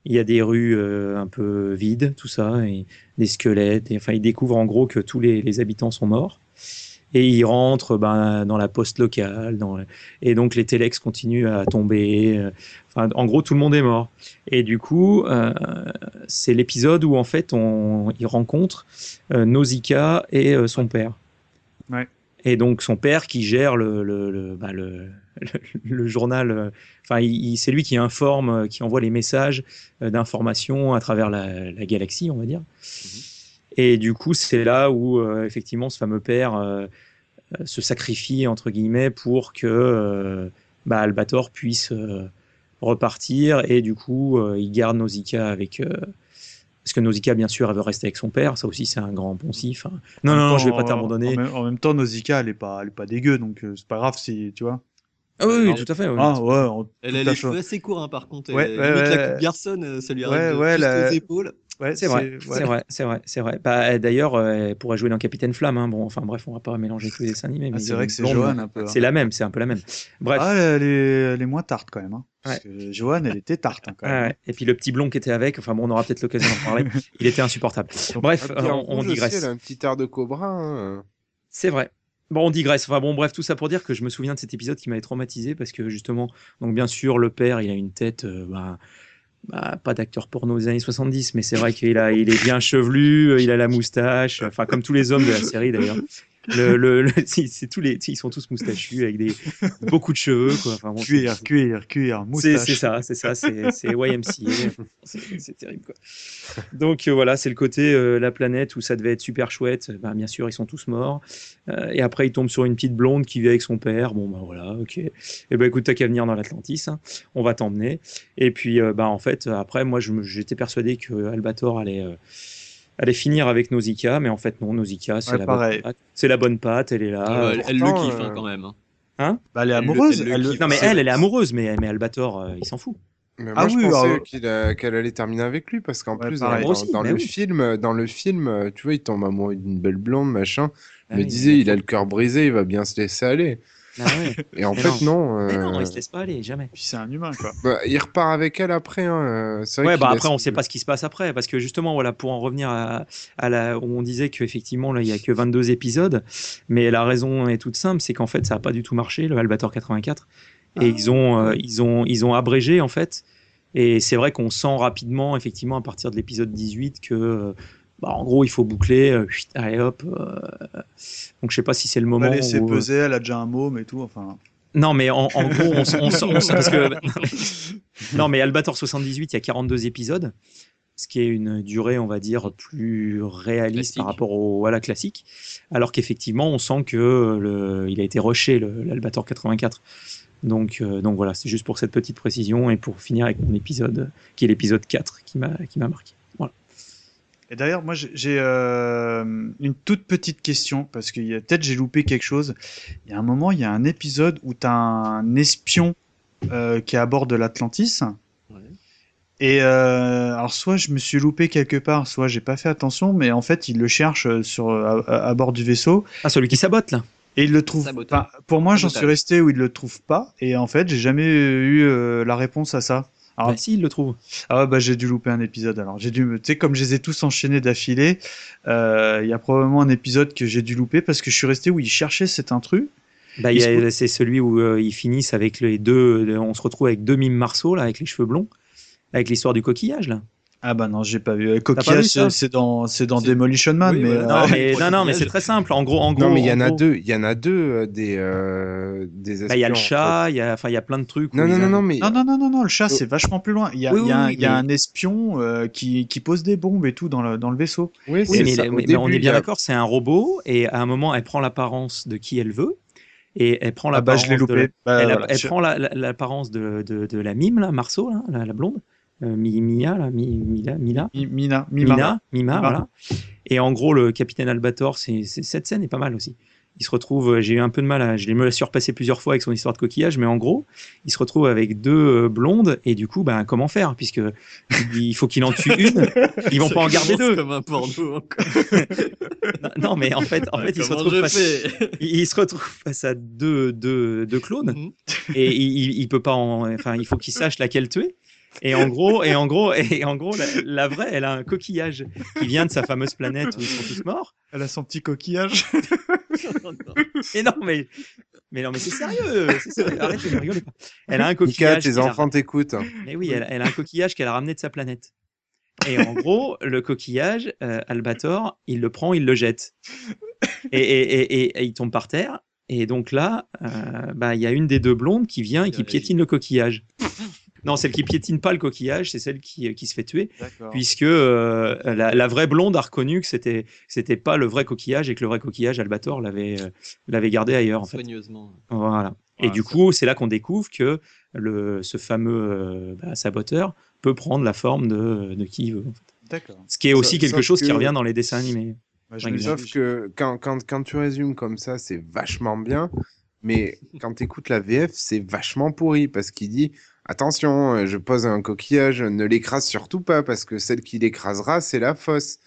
Il y a des rues euh, un peu vides, tout ça, et des squelettes. Et, enfin, ils découvrent en gros que tous les, habitants sont morts. Et il rentre ben, dans la poste locale. Et donc les téléx continuent à tomber. euh, Enfin, en gros, tout le monde est mort. Et du coup, euh, c'est l'épisode où en fait, on, il rencontre euh, Nausicaa et euh, son père. Ouais. Et donc son père qui gère le, le, le, bah, le, le- le journal. euh, Enfin, c'est lui qui informe, euh, qui envoie les messages euh, d'information à travers la, la galaxie, on va dire. Et du coup, c'est là où euh, effectivement ce fameux père euh, se sacrifie entre guillemets pour que euh, bah, Albator puisse repartir et du coup il garde Nausicaa avec parce que Nausicaa bien sûr elle veut rester avec son père ça aussi c'est un grand poncif hein. non non non temps, je vais pas t'abandonner En, même- en même temps, Nausicaa, elle est pas, elle est pas dégueu, donc euh, c'est pas grave si, tu vois. ah oui, tout à fait oui. Ah ouais, on- Elle a les cheveux assez courts, hein, par contre. Ouais, Elle- ouais, ouais. la coupe garçonne, ça lui Ouais, arrive ouais, juste la- aux épaules. Ouais, c'est vrai, ouais. c'est vrai, c'est vrai, c'est vrai. Bah, d'ailleurs, euh, elle pourrait jouer dans Capitaine Flamme. hein. Bon, enfin bref, on va pas mélanger tous les dessins animés. Ah, mais c'est vrai que c'est Johan un peu. hein. C'est la même, c'est un peu la même. Bref. Ah, elle est, elle est moins tarte quand même. Hein. Parce Ouais. que Johan, elle était tarte hein, quand même. ouais. Et puis le petit blond qui était avec, enfin bon, on aura peut-être l'occasion d'en parler. Il était insupportable. Bref, on, on aussi, digresse. elle a un petit air de cobra. hein. C'est vrai. Bon, on digresse. Enfin bon, bref, tout ça pour dire que je me souviens de cet épisode qui m'avait traumatisé parce que justement, donc bien sûr, le père, il a une tête, euh, bah, bah, pas d'acteur porno des années 70, mais c'est vrai qu'il il est bien chevelu, euh, il a la moustache, comme tous les hommes de la série d'ailleurs. Le, le, le- c'est tous les, ils sont tous moustachus avec des beaucoup de cheveux, quoi. Enfin, bon, Cuir, cuir, cuir, c'est moustache. c'est ça, c'est ça, c'est YMCA. C'est terrible quoi. Donc euh, voilà, c'est le côté euh, la planète où ça devait être super chouette. Ben, bien sûr, ils sont tous morts. Euh, et après, il tombe sur une petite blonde qui vit avec son père. Bon ben voilà, ok. Et ben écoute, t'as qu'à venir dans l'Atlantis, hein. on va t'emmener. Et puis ben en fait, après, moi, j'étais persuadé que Albator allait allait finir avec Nausicaa, mais en fait non, Nausicaa, c'est Ouais, la pareil. bonne patte. C'est la bonne patte, elle est là. Ah, elle, elle le kiffe hein, euh, quand même. hein. Bah, elle est amoureuse. elle le elle le- kiffe. Non mais elle, elle est amoureuse, mais, mais Albator, euh, il s'en fout. Mais moi, Ah je oui, pensais alors- qu'il a- qu'elle allait terminer avec lui parce qu'en Ouais, plus, pareil. dans, aussi, le oui. film, dans le film, euh, tu vois, il tombe amoureux d'une belle blonde, machin. Ah me oui, disait, il a le cœur brisé, il va bien se laisser aller. Ah ouais. Et en Mais fait, non. Mais euh, non, il se laisse pas aller, jamais. Puis c'est un humain, quoi. bah, il repart avec elle après. Hein. euh, vrai Ouais, bah laisse- après, on sait pas ce qui se passe après, parce que justement, voilà, pour en revenir à, à la, où on disait qu'effectivement, là, il y a que 22 épisodes, mais la raison est toute simple, c'est qu'en fait, ça a pas du tout marché, le Albator 84, et ils ont, euh, ils ont, ils ont abrégé, en fait, et c'est vrai qu'on sent rapidement, effectivement, à partir de l'épisode 18, que, euh, bah, en gros, il faut boucler, euh, chut, allez hop, euh, donc je sais pas si c'est le On moment va laisser où, euh, peser, elle a déjà un môme et tout. Enfin, Non, mais en, en gros, on, on on parce que non, mais Albator 78, il y a 42 épisodes, ce qui est une durée, on va dire, plus réaliste Classique. par rapport au à la classique, alors qu'effectivement, on sent que le, il a été rushé l'Albator 84. Donc, euh, donc voilà, c'est juste pour cette petite précision et pour finir avec mon épisode, qui est l'épisode 4, qui m'a qui m'a marqué. Et d'ailleurs, moi, j'ai- euh, une toute petite question, parce que il y a- peut-être j'ai loupé quelque chose. Il y a un moment, il y a un épisode où tu as un espion euh, qui est à bord de l'Atlantis. Ouais. Et euh, alors, soit je me suis loupé quelque part, soit j'ai pas fait attention, mais en fait, il le cherche sur, à, bord du vaisseau. Ah, celui qui sabote là. Et il le trouve pas. Pour moi, j'en suis resté où il le trouve pas. Et en fait, j'ai jamais eu euh, la réponse à ça. Alors, Bah, si, il le trouve. ah bah j'ai dû louper un épisode alors. J'ai dû, me- tu sais, comme je les ai tous enchaînés d'affilée, euh, il y a probablement un épisode que j'ai dû louper parce que je suis resté où il cherchait cet intrus. Bah, se- c'est celui où euh, ils finissent avec les deux. On se retrouve avec deux mimes Marceau là, avec les cheveux blonds, avec l'histoire du coquillage là. Ah bah non, j'ai pas vu. Euh, pas Coquillage, c'est- dans, c'est dans C'est- Demolition Man, Oui, mais euh, Non, mais, non, mais c'est très simple. En gros, en gros. Non, mais il y en a gros, deux. Il y en a deux euh, des euh, des bah, Il y a le chat, il y a, enfin, il y a plein de trucs. Non, non, non, a- non, mais non, non, non, non, non, le chat, c'est vachement plus loin. Il y a, Oui, il y a, un- oui, y a mais- un espion euh, qui, qui pose des bombes et tout dans le, dans le vaisseau. Oui, mais, ça. mais- on est bien a- d'accord, c'est un robot et à un moment, elle prend l'apparence de qui elle veut et elle prend Ah bah l'apparence je l'ai de, loupé. Bah, elle, a- voilà, elle je- prend la- la- l'apparence de, de, de la mime là, Marceau là, la, la blonde, euh, Mia là, Mi- Mila, Mila. Mi- Mina, Mima. Mina, Mima, voilà. Et en gros, le capitaine Albator, c'est cette scène est pas mal aussi. Il se retrouve, euh, j'ai eu un peu de mal, à, je l'ai me surpassé plusieurs fois avec son histoire de coquillage, mais en gros, il se retrouve avec deux euh, blondes et du coup, ben comment faire? Puisque il faut qu'il en tue une. Ils vont pas en garder deux. comme un porno. Non, mais en fait, en fait, il se retrouve face, fais? il il se retrouve face à deux, deux, deux clones Mhm. et il, il, il peut pas en, enfin, il faut qu'il sache laquelle tuer. Et en gros, et en gros, et en gros, la, la vraie, elle a un coquillage qui vient de sa fameuse planète où ils sont tous morts. Elle a son petit coquillage. mais non, mais, mais non, mais c'est sérieux. sérieux. Arrête, ne rigolez pas. Elle a un Mika, coquillage. tes qu'elle a- enfants t'écoutent. Mais oui, elle, elle a un coquillage qu'elle a ramené de sa planète. Et en gros, le coquillage, euh, Albator, il le prend, il le jette. Et, et- et- et- et il tombe par terre. Et donc là, euh, bah, il y a une des deux blondes qui vient et qui piétine le coquillage. Non, celle qui piétine pas le coquillage, c'est celle qui, qui se fait tuer, puisque euh, la, la vraie blonde a reconnu que c'était c'était pas le vrai coquillage et que le vrai coquillage, Albator l'avait euh, l'avait gardé ailleurs en fait. Soigneusement. Voilà. Et Ah, du coup, c'est là qu'on découvre que le, ce fameux euh, bah, saboteur peut prendre la forme de, de qui il veut. D'accord. Ce qui est aussi quelque chose qui revient dans les dessins animés. Bah, je. Sauf que quand, quand, quand tu résumes comme ça, c'est vachement bien. Mais quand tu écoutes la VF, c'est vachement pourri parce qu'il dit Attention, euh, je pose un coquillage, ne l'écrase surtout pas parce que celle qui l'écrasera, c'est la fausse.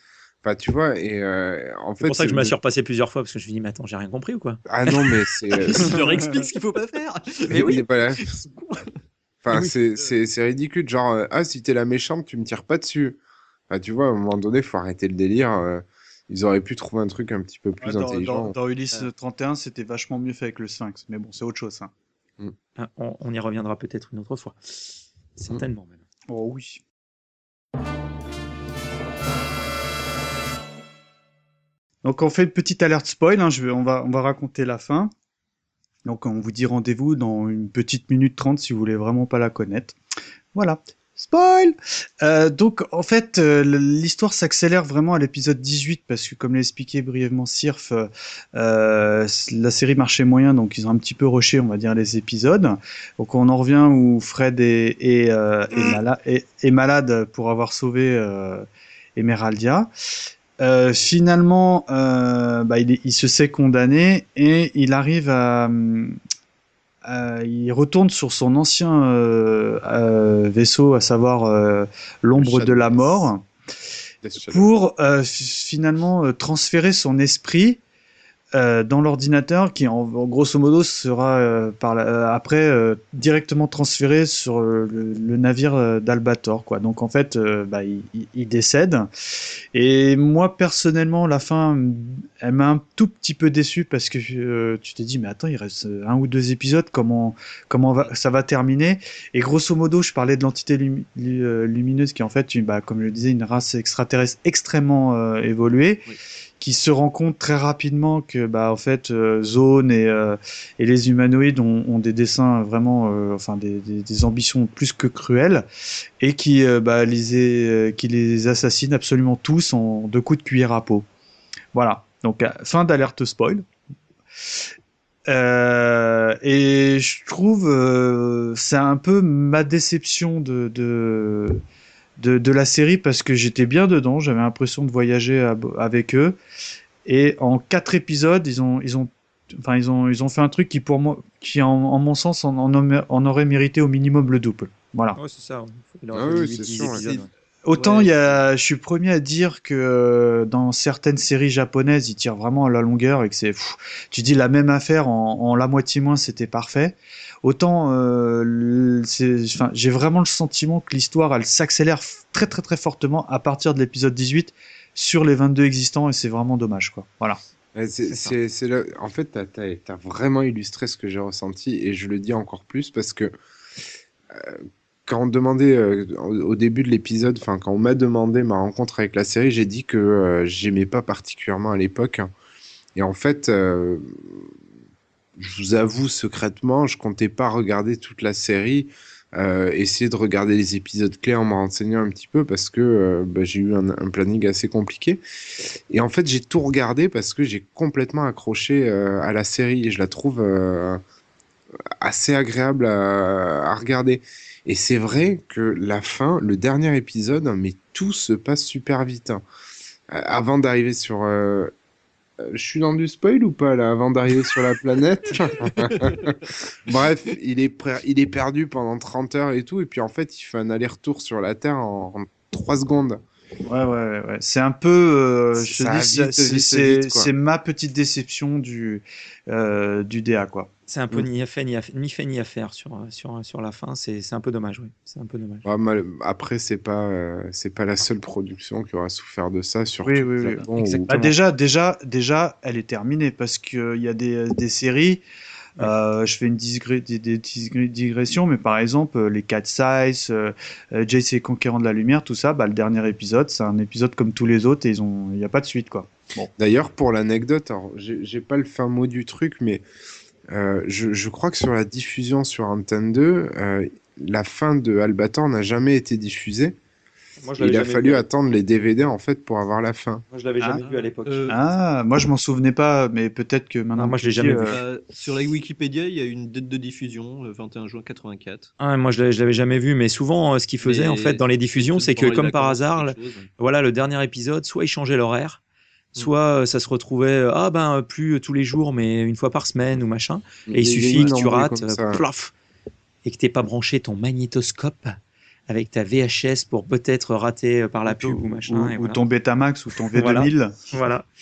Enfin, tu vois, et euh, en fait. C'est pour ça que je suis repassé plusieurs fois parce que je me suis dit, mais attends, j'ai rien compris ou quoi? Ah non, mais c'est. euh, Je leur explique ce qu'il faut pas faire. Mais oui. pas là. Enfin, oui. c'est- c'est c'est ridicule. Genre, euh, ah, si t'es la méchante, tu me tires pas dessus. Enfin, tu vois, à un moment donné, faut arrêter le délire. euh, ils auraient pu trouver un truc un petit peu plus dans, intelligent. dans- dans Ulysse 31, c'était vachement mieux fait avec le Sphinx. Mais bon, c'est autre chose. Hein. Ah, on, on y reviendra peut-être une autre fois. Certainement même. Oh oui. Donc on fait une petite alerte spoil, hein, je vais, on, va, on va raconter la fin. Donc on vous dit rendez-vous dans une petite minute trente si vous voulez vraiment pas la connaître. Voilà. Spoil Euh, Donc en fait euh, l'histoire s'accélère vraiment à l'épisode 18 parce que comme l'a expliqué brièvement Sirf, euh, euh, la série marchait moyen donc ils ont un petit peu rushé on va dire les épisodes. Donc on en revient où Fred est, est, est, mala- est- est malade pour avoir sauvé euh, Emeraldia. Euh, finalement, euh, bah, il, est- il se sait condamné et il arrive à, à- il retourne sur son ancien euh, euh, vaisseau, à savoir euh, l'ombre de la mort, pour euh, fi- finalement euh, transférer son esprit euh, dans l'ordinateur qui en, grosso modo sera euh, par la- euh, après euh, directement transféré sur le, navire euh, d'Albator quoi. Donc en fait bah, il, il- décède. Et moi personnellement la fin elle m'a un tout petit peu déçu parce que tu t'es dit mais attends il reste un ou deux épisodes comment comment ça va terminer? Et grosso modo je parlais de l'entité lumi- lu- lumineuse qui en fait une, bah, comme je le disais une race extraterrestre extrêmement évoluée. Oui. Qui se rend compte très rapidement que bah en fait euh, Zone et, euh, et les humanoïdes ont, ont des dessins vraiment euh, enfin des, des, des ambitions plus que cruelles et qui euh, bah, les euh, qui les assassinent absolument tous en deux coups de cuillère à peau. Voilà. Donc euh, fin d'alerte spoil. Euh, et je trouve euh, c'est un peu ma déception de, de de, de la série parce que j'étais bien dedans, j'avais l'impression de voyager à- avec eux. Et en quatre épisodes, ils ont, ils ont, enfin, ils ont, ils ont fait un truc qui, pour moi, qui, en, en mon sens, en, en aurait mérité au minimum le double. Voilà. Ouais, c'est ça. ouais. Il Ah aurait oui, fallu c'est 8-10 sûr, ouais. épisodes, ouais. Autant Ouais, il y a, je suis premier à dire que euh, dans certaines séries japonaises, ils tirent vraiment à la longueur et que c'est, tu dis la même affaire en, en la moitié moins, c'était parfait. Autant, euh, j'ai vraiment le sentiment que l'histoire, elle s'accélère très très très fortement à partir de l'épisode 18 sur les 22 existants et c'est vraiment dommage quoi. Voilà. C'est- là- En fait, tu as, vraiment illustré ce que j'ai ressenti et je le dis encore plus parce que euh, quand on demandait euh, au, au début de l'épisode, enfin quand on m'a demandé ma rencontre avec la série, j'ai dit que euh, j'aimais pas particulièrement à l'époque. Et en fait, euh, je vous avoue secrètement, je comptais pas regarder toute la série, euh, essayer de regarder les épisodes clés en me renseignant un petit peu parce que euh, bah, j'ai eu un, planning assez compliqué. Et en fait, j'ai tout regardé parce que j'ai complètement accroché euh, à la série et je la trouve assez agréable à, regarder. Et c'est vrai que la fin, le dernier épisode, mais tout se passe super vite. hein. Avant d'arriver sur... euh, je suis dans du spoil ou pas là avant d'arriver sur la planète Bref, il est, prêt- il est perdu pendant 30 heures et tout, et puis en fait, il fait un aller-retour sur la Terre en, en 3 secondes. Ouais, ouais, ouais. C'est un peu, euh, je te dis, c'est ma petite déception du, euh, du DA, quoi. C'est un peu Mm. ni à fait ni à, ni fait ni à faire sur, euh, sur, sur la fin. C'est c'est un peu dommage, oui. C'est un peu dommage. Ouais, mal- Après, c'est pas, euh, c'est pas la seule production qui aura souffert de ça, surtout Oui, oui, oui. Exactement. Bah, déjà, déjà, déjà, elle est terminée parce qu'il y a des, des séries. euh, je fais une digré- des, des digré- digressions, mais par exemple, euh, les Cat Size, euh, euh, et Conquérant de la Lumière, tout ça, bah, le dernier épisode, c'est un épisode comme tous les autres et ils ont, il n'y a pas de suite, quoi. D'ailleurs, pour l'anecdote, j'ai pas le fin mot du truc, mais euh, je, je crois que sur la diffusion sur Antenne 2, euh, la fin de Albator n'a jamais été diffusée. Moi, je il a fallu vu. attendre les DVD en fait pour avoir la fin. Moi, je l'avais Ah. jamais vu à l'époque. Euh, Ah, moi, je m'en souvenais pas, mais peut-être que maintenant. Ah, moi, je l'ai jamais vu. euh, sur la Wikipédia, il y a une date de diffusion, le 21 juin 84. Ah, moi, je l'avais- jamais vu, mais souvent, ce qu'il faisait Mais en fait dans les diffusions, c'est que comme par hasard, voilà, le dernier épisode, soit il changeait l'horaire. Soit euh, ça se retrouvait, euh, ah ben, plus tous les jours, mais une fois par semaine ou machin. Et il suffit que tu rates, euh, plof, et que t'aies pas branché ton magnétoscope avec ta VHS pour peut-être rater euh, par la pub ou, machin. ou, et ou ton Betamax ou ton Voilà. V2000. Voilà.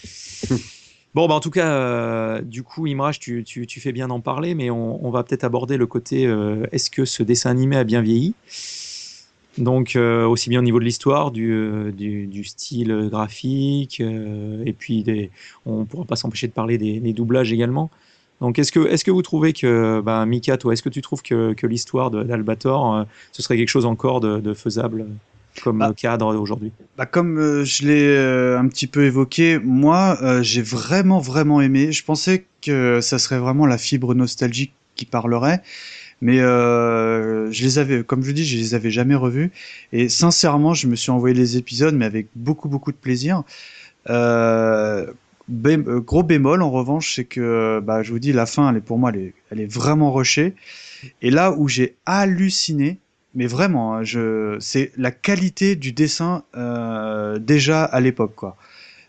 Bon, bah, en tout cas, euh, du coup, Imraj, tu, tu, tu fais bien d'en parler, mais on, on va peut-être aborder le côté euh, est-ce que ce dessin animé a bien vieilli? Donc, euh, aussi bien au niveau de l'histoire, du, euh, du, du style graphique, euh, et puis des, on ne pourra pas s'empêcher de parler des, des doublages également. Donc, est-ce que, est que vous trouvez que, bah, Mika, toi, est-ce que tu trouves que, que l'histoire d'Albator, euh, ce serait quelque chose encore de, de faisable comme Bah, cadre aujourd'hui? Bah, comme euh, je l'ai euh, un petit peu évoqué, moi, euh, j'ai vraiment, vraiment aimé. Je pensais que ça serait vraiment la fibre nostalgique qui parlerait. Mais euh, je les avais, comme je dis, je les avais jamais revus. Et sincèrement, je me suis envoyé les épisodes, mais avec beaucoup, beaucoup de plaisir. Euh, euh, gros bémol, en revanche, c'est que, bah, je vous dis, la fin, elle est pour moi, elle est, elle est vraiment rushée. Et là où j'ai halluciné, mais vraiment, hein, je, c'est la qualité du dessin euh, déjà à l'époque, quoi.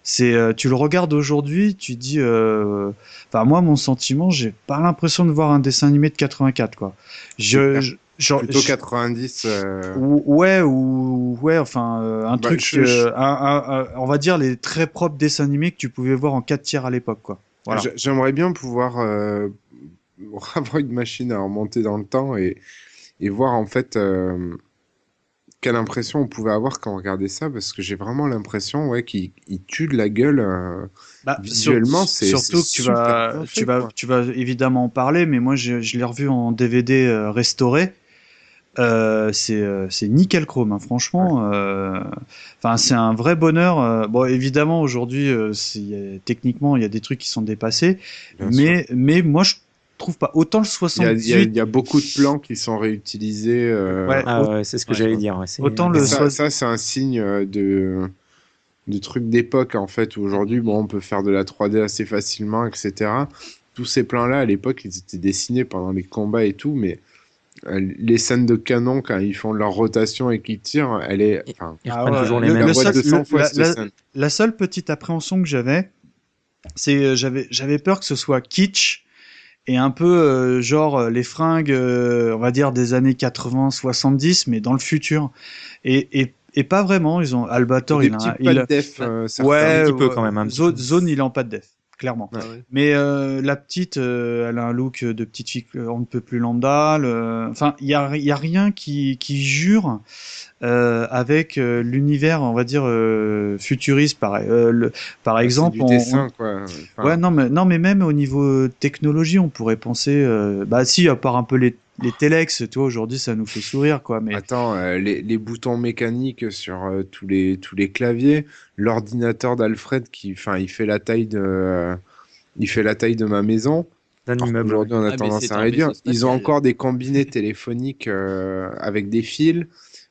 C'est, euh, tu le regardes aujourd'hui, tu dis, euh, enfin moi mon sentiment, j'ai pas l'impression de voir un dessin animé de 84, quoi. Je, je- genre, Plutôt je- 90. euh, ou- ouais ou ouais, enfin euh, un Bah, truc, je- je- euh, un- un- un- on va dire les très propres dessins animés que tu pouvais voir en 4 tiers à l'époque, quoi. Voilà. J'aimerais bien pouvoir euh, avoir une machine à remonter dans le temps et, et voir en fait euh, quelle impression on pouvait avoir quand on regardait ça, parce que j'ai vraiment l'impression ouais, qu'il il tue de la gueule. euh, Bah, Visuellement, c'est- surtout que tu vas, bien tu fait, vas, quoi. tu vas évidemment en parler, mais moi je, je l'ai revu en DVD euh, restauré. Euh, c'est nickel chrome, hein, franchement. Enfin, c'est un vrai bonheur. bon, évidemment, aujourd'hui, techniquement, il y a des trucs qui sont dépassés, bien sûr. mais mais moi je trouve pas autant le Il y, a, 78. il y a- il y a beaucoup de plans qui sont réutilisés. euh, Ouais. Ah ouais, c'est ce que Ouais. j'allais dire. Autant le ça, c'est un signe euh, de, de truc d'époque, en fait, où aujourd'hui, bon, on peut faire de la 3D assez facilement, etc. Tous ces plans-là, à l'époque, ils étaient dessinés pendant les combats et tout, mais euh, les scènes de canon, quand ils font leur rotation et qu'ils tirent, elle est. Enfin, Ils Ah ouais, toujours les le- mêmes. la le vois seul- 200 le- fois, la- la- seule petite appréhension que j'avais, c'est euh, j'avais j'avais peur que ce soit kitsch et un peu euh, genre euh, les fringues, euh, on va dire des années 80, 70, mais dans le futur. Et, et, et pas vraiment. Ils ont Albator, Des il a, petits il pas a- de def, euh, certains. ouais, un petit peu quand même, Zone, zone, il est en pas de def, clairement. Ah ouais. Mais euh, la petite, euh, elle a un look de petite fille, on ne peut plus lambda. le- Enfin, il y a, il y a rien qui, qui jure euh, avec euh, l'univers, on va dire euh, futuriste. Par, euh, le- par exemple, du on- dessin, quoi. Enfin, Ouais, non, mais, non, mais même au niveau technologie, on pourrait penser. euh, bah, si, à part un peu les, les Telex, tu vois, aujourd'hui, ça nous fait sourire, quoi. Mais Attends, euh, les, les boutons mécaniques sur euh, tous les tous les claviers, l'ordinateur d'Alfred qui, enfin, il fait la taille de, euh, il fait la taille de ma maison. qu'aujourd'hui, on a Ah, tendance à réduire. Ils ont encore des combinés téléphoniques euh, avec des fils.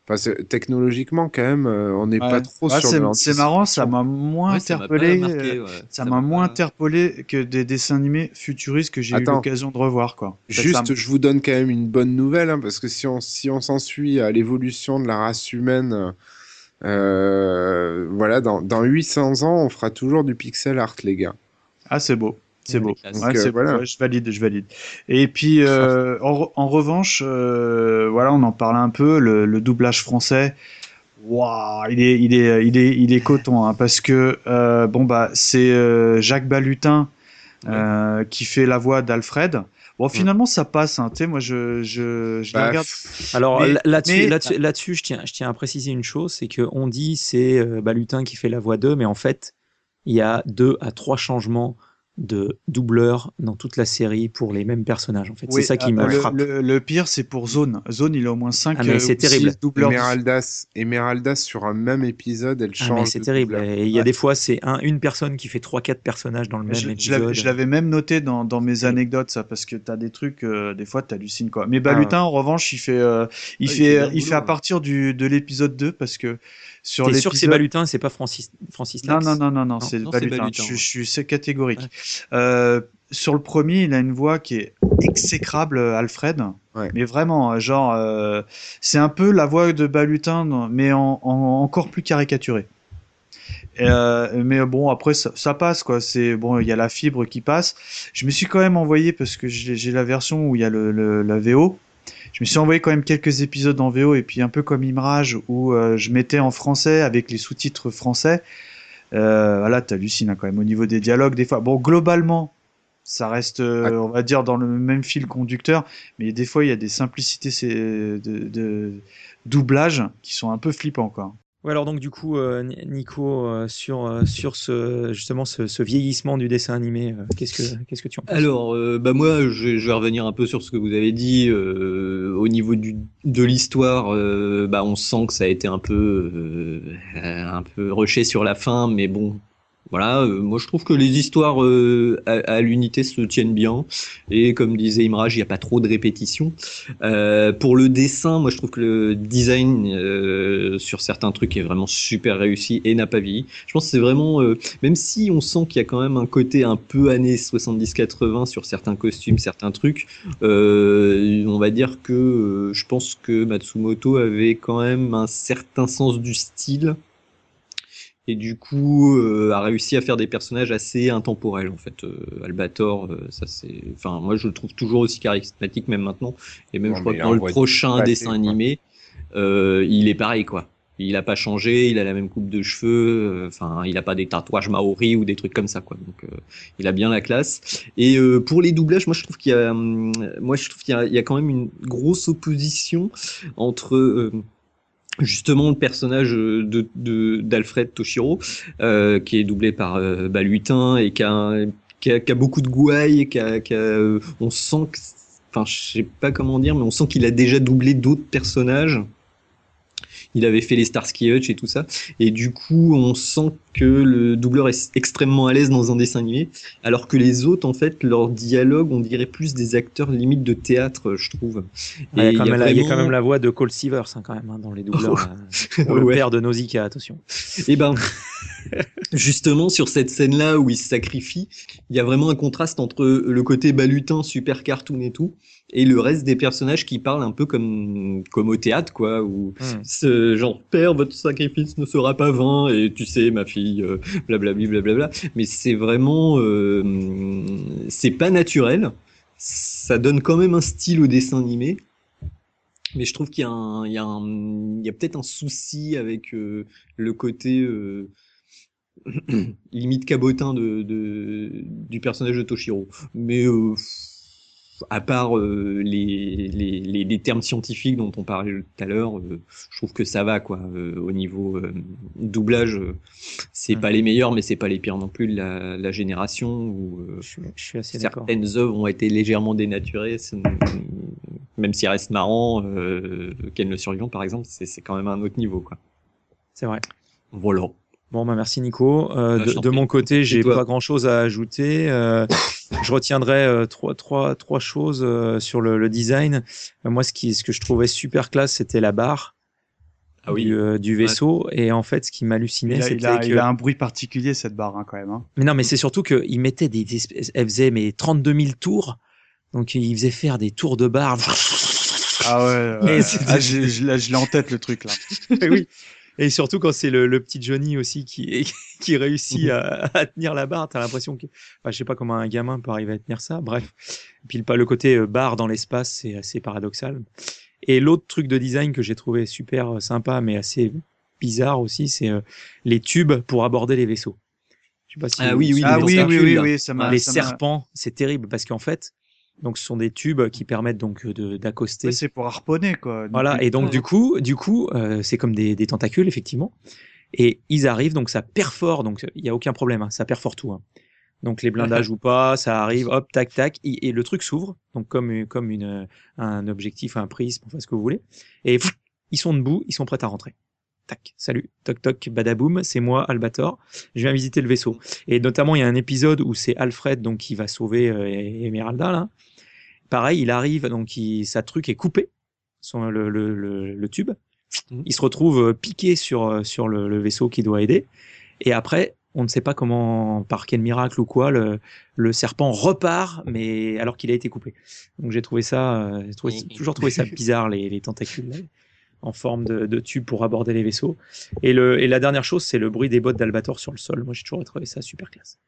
Enfin, technologiquement, quand même, euh, on n'est Ouais. pas trop Ouais, sur c'est- marrant, ça m'a moins Ouais, ça m'a pas interpellé. Ça m'a moins interpellé que des dessins animés futuristes que j'ai eu l'occasion de revoir, quoi. Juste, ça- je vous donne quand même une bonne nouvelle, hein, parce que si on si on s'en suit à l'évolution de la race humaine, euh, voilà, dans, dans 800 ans, on fera toujours du pixel art, les gars. Ah, c'est beau. C'est beau. Ouais, euh, c'est voilà. ouais, je valide, je valide. Et puis, euh, en, re- en revanche, euh, voilà, on en parlait un peu, le, le doublage français. Waouh, il est, il est, il est, il est coton, hein, parce que euh, bon bah c'est euh, Jacques Balutin euh, qui fait la voix d'Alfred. Bon, finalement, ça passe. Hein. Tu sais, moi, je, je, je Bah, regarde. Alors Mais- là- là-dessus, je tiens, je tiens à préciser une chose, c'est que on dit c'est euh, Balutin qui fait la voix 2, mais en fait, il y a deux à trois changements de doubleurs dans toute la série pour les mêmes personnages. En fait, Oui, c'est ça qui euh, me le, frappe. le, le pire, c'est pour Zone. Zone, il a au moins 5 Ah, mais c'est terrible. doubleurs. Emeraldas, Emeraldas sur un même épisode, elle Ah, change. mais c'est terrible. doubleur. Et il y a Ouais. des fois, c'est un, une personne qui fait trois, quatre personnages dans le même Je, épisode. je l'avais même noté dans, dans mes anecdotes, ça, parce que t'as des trucs, euh, des fois, t'hallucines, quoi. Mais Balutin, en revanche, il fait, euh, il Ah, il fait, il fait à hein. partir du, de l'épisode 2, parce que sur T'es sûr que c'est Balutin, c'est pas Francis, Francis Non, Lax non, non, non, non, Non, c'est non, c'est Balutin. Balutin, Je, suis c'est catégorique. Euh, sur le premier, il a une voix qui est exécrable, Alfred. Ouais. Mais vraiment, euh, genre, euh, c'est un peu la voix de Balutin, mais en, en- encore plus caricaturé. Euh, mais bon, après, ça, ça passe, quoi. C'est bon, il y a la fibre qui passe. Je me suis quand même envoyé parce que j'ai j'ai la version où il y a le, le- la VO. Je me suis envoyé quand même quelques épisodes en VO et puis un peu comme Imrage où euh, je mettais en français avec les sous-titres français. Euh, voilà, t'hallucines hein, quand même au niveau des dialogues des fois. Bon, globalement, ça reste, euh, on va dire, dans le même fil conducteur, mais des fois il y a des simplicités de, de doublage qui sont un peu flippants, quoi. Ouais, alors donc du coup, euh, Ni- Nico, euh, sur euh, sur ce justement ce, vieillissement du dessin animé, qu'est-ce que qu'est-ce que tu en penses? Alors, bah moi, je, vais revenir un peu sur ce que vous avez dit au niveau du, de l'histoire. bah, on sent que ça a été un peu, un peu rushé sur la fin, mais bon, voilà. euh, moi, je trouve que les histoires euh, à, à l'unité se tiennent bien, et comme disait Imraj, il n'y a pas trop de répétitions. Euh, pour le dessin, moi, je trouve que le design euh, sur certains trucs est vraiment super réussi et n'a pas vieilli. Je pense que c'est vraiment euh, même si on sent qu'il y a quand même un côté un peu années 70-80 sur certains costumes, certains trucs, euh, on va dire que je pense que Matsumoto avait quand même un certain sens du style et du coup euh, a réussi à faire des personnages assez intemporels en fait. Euh, Albator, euh, ça c'est, enfin moi je le trouve toujours aussi charismatique même maintenant et même Non, je crois que dans le prochain dessin animé, euh, il est pareil quoi. Il a pas changé, il a la même coupe de cheveux, euh, enfin il a pas des tatouages maoris ou des trucs comme ça quoi. Donc euh, il a bien la classe. Et euh, pour les doublages, moi je trouve qu'il y a, hum, moi je trouve qu'il y y a quand même une grosse opposition entre euh, justement le personnage de de- d'Alfred Toshiro euh, qui est doublé par euh, Balutin et qui a, qui a, qui a beaucoup de gouaille, qui a, qui a, euh, on sent que, enfin je sais pas comment dire, mais on sent qu'il a déjà doublé d'autres personnages. Il avait fait les Starsky Hutch et tout ça. Et du coup, on sent que le doubleur est extrêmement à l'aise dans un dessin animé, alors que les autres, en fait, leur dialogue, on dirait plus des acteurs limite de théâtre, je trouve. Ah, Il y, a Et quand même la- il y a quand même la voix de Cole Sivers hein, quand même hein, dans les doubleurs. euh, pour le Ouais. père de Nausicaa, attention. Et ben, justement, sur cette scène-là où il se sacrifie, il y a vraiment un contraste entre le côté balutin, super cartoon et tout, et le reste des personnages qui parlent un peu comme, comme au théâtre, quoi, où Hmm. ce genre, père, votre sacrifice ne sera pas vain, et tu sais, ma fille, euh, blablabli, blablabla. Mais c'est vraiment, euh, c'est pas naturel. Ça donne quand même un style au dessin animé. Mais je trouve qu'il y a, un- il y a, un- il y a peut-être un souci avec euh, le côté euh, limite cabotin de, de- du personnage de Toshiro. Mais euh, à part euh, les, les, les, les termes scientifiques dont on parlait tout à l'heure, euh, je trouve que ça va quoi. Euh, au niveau euh, doublage, euh, c'est Mm. pas les meilleurs, mais c'est pas les pires non plus de la, la génération où euh, Je suis, je suis assez certaines œuvres ont été légèrement dénaturées, même si elles restent marrant. Euh, Ken le survivant par exemple, c'est c'est quand même un autre niveau quoi. C'est vrai. Voilà. Bon, bah merci Nico. Euh, Bah, de mon côté, j'ai pas grand chose à ajouter. Euh, je retiendrai euh, trois, trois, trois choses euh, sur le, le design. Euh, moi, ce, qui, ce que je trouvais super classe, c'était la barre Ah oui. du, euh, du vaisseau. Et en fait, ce qui m'hallucinait, Il a, c'était il, a, que. il a un bruit particulier, cette barre, hein, quand même. Hein. Mais non, mais c'est surtout qu'il mettait des, elle faisait mais 32 000 tours. Donc, il faisait faire des tours de barre. Ah ouais, ouais. Ah, je, je, l'ai- je l'ai en tête, le truc, là. Oui. Et surtout quand c'est le, le petit Johnny aussi qui, qui réussit à, à tenir la barre, t'as l'impression que, enfin, je sais pas comment un gamin peut arriver à tenir ça. Bref. Et puis le, le côté euh, barre dans l'espace, c'est assez paradoxal. Et l'autre truc de design que j'ai trouvé super euh, sympa, mais assez bizarre aussi, c'est euh, les tubes pour aborder les vaisseaux. Je sais pas si Ah oui, oui, Ah les oui, oui, oui, ça m'a. les serpents, c'est terrible parce qu'en fait, Donc ce sont des tubes qui permettent donc de d'accoster. C'est pour harponner, quoi. Voilà, et donc du coup, du coup, euh, c'est comme des, des tentacules effectivement. Et ils arrivent, donc ça perfore, donc il y a aucun problème, hein, ça perfore tout. hein. Donc les blindages ou pas, ça arrive, hop, tac, tac, et, et le truc s'ouvre, donc comme comme une un objectif, un prisme, enfin ce que vous voulez. Et pff, ils sont debout, ils sont prêts à rentrer. Tac, salut, toc toc, badaboum, c'est moi, Albator. Je viens visiter le vaisseau. Et notamment, il y a un épisode où c'est Alfred donc qui va sauver euh, Emeralda là. Pareil, il arrive, donc il, sa truc est coupé, son, le, le, le, le tube. Il se retrouve euh, piqué sur, euh, sur le, vaisseau qui doit aider. Et après, on ne sait pas comment, par quel miracle ou quoi, le, serpent repart, mais alors qu'il a été coupé. Donc j'ai trouvé ça, euh, j'ai trouvé- toujours trouvé ça bizarre les, les tentacules là, en forme de, de tube pour aborder les vaisseaux. Et, le, et la dernière chose, c'est le bruit des bottes d'Albator sur le sol. Moi, j'ai toujours trouvé ça super classe.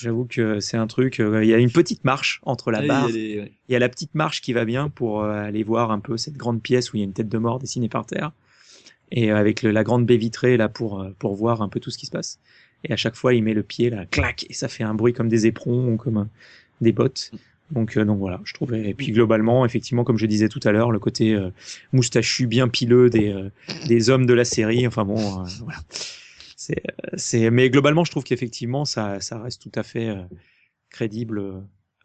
J'avoue que c'est un truc. euh, Il y a une petite marche entre la Ah, il y barre il y a la petite marche qui va bien pour euh, aller voir un peu cette grande pièce où il y a une tête de mort dessinée par terre. Et euh, avec le- la grande baie vitrée là pour, euh, pour voir un peu tout ce qui se passe. Et à chaque fois, il met le pied là, clac, et ça fait un bruit comme des éperons ou comme des bottes. Donc, euh, donc voilà, je trouvais. Et puis globalement, effectivement, comme je disais tout à l'heure, le côté euh, moustachu bien pileux des, euh, des hommes de la série. Enfin bon, euh, voilà. C'est, euh, c'est, mais globalement, je trouve qu'effectivement, ça, ça reste tout à fait euh, crédible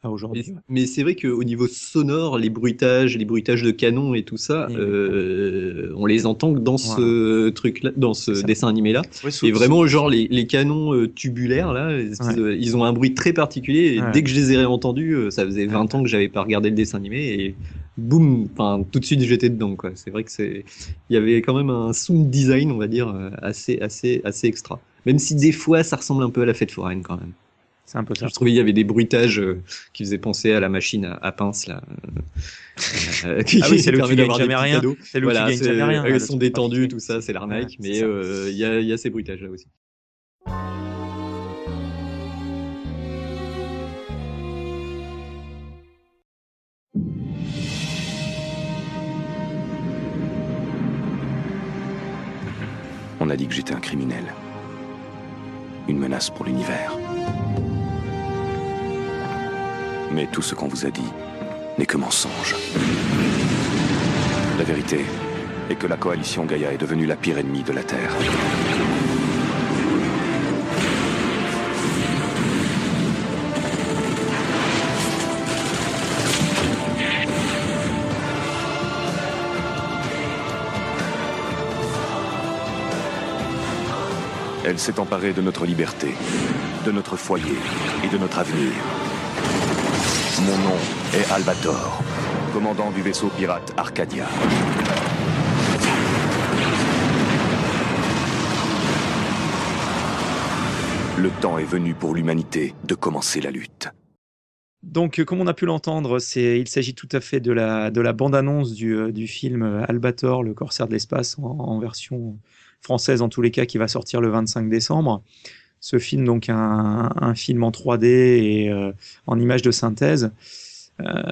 aujourd'hui. Mais, mais c'est vrai qu'au niveau sonore, les bruitages, les bruitages de canon et tout ça, Oui. euh, on les entend que dans ce truc-là, dans ce dessin animé-là. Ouais, sauf- Et vraiment, genre les, les canons euh, tubulaires là, Ouais. de- ils ont un bruit très particulier. Et Ouais. dès que je les ai réentendus, euh, ça faisait 20 ans que j'avais pas regardé le dessin animé et boum, enfin tout de suite j'étais dedans quoi. C'est vrai que c'est, il y avait quand même un sound design, on va dire, euh, assez assez assez extra. Même si des fois ça ressemble un peu à la fête foraine quand même. C'est un peu ça. Je trouvais il y avait des bruitages euh, qui faisaient penser à la machine à, à pince là. euh, qui- Ah oui, c'est le qui permet gagne d'avoir des jamais rien. cadeaux. C'est le Voilà, qui gagne jamais rien. le sont particulier. tout ça, c'est l'arnaque. Mais euh, il y, a, il y a ces bruitages là aussi. On a dit que j'étais un criminel. Une menace pour l'univers. Mais tout ce qu'on vous a dit n'est que mensonge. La vérité est que la coalition Gaïa est devenue la pire ennemie de la Terre. Elle s'est emparée de notre liberté, de notre foyer et de notre avenir. Mon nom est Albator, commandant du vaisseau pirate Arcadia. Le temps est venu pour l'humanité de commencer la lutte. Donc, euh, comme on a pu l'entendre, il s'agit tout à fait de la, de la bande-annonce du, euh, film euh, Albator, le corsaire de l'espace, en, en version française en tous les cas, qui va sortir le 25 décembre. Ce film, donc un, un film en 3D et euh, en images de synthèse. Euh,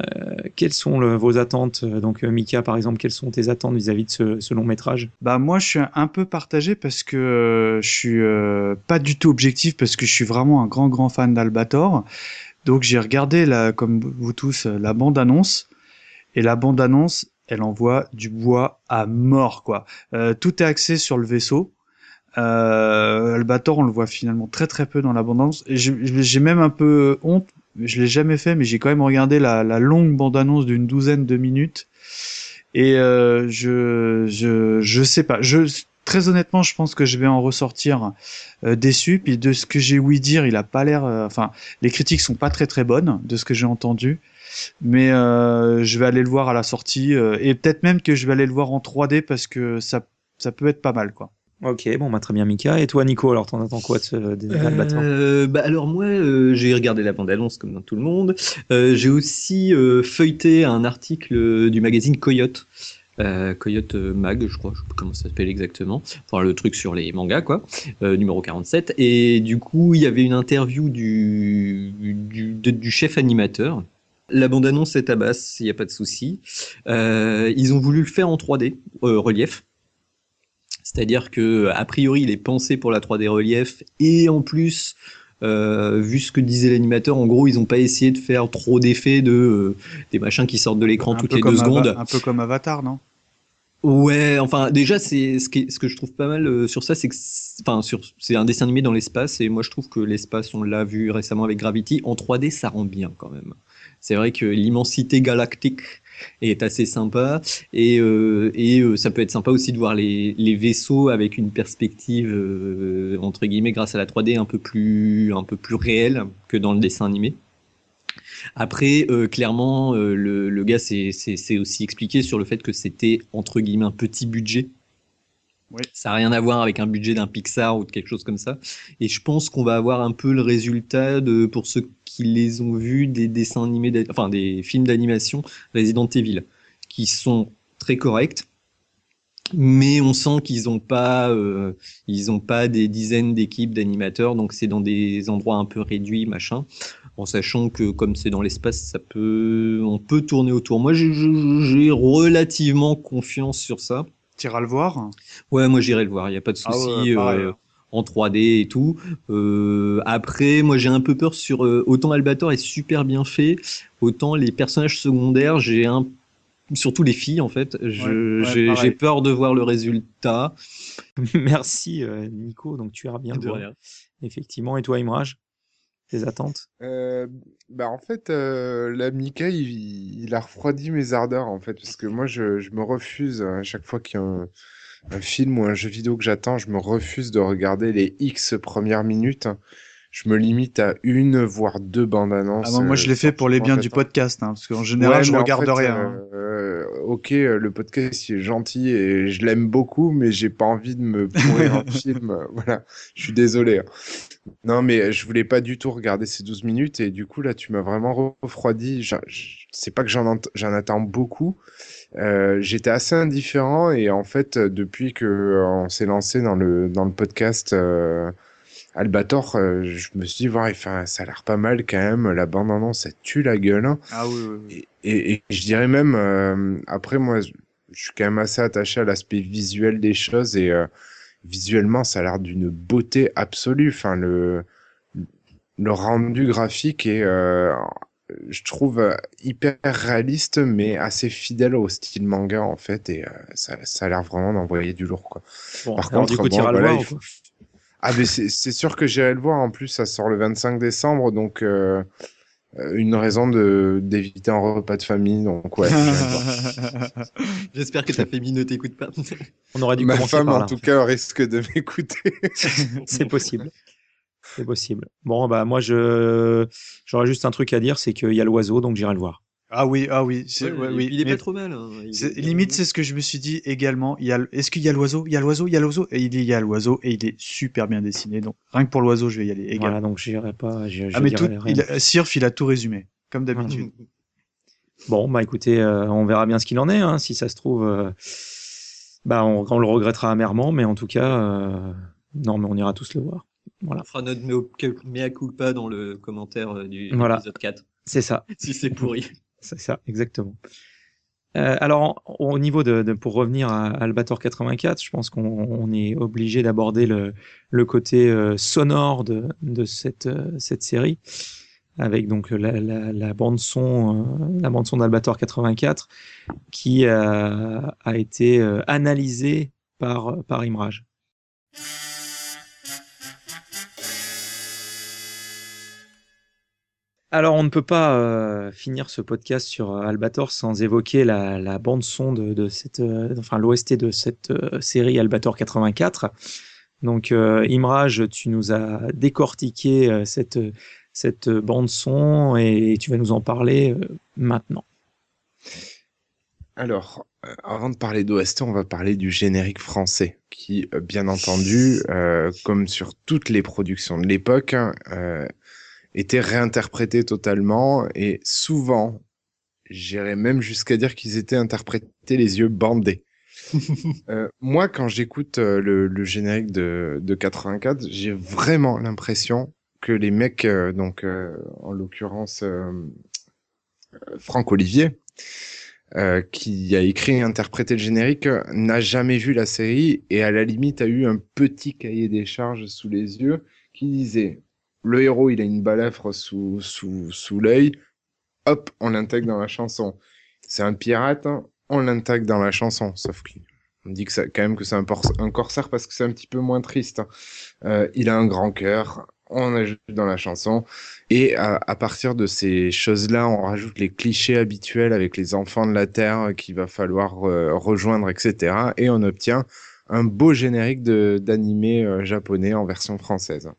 quelles sont vos attentes Donc, euh, Mika, par exemple, quelles sont tes attentes vis-à-vis de ce, ce long métrage? Bah moi je suis un peu partagé parce que euh, je suis euh, pas du tout objectif parce que je suis vraiment un grand grand fan d'Albator. Donc j'ai regardé la, comme vous tous euh, la bande annonce et la bande annonce elle envoie du bois à mort quoi. Euh, tout est axé sur le vaisseau. Euh, Albator on le voit finalement très très peu dans la bande annonce et j'ai même un peu honte. Je l'ai jamais fait mais j'ai quand même regardé la, la longue bande annonce d'une douzaine de minutes et euh, je, je, je sais pas. Je, très honnêtement, je pense que je vais en ressortir euh, déçu. Puis de ce que j'ai ouï dire, il a pas l'air. euh, Enfin, les critiques sont pas très très bonnes de ce que j'ai entendu. Mais euh, je vais aller le voir à la sortie euh, et peut-être même que je vais aller le voir en 3D parce que ça, ça peut être pas mal quoi. Ok, bon, bah, très bien, Mika. Et toi, Nico, alors, t'en attends quoi de ce Euh, bah alors moi, euh, j'ai regardé la bande-annonce comme tout le monde. Euh, j'ai aussi euh, feuilleté un article du magazine Coyote. Coyote Mag, je crois, je sais pas comment ça s'appelle exactement. Enfin, le truc sur les mangas, quoi. Numéro 47. Et du coup, il y avait une interview du, du, chef animateur. La bande-annonce est à basse, il n'y a pas de souci. Ils ont voulu le faire en 3D, euh, relief. C'est-à-dire que a priori, il est pensé pour la 3D relief et en plus, Euh, vu ce que disait l'animateur, en gros, ils n'ont pas essayé de faire trop d'effets de euh, des machins qui sortent de l'écran toutes les deux Ava- secondes. Un peu comme Avatar, non? Ouais, enfin déjà c'est ce, qui ce que je trouve pas mal euh, sur ça, c'est que enfin sur c'est un dessin animé dans l'espace et moi je trouve que l'espace on l'a vu récemment avec Gravity en 3D ça rend bien quand même. C'est vrai que l'immensité galactique est assez sympa et euh, et euh, ça peut être sympa aussi de voir les les vaisseaux avec une perspective euh, entre guillemets grâce à la 3D un peu plus un peu plus réelle que dans le dessin animé. Après, euh, clairement, euh, le, le gars s'est aussi expliqué sur le fait que c'était entre guillemets un petit budget. Oui. Ça n'a rien à voir avec un budget d'un Pixar ou de quelque chose comme ça. Et je pense qu'on va avoir un peu le résultat de, pour ceux qui les ont vus, des dessins animés, enfin des films d'animation Resident Evil, qui sont très corrects. Mais on sent qu'ils n'ont pas, euh, ils ont pas des dizaines d'équipes d'animateurs, donc c'est dans des endroits un peu réduits, machin en sachant que comme c'est dans l'espace, ça peut, on peut tourner autour. Moi, j'ai- relativement confiance sur ça. T'iras le voir? Ouais, moi j'irai le voir, il n'y a pas de Ah souci. ouais, euh, en 3D et tout. Euh, après, moi j'ai un peu peur sur euh, autant Albator est super bien fait, autant les personnages secondaires, j'ai un surtout les filles en fait, je- Ouais, ouais, j'ai peur de voir le résultat. Merci euh, Nico, donc tu iras bien De rien. Effectivement, et toi Imraj Tes attentes? Euh, bah en fait, euh, Mika, il, il a refroidi mes ardeurs, en fait, parce que moi, je, je me refuse, à chaque fois qu'il y a un, un film ou un jeu vidéo que j'attends, je me refuse de regarder les X premières minutes. Je me limite à une, voire deux bandes annonces. Ah, moi, moi, je l'ai fait pour les biens du podcast, hein, parce qu'en général, Ouais, je en regarde fait, rien. hein. euh, euh, ok, euh, le podcast il est gentil et je l'aime beaucoup, mais j'ai pas envie de me pourrir un film. euh, Voilà, je suis désolé. hein. Non, mais je voulais pas du tout regarder ces 12 minutes et du coup là, tu m'as vraiment refroidi. C'est pas que j'en attends beaucoup. Euh, J'étais assez indifférent et en fait, euh, depuis que euh, on s'est lancé dans le dans le podcast. euh, Albator, euh, je me suis dit, ouais, enfin, ça a l'air pas mal quand même. La bande-annonce, ça tue la gueule. hein. Ah oui, oui, oui. Et, et- et je dirais même, après moi, je suis quand même assez attaché à l'aspect visuel des choses et visuellement, ça a l'air d'une beauté absolue. Enfin, le, le rendu graphique est, euh, je trouve, euh, hyper réaliste, mais assez fidèle au style manga en fait. Et euh, ça, ça a l'air vraiment d'envoyer du lourd, quoi. Bon, Par alors, contre, du coup, bon, t'iras le voilà, voir il ou faut- Ah, mais c'est sûr que j'irai le voir. En plus, ça sort le 25 décembre, donc euh, une raison de d'éviter un repas de famille. Donc ouais. J'espère que ta famille ne t'écoute pas. On aurait dû Ma commencer femme, par en tout cas, risque de m'écouter. C'est possible. C'est possible. Bon, bah moi, je j'aurais juste un truc à dire, c'est qu'il y a l'oiseau, donc j'irai le voir. Ah oui, ah oui, c'est- Ouais, ouais, et oui. puis il est mais pas trop mal. hein. Est- limite, c'est ce que je me suis dit également. Il y a, l- est-ce qu'il y a l'oiseau? Il y a l'oiseau, il y a l'oiseau, et il y a l'oiseau, et il est super bien dessiné. Donc rien que pour l'oiseau, je vais y aller également. Voilà, donc j'irai pas. ah mais tout, rien. il a, Sirf, il a tout résumé, comme d'habitude. Bon, bah écoutez, euh, on verra bien ce qu'il en est. hein. Si ça se trouve, euh, bah on, on le regrettera amèrement, mais en tout cas, euh, non, mais on ira tous le voir. Voilà, On fera notre mea- culpa dans le commentaire euh, du Voilà. épisode 4. c'est ça. Si c'est pourri. C'est ça, exactement. Euh, alors, au niveau de, de- pour revenir à Albator 84, je pense qu'on on est obligé d'aborder le, le côté euh, sonore de, de cette, euh, cette série, avec donc la, la, la bande son, la bande son d'Albator 84, qui a été analysée par par Imraj. Alors, on ne peut pas euh, finir ce podcast sur euh, Albator sans évoquer la, la bande son de, de cette, euh, enfin l'OST de cette série Albator 84. Donc, Imraj, tu nous as décortiqué cette cette bande son et tu vas nous en parler maintenant. Alors, avant de parler d'OST, on va parler du générique français, qui, bien entendu, euh, comme sur toutes les productions de l'époque, hein, euh, était réinterprété totalement et souvent, j'irais même jusqu'à dire qu'ils étaient interprétés les yeux bandés. Euh, moi, quand j'écoute euh, le, le générique de, de 84, j'ai vraiment l'impression que les mecs, euh, donc en l'occurrence Franck Olivier, qui a écrit et interprété le générique, n'a jamais vu la série et à la limite a eu un petit cahier des charges sous les yeux qui disait le héros, il a une balafre sous, sous, sous l'œil, hop, on l'intègre dans la chanson. C'est un pirate, hein, on l'intègre dans la chanson, sauf qu'on dit que ça, quand même que c'est un, un corsaire parce que c'est un petit peu moins triste. Euh, il a un grand cœur, on ajoute dans la chanson, et à, partir de ces choses-là, on rajoute les clichés habituels avec les enfants de la Terre qu'il va falloir euh, rejoindre, etc. Et on obtient un beau générique d'animé euh, japonais en version française.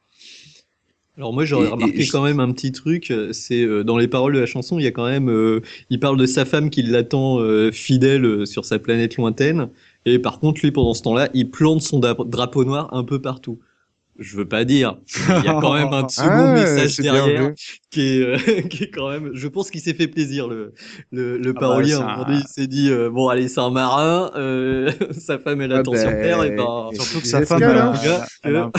Alors moi j'aurais remarqué quand même un petit truc, euh, c'est euh, dans les paroles de la chanson, il y a quand même, euh, il parle de sa femme qui l'attend euh, fidèle sur sa planète lointaine, et par contre lui pendant ce temps-là, il plante son dra- drapeau noir un peu partout. Je veux pas dire, il y a quand même un second Ah, message derrière qui est, euh, qui est quand même, je pense qu'il s'est fait plaisir le le, le Ah bah, parolier. un il s'est dit euh, bon allez c'est un marin, euh, sa femme elle Ah attend sur ben, terre et ben Surtout que sa femme, elle, a- elle, a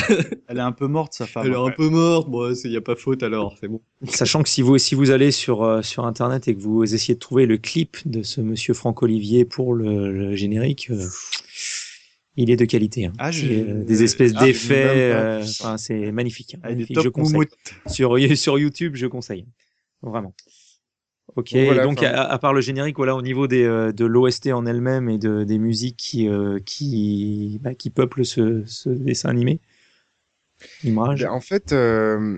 elle est un peu morte, sa femme. elle est un peu morte, bon il y a pas faute alors c'est bon. Sachant que si vous, si vous allez sur, euh, sur Internet et que vous essayez de trouver le clip de ce monsieur Franck Olivier pour le, le générique, euh, il est de qualité. hein. Ah, Et, euh, des espèces Ah, d'effets, euh, enfin, c'est magnifique. hein. Magnifique, top je conseille. Sur, sur YouTube, je conseille. Vraiment. Ok, Donc voilà, donc enfin- à, à part le générique, voilà, au niveau des, euh, de l'OST en elle-même et de, des musiques qui, euh, qui, bah, qui peuplent ce, ce dessin animé, Imraj. Ben, en fait, euh,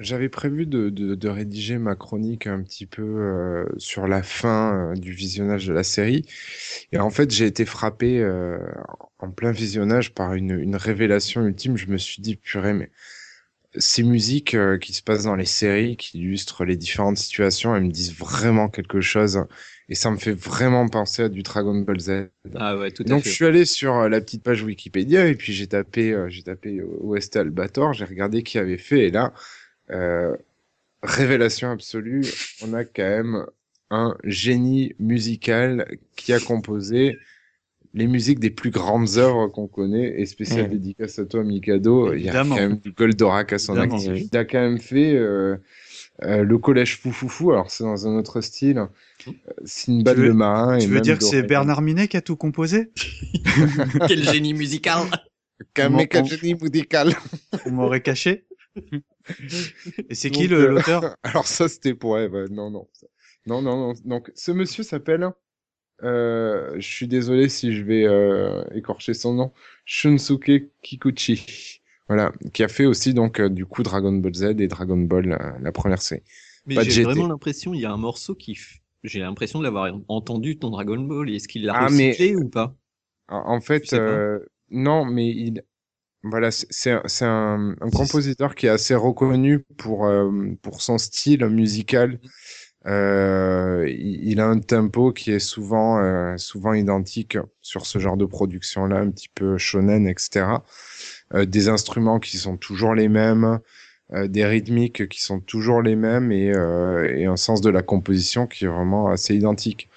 j'avais prévu de, de, de rédiger ma chronique un petit peu euh, sur la fin euh, du visionnage de la série. Et en fait, j'ai été frappé euh, en plein visionnage par une, une révélation ultime. Je me suis dit, purée, mais ces musiques qui se passent dans les séries, qui illustrent les différentes situations, elles me disent vraiment quelque chose. Et ça me fait vraiment penser à du Dragon Ball Z. Ah ouais tout à Donc fait. je suis allé sur la petite page Wikipédia et puis j'ai tapé, j'ai tapé OST Albator, j'ai regardé qui avait fait et là, euh, révélation absolue, on a quand même un génie musical qui a composé les musiques des plus grandes œuvres qu'on connaît et spécial Ouais. dédicace à toi Mikado, il y a quand même du Goldorak à son Évidemment, actif. oui. Il a quand même fait euh, euh, le collège Foufoufou, alors c'est dans un autre style, euh, Sinbad Tu veux- le marin et Tu veux même dire que c'est. Bernard Minet qui a tout composé? Quel génie musical on- génie musical. Vous m'aurez caché Et c'est qui euh, l'auteur Alors ça, c'était pour Eve. Non, non. Non, non, non. Donc, ce monsieur s'appelle... euh, je suis désolé si je vais euh, écorcher son nom. Shunsuke Kikuchi. Voilà. Qui a fait aussi, donc, euh, du coup, Dragon Ball Z et Dragon Ball, euh, la première série. Mais j'ai vraiment l'impression, il y a un morceau qui, j'ai l'impression de l'avoir entendu dans Dragon Ball. Est-ce qu'il l'a Ah, mais- recyclé ou pas? En, fait, Je sais pas. non, mais il... Voilà, c'est- un, un, compositeur qui est assez reconnu pour, euh, pour son style musical. Euh, il, il a un tempo qui est souvent, euh, souvent identique sur ce genre de production-là, un petit peu shonen, etc. Euh, des instruments qui sont toujours les mêmes, euh, des rythmiques qui sont toujours les mêmes et, euh, et un sens de la composition qui est vraiment assez identique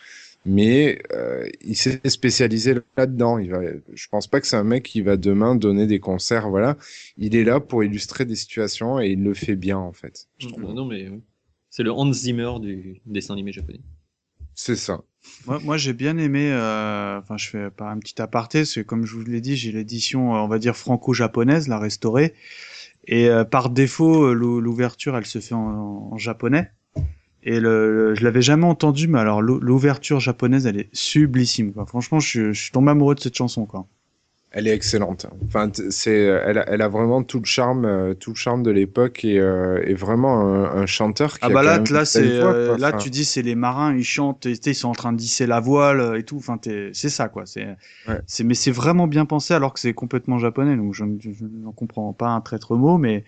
mais euh, il s'est spécialisé là-dedans. Il va, je pense pas que c'est un mec qui va demain donner des concerts. Voilà, il est là pour illustrer des situations et il le fait bien en fait. Je. Non, non, mais euh, c'est le Hans Zimmer du dessin animé japonais. C'est ça. Moi, moi j'ai bien aimé. euh, Enfin, je fais pas un petit aparté, c'est comme je vous l'ai dit, j'ai l'édition, on va dire franco-japonaise, la restaurée. Et euh, par défaut, l'ou- l'ouverture, elle se fait en, en japonais. Et le, le- je l'avais jamais entendu, mais alors l'ou- l'ouverture japonaise, elle est sublissime. Quoi. Franchement, je, suis- je suis tombé amoureux de cette chanson. Quoi. Elle est excellente. Enfin, c'est, elle, a, elle a vraiment tout le charme, tout le charme de l'époque et, euh, et vraiment un, un chanteur qui Ah a bah quand là, même là, c'est euh, là, tu dis, c'est les marins, ils chantent, ils sont en train de disser la voile et tout. Enfin, t'es- c'est ça, quoi. C'est, Ouais. c'est, mais c'est vraiment bien pensé, alors que c'est complètement japonais. Donc, je n'en comprends pas un traître mot, mais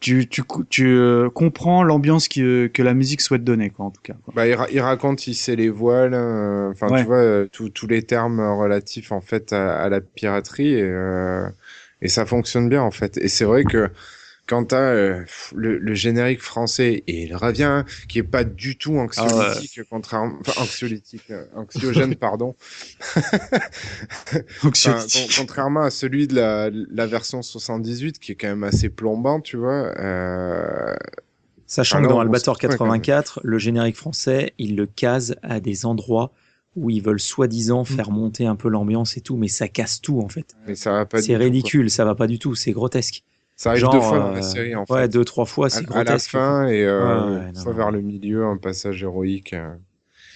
tu, tu, tu euh, comprends l'ambiance qui, euh, que la musique souhaite donner, quoi, en tout cas. quoi. Bah, il, ra- il raconte, il sait les voiles, euh, enfin, Ouais. tu vois, euh, tous tous les termes relatifs, en fait, à, à la piraterie, et, euh, et ça fonctionne bien, en fait. Et c'est vrai que quand t'as euh, le, le générique français, et il revient, qui est pas du tout anxiolytique, contrairement, enfin, anxiolytique, euh, anxiogène, pardon, Enfin, con- contrairement à celui de la, la version 78, qui est quand même assez plombant, tu vois, euh, Sachant Ah que dans Albator se croit quand même. 84, le générique français, il le case à des endroits où ils veulent soi-disant Mm. faire monter un peu l'ambiance et tout, mais ça casse tout en fait. C'est tout, quoi. ridicule, ça va pas du tout, c'est grotesque. Ça arrive Genre, deux fois dans euh, la série, en Ouais, fait. deux, trois fois, À, c'est à la grotesque. fin et euh, Ouais, ouais, une non, fois non. vers le milieu, un passage héroïque. euh.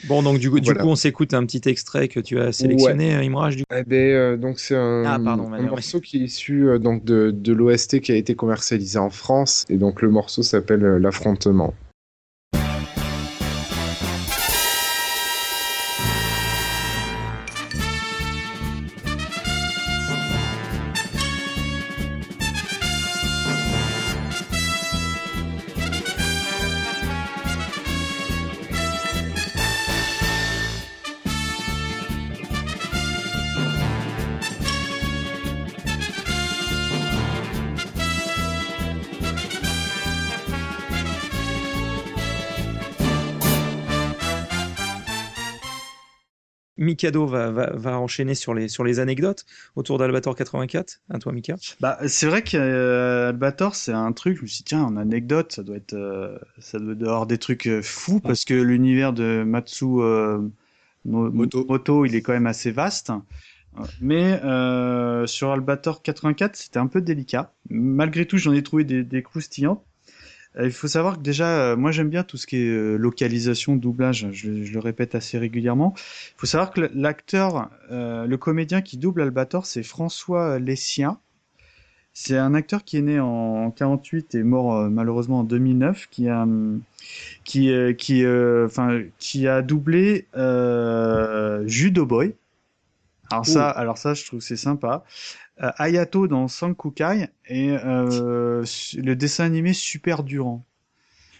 Bon, donc du coup, du Voilà. coup, on s'écoute un petit extrait que tu as sélectionné, euh, Imraj. Du... Eh ben, euh, donc c'est un, Ah, pardon, un morceau qui est issu euh, donc de, de l'OST qui a été commercialisé en France et donc le morceau s'appelle euh, L'affrontement. Mikado va, va, va enchaîner sur les, sur les anecdotes autour d'Albator 84. À toi, Mika? Bah, c'est vrai qu'Albator, c'est un truc, je me suis dit, tiens, en anecdote, ça doit être, euh, ça doit avoir des trucs euh, fous, parce que l'univers de Matsu euh, Mo- Moto. il est quand même assez vaste. Mais euh, sur Albator 84, c'était un peu délicat. Malgré tout, j'en ai trouvé des, des croustillantes. Euh, Il faut savoir que déjà, euh, moi j'aime bien tout ce qui est euh, localisation, doublage, je, je le répète assez régulièrement. Il faut savoir que l'acteur, euh, le comédien qui double Albator, c'est François Lessien. C'est un acteur qui est né en 48 et mort euh, malheureusement en 2009, qui a, qui, euh, qui, qui a doublé Judo Boy. Alors ça, alors ça, je trouve que c'est sympa. Euh, Ayato dans Sankukai et euh, le dessin animé Super Durant.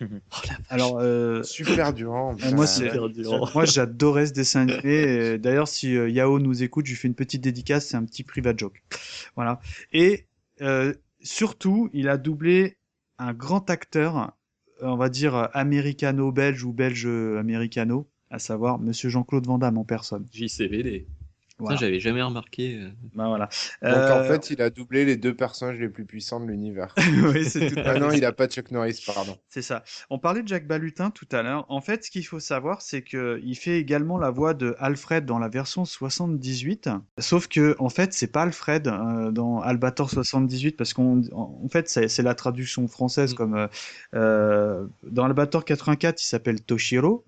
Alors, euh, Super Durand. euh, moi, moi, j'adorais ce dessin animé. D'ailleurs, si euh, Yao nous écoute, je lui fais une petite dédicace. C'est un petit private joke. Voilà. Et euh, surtout, il a doublé un grand acteur, on va dire américano-belge ou belge-américano, à savoir Monsieur Jean-Claude Van Damme en personne. JCVD. Voilà. Ça, j'avais jamais remarqué. euh. Bah, voilà. Donc Euh, en fait, il a doublé les deux personnages les plus puissants de l'univers. oui, c'est tout ah non, il a pas Chuck Norris, pardon. C'est ça. On parlait de Jacques Balutin tout à l'heure. En fait, ce qu'il faut savoir, c'est que il fait également la voix de Alfred dans la version 78. Sauf que, en fait, c'est pas Alfred euh, dans Albator 78 parce qu'en en fait, c'est la traduction française Mm. comme euh, euh, dans Albator 84, il s'appelle Toshiro.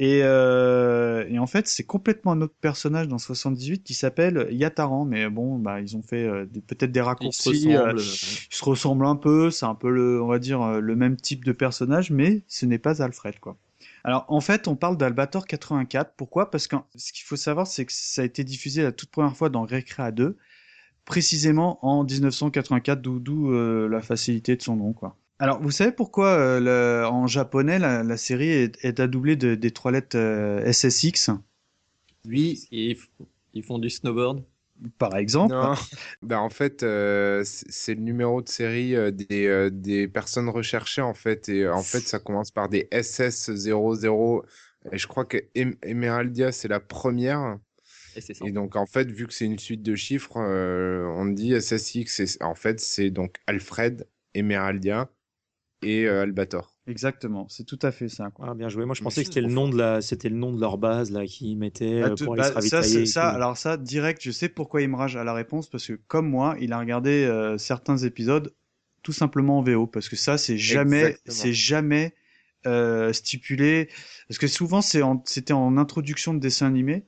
Et, euh, et en fait, c'est complètement un autre personnage dans 78 qui s'appelle Yataran. Mais bon, bah, ils ont fait euh, des- peut-être des Ils se raccourcis. euh, ressemblent. il se ressemble un peu, c'est un peu le, on va dire, euh, le même type de personnage, mais ce n'est pas Alfred, quoi. Alors, en fait, on parle d'Albator 84. Pourquoi? Parce que ce qu'il faut savoir, c'est que ça a été diffusé la toute première fois dans Recrea 2, précisément en 1984, d'où d'où, euh, la facilité de son nom, quoi. Alors, vous savez pourquoi euh, le- en japonais la, la série est, est doublée de, des trois lettres euh, SSX, Oui. Ils, font du snowboard. par exemple Non. ben, en fait, euh, c'est le numéro de série euh, des, euh, des personnes recherchées, en fait. Et en fait, ça commence par des SS00. Et je crois que Em- Emeraldia, c'est la première. Et c'est ça. Et donc, en fait, vu que c'est une suite de chiffres, euh, on dit SSX. Et en fait, c'est donc Alfred, Emeraldia et euh, Albator. Exactement, c'est tout à fait ça. Quoi. Ah, bien joué. Moi, je pensais que c'était le nom de la, c'était le nom de leur base là qu'ils mettaient Bah, euh, pour aller bah, se ravitailler. ça. tout. Alors ça, direct, je sais pourquoi il me rage à la réponse parce que comme moi, il a regardé euh, certains épisodes tout simplement en VO parce que ça, c'est jamais, c'est jamais euh, stipulé parce que souvent c'est c'était en introduction de dessin animé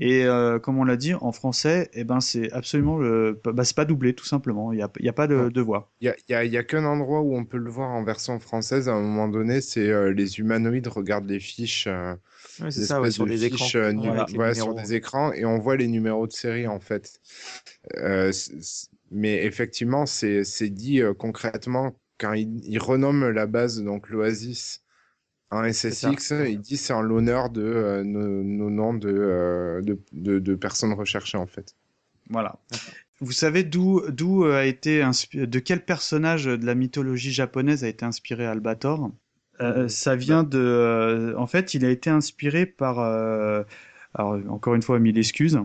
et euh, comme on l'a dit en français, eh ben c'est absolument le, bah, c'est pas doublé tout simplement. Il y a, y a pas de, voix. Il y a, y a- y a qu'un endroit où on peut le voir en version française à un moment donné, c'est euh, les humanoïdes regardent les fiches, euh, Ouais, c'est ça, ouais, espèces sur de des écrans. fiches, euh, Voilà, voilà, sur des écrans et on voit les numéros de série en fait. Euh, mais effectivement, c'est c'est dit euh, concrètement quand il, il renomme la base, donc l'Oasis, en SSX, il dit c'est en l'honneur de euh, nos, nos noms de, euh, de, de, de personnes recherchées en fait. Voilà. Vous savez d'où d'où euh, a été de quel personnage de la mythologie japonaise a été inspiré Albator? Euh, Ça vient de euh, en fait, il a été inspiré par euh, alors encore une fois mille excuses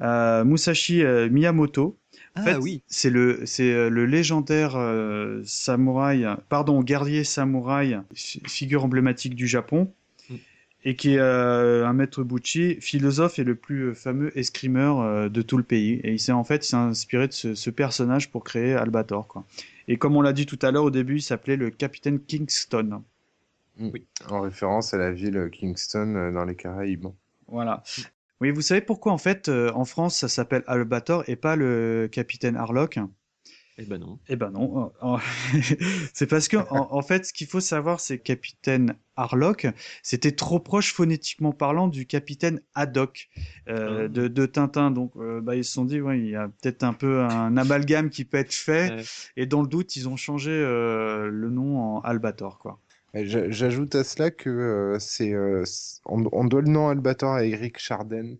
euh, Musashi euh, Miyamoto. En Ah fait, oui. c'est le c'est euh, le légendaire euh, samouraï pardon guerrier samouraï fi- figure emblématique du Japon Mm. et qui est euh, un maître Buchi, philosophe et le plus fameux escrimeur euh, de tout le pays. Et il s'est en fait il s'est inspiré de ce, ce personnage pour créer Albator. Quoi. Et comme on l'a dit tout à l'heure au début, il s'appelait le capitaine Kingston. En référence à la ville Kingston euh, dans les Caraïbes. Voilà. Oui, vous savez pourquoi en fait euh, en France ça s'appelle Albator et pas le capitaine Harlock? Eh ben non. Eh ben non. Euh, c'est parce que en, en fait, ce qu'il faut savoir, c'est que capitaine Harlock, c'était trop proche phonétiquement parlant du capitaine Haddock euh, Ah. de, de Tintin. Donc, euh, bah, ils se sont dit, ouais, il y a peut-être un peu un amalgame qui peut être fait. Et dans le doute, ils ont changé euh, le nom en Albator, quoi. J'ajoute à cela que euh, c'est euh, on, on doit le nom Albator à Eric Charden,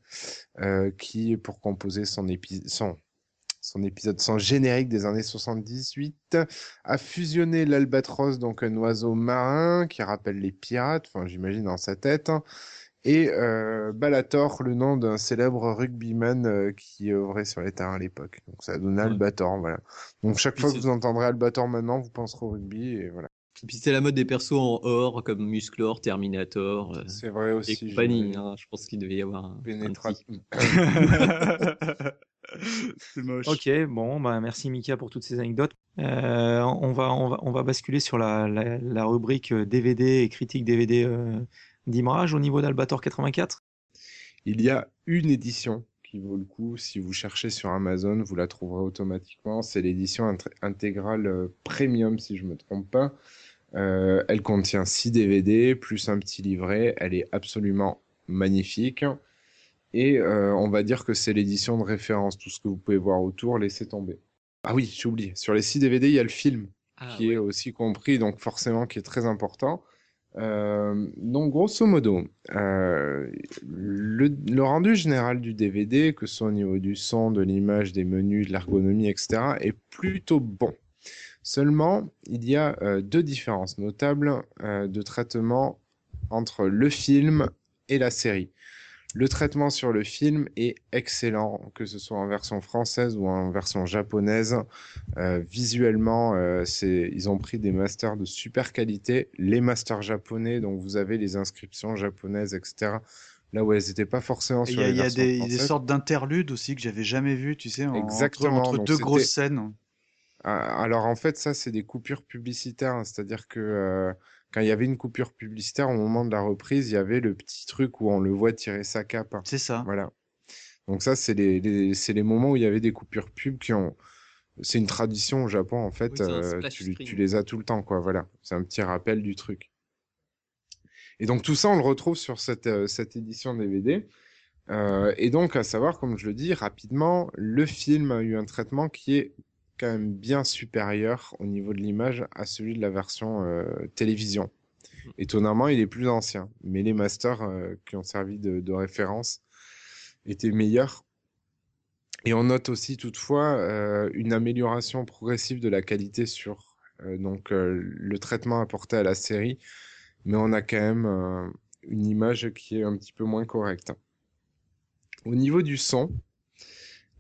euh, qui pour composer son, épi son son épisode, son générique des années 78, a fusionné l'albatros, donc un oiseau marin qui rappelle les pirates, enfin j'imagine dans sa tête, hein, et euh, Balator, le nom d'un célèbre rugbyman euh, qui œuvrait sur les terrains à l'époque. Donc ça Ouais. Albator, voilà. Donc chaque fois que vous entendrez Albator maintenant, vous penserez au rugby, et voilà. Et puis c'était la mode des persos en or, comme Musclor, Terminator euh, C'est vrai et aussi. compagnie. j'ai- hein. Je pense qu'il devait y avoir un, un Pénétra- petit- c'est moche. Ok, bon, bah merci Mika pour toutes ces anecdotes. Euh, on va, on va, on va basculer sur la, la, la rubrique euh, DVD et critique DVD euh, d'Imrage au niveau d'Albator 84. Il y a une édition qui vaut le coup. Si vous cherchez sur Amazon, vous la trouverez automatiquement. C'est l'édition int- intégrale euh, premium, si je me trompe pas. Euh, elle contient 6 DVD plus un petit livret. Elle est absolument magnifique. Et euh, on va dire que c'est l'édition de référence. Tout ce que vous pouvez voir autour, laissez tomber. Ah oui, j'ai oublié. Sur les 6 DVD, il y a le film Ah, qui est aussi compris, donc forcément qui est très important. Euh, donc grosso modo, euh, le, le rendu général du DVD, que ce soit au niveau du son, de l'image, des menus, de l'ergonomie, etc., est plutôt bon. Seulement, il y a euh, deux différences notables euh, de traitement entre le film et la série. Le traitement sur le film est excellent, que ce soit en version française ou en version japonaise. Euh, visuellement, euh, ils ont pris des masters de super qualité. Les masters japonais, donc vous avez les inscriptions japonaises, etc. Là où elles n'étaient pas forcément sur Il y a, les y a des, sortes d'interludes aussi que j'avais jamais vu, tu sais, en- Exactement, entre, deux grosses scènes. Alors en fait, ça c'est des coupures publicitaires, hein. c'est-à-dire que euh, quand il y avait une coupure publicitaire au moment de la reprise, il y avait le petit truc où on le voit tirer sa cape. C'est ça. Voilà. Donc ça, c'est les, les- c'est les moments où il y avait des coupures pub qui ont. C'est une tradition au Japon en fait. Oui, euh, tu, les as tout le temps quoi. Voilà. C'est un petit rappel du truc. Et donc tout ça, on le retrouve sur cette euh, cette édition DVD. Euh, et donc à savoir, comme je le dis rapidement, le film a eu un traitement qui est quand même bien supérieur au niveau de l'image à celui de la version euh, télévision. Étonnamment, il est plus ancien, mais les masters euh, qui ont servi de, de référence étaient meilleurs. Et on note aussi toutefois euh, une amélioration progressive de la qualité sur donc le traitement apporté à la série, mais on a quand même une image qui est un petit peu moins correcte. Au niveau du son,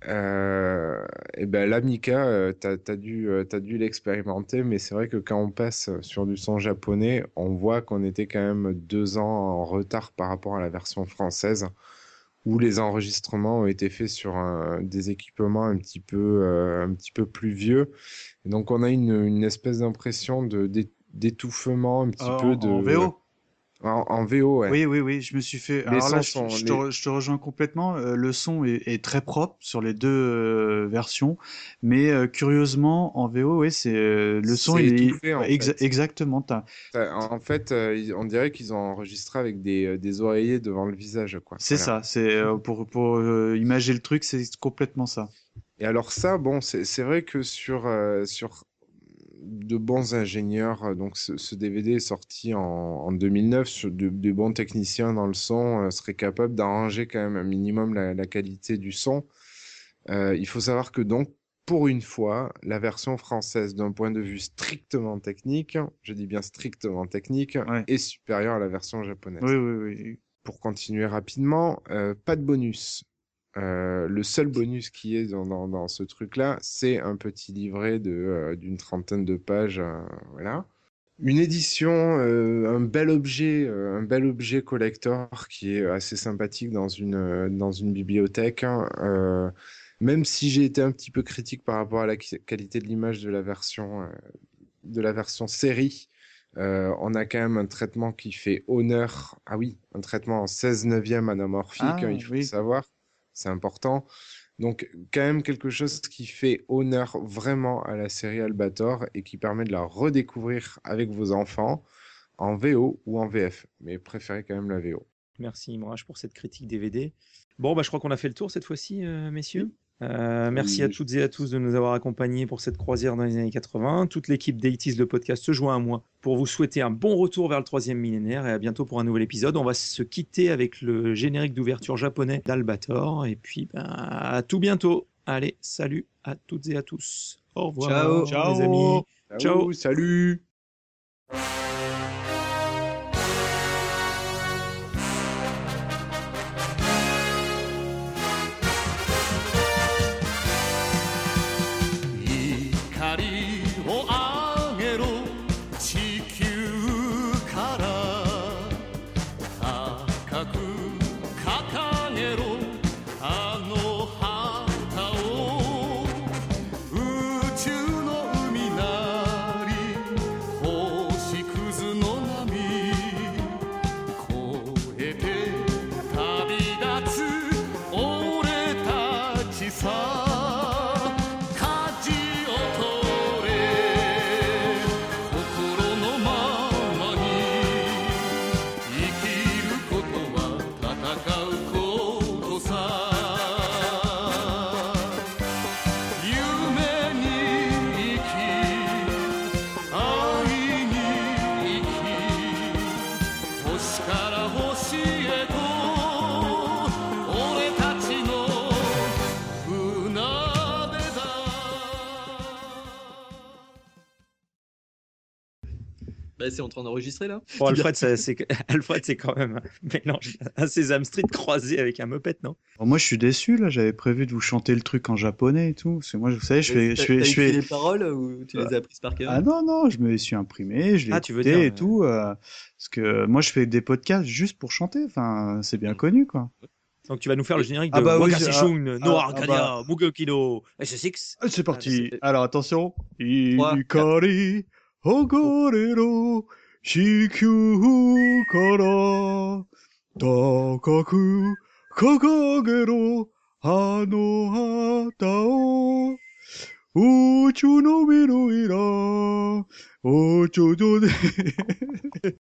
euh, et ben là, Mika, euh, t'as as dû, euh, dû l'expérimenter, mais c'est vrai que quand on passe sur du son japonais, on voit qu'on était quand même deux ans en retard par rapport à la version française, où les enregistrements ont été faits sur un- des équipements un petit peu, un petit peu plus vieux. Et donc on a une, une espèce d'impression de d'étouffement, un petit Euh, peu de en VO. En, en VO, ouais. Oui, oui, oui, je me suis fait. Les Alors là, je, te, re- je te rejoins complètement. euh, le son est, est très propre sur les deux euh, versions, mais euh, curieusement, en VO, oui, c'est le son il est étouffé, en exa- fait. exactement. En fait, on dirait qu'ils ont enregistré avec des, des oreillers devant le visage, quoi. C'est Voilà. ça. C'est pour pour imager le truc, c'est complètement ça. Et alors ça, bon, c'est c'est vrai que sur euh, sur de bons ingénieurs, donc ce, ce DVD est sorti en, en 2009, sur de, de bons techniciens dans le son euh, seraient capables d'arranger quand même un minimum la, la qualité du son. Euh, il faut savoir que donc pour une fois, la version française d'un point de vue strictement technique, je dis bien strictement technique, Ouais. est supérieure à la version japonaise. Oui, oui, oui. Pour continuer rapidement, euh, pas de bonus. Euh, le seul bonus qui est dans, dans, dans ce truc-là, c'est un petit livret de euh, d'une trentaine de pages, euh, voilà. Une édition, un bel objet, un bel objet collector qui est assez sympathique dans une dans une bibliothèque. hein. Même si j'ai été un petit peu critique par rapport à la qualité de l'image de la version de la version série, euh, on a quand même un traitement qui fait honneur. Ah oui, un traitement en 16 neuvième anamorphique, Ah, hein, il faut oui. le savoir, c'est important. Donc quand même quelque chose qui fait honneur vraiment à la série Albator et qui permet de la redécouvrir avec vos enfants en VO ou en VF, mais préférez quand même la VO. Merci Imrach pour cette critique DVD. Bon, bah, je crois qu'on a fait le tour cette fois-ci, euh, messieurs. Euh, merci à toutes et à tous de nous avoir accompagnés pour cette croisière dans les années 80. Toute l'équipe d'Aitis, le podcast, se joint à moi pour vous souhaiter un bon retour vers le troisième millénaire et à bientôt pour un nouvel épisode. On va se quitter avec le générique d'ouverture japonais d'Albator et puis ben, à tout bientôt. Allez, salut à toutes et à tous. Au revoir, Ciao. les amis. Ciao. salut. Bah, c'est en train d'enregistrer là Bon, Alfred, c'est Alfred, c'est quand même un mélange, un Sesame Street croisé avec un Muppet, non? Alors moi, je suis déçu là. J'avais prévu de vous chanter le truc en japonais et tout. Parce que moi, vous savez, je fais, je fais, je écrit fais. les paroles ou tu les as apprises par cœur? Ah non non, je me les suis imprimé, je l'ai Ah, tu veux écouté dire, et tout. euh, parce que moi, je fais des podcasts juste pour chanter. Enfin, c'est bien connu quoi. Donc tu vas nous faire le générique de Ah bah oui, Wakase ah, Shun, No ah, Arcadia, ah Mugokino, SS6. Ah, C'est parti. c'est- Alors attention. Trois, Ikari hogarero shikyu kara takaku kagagero ano hata o uchu no miru ira ocho de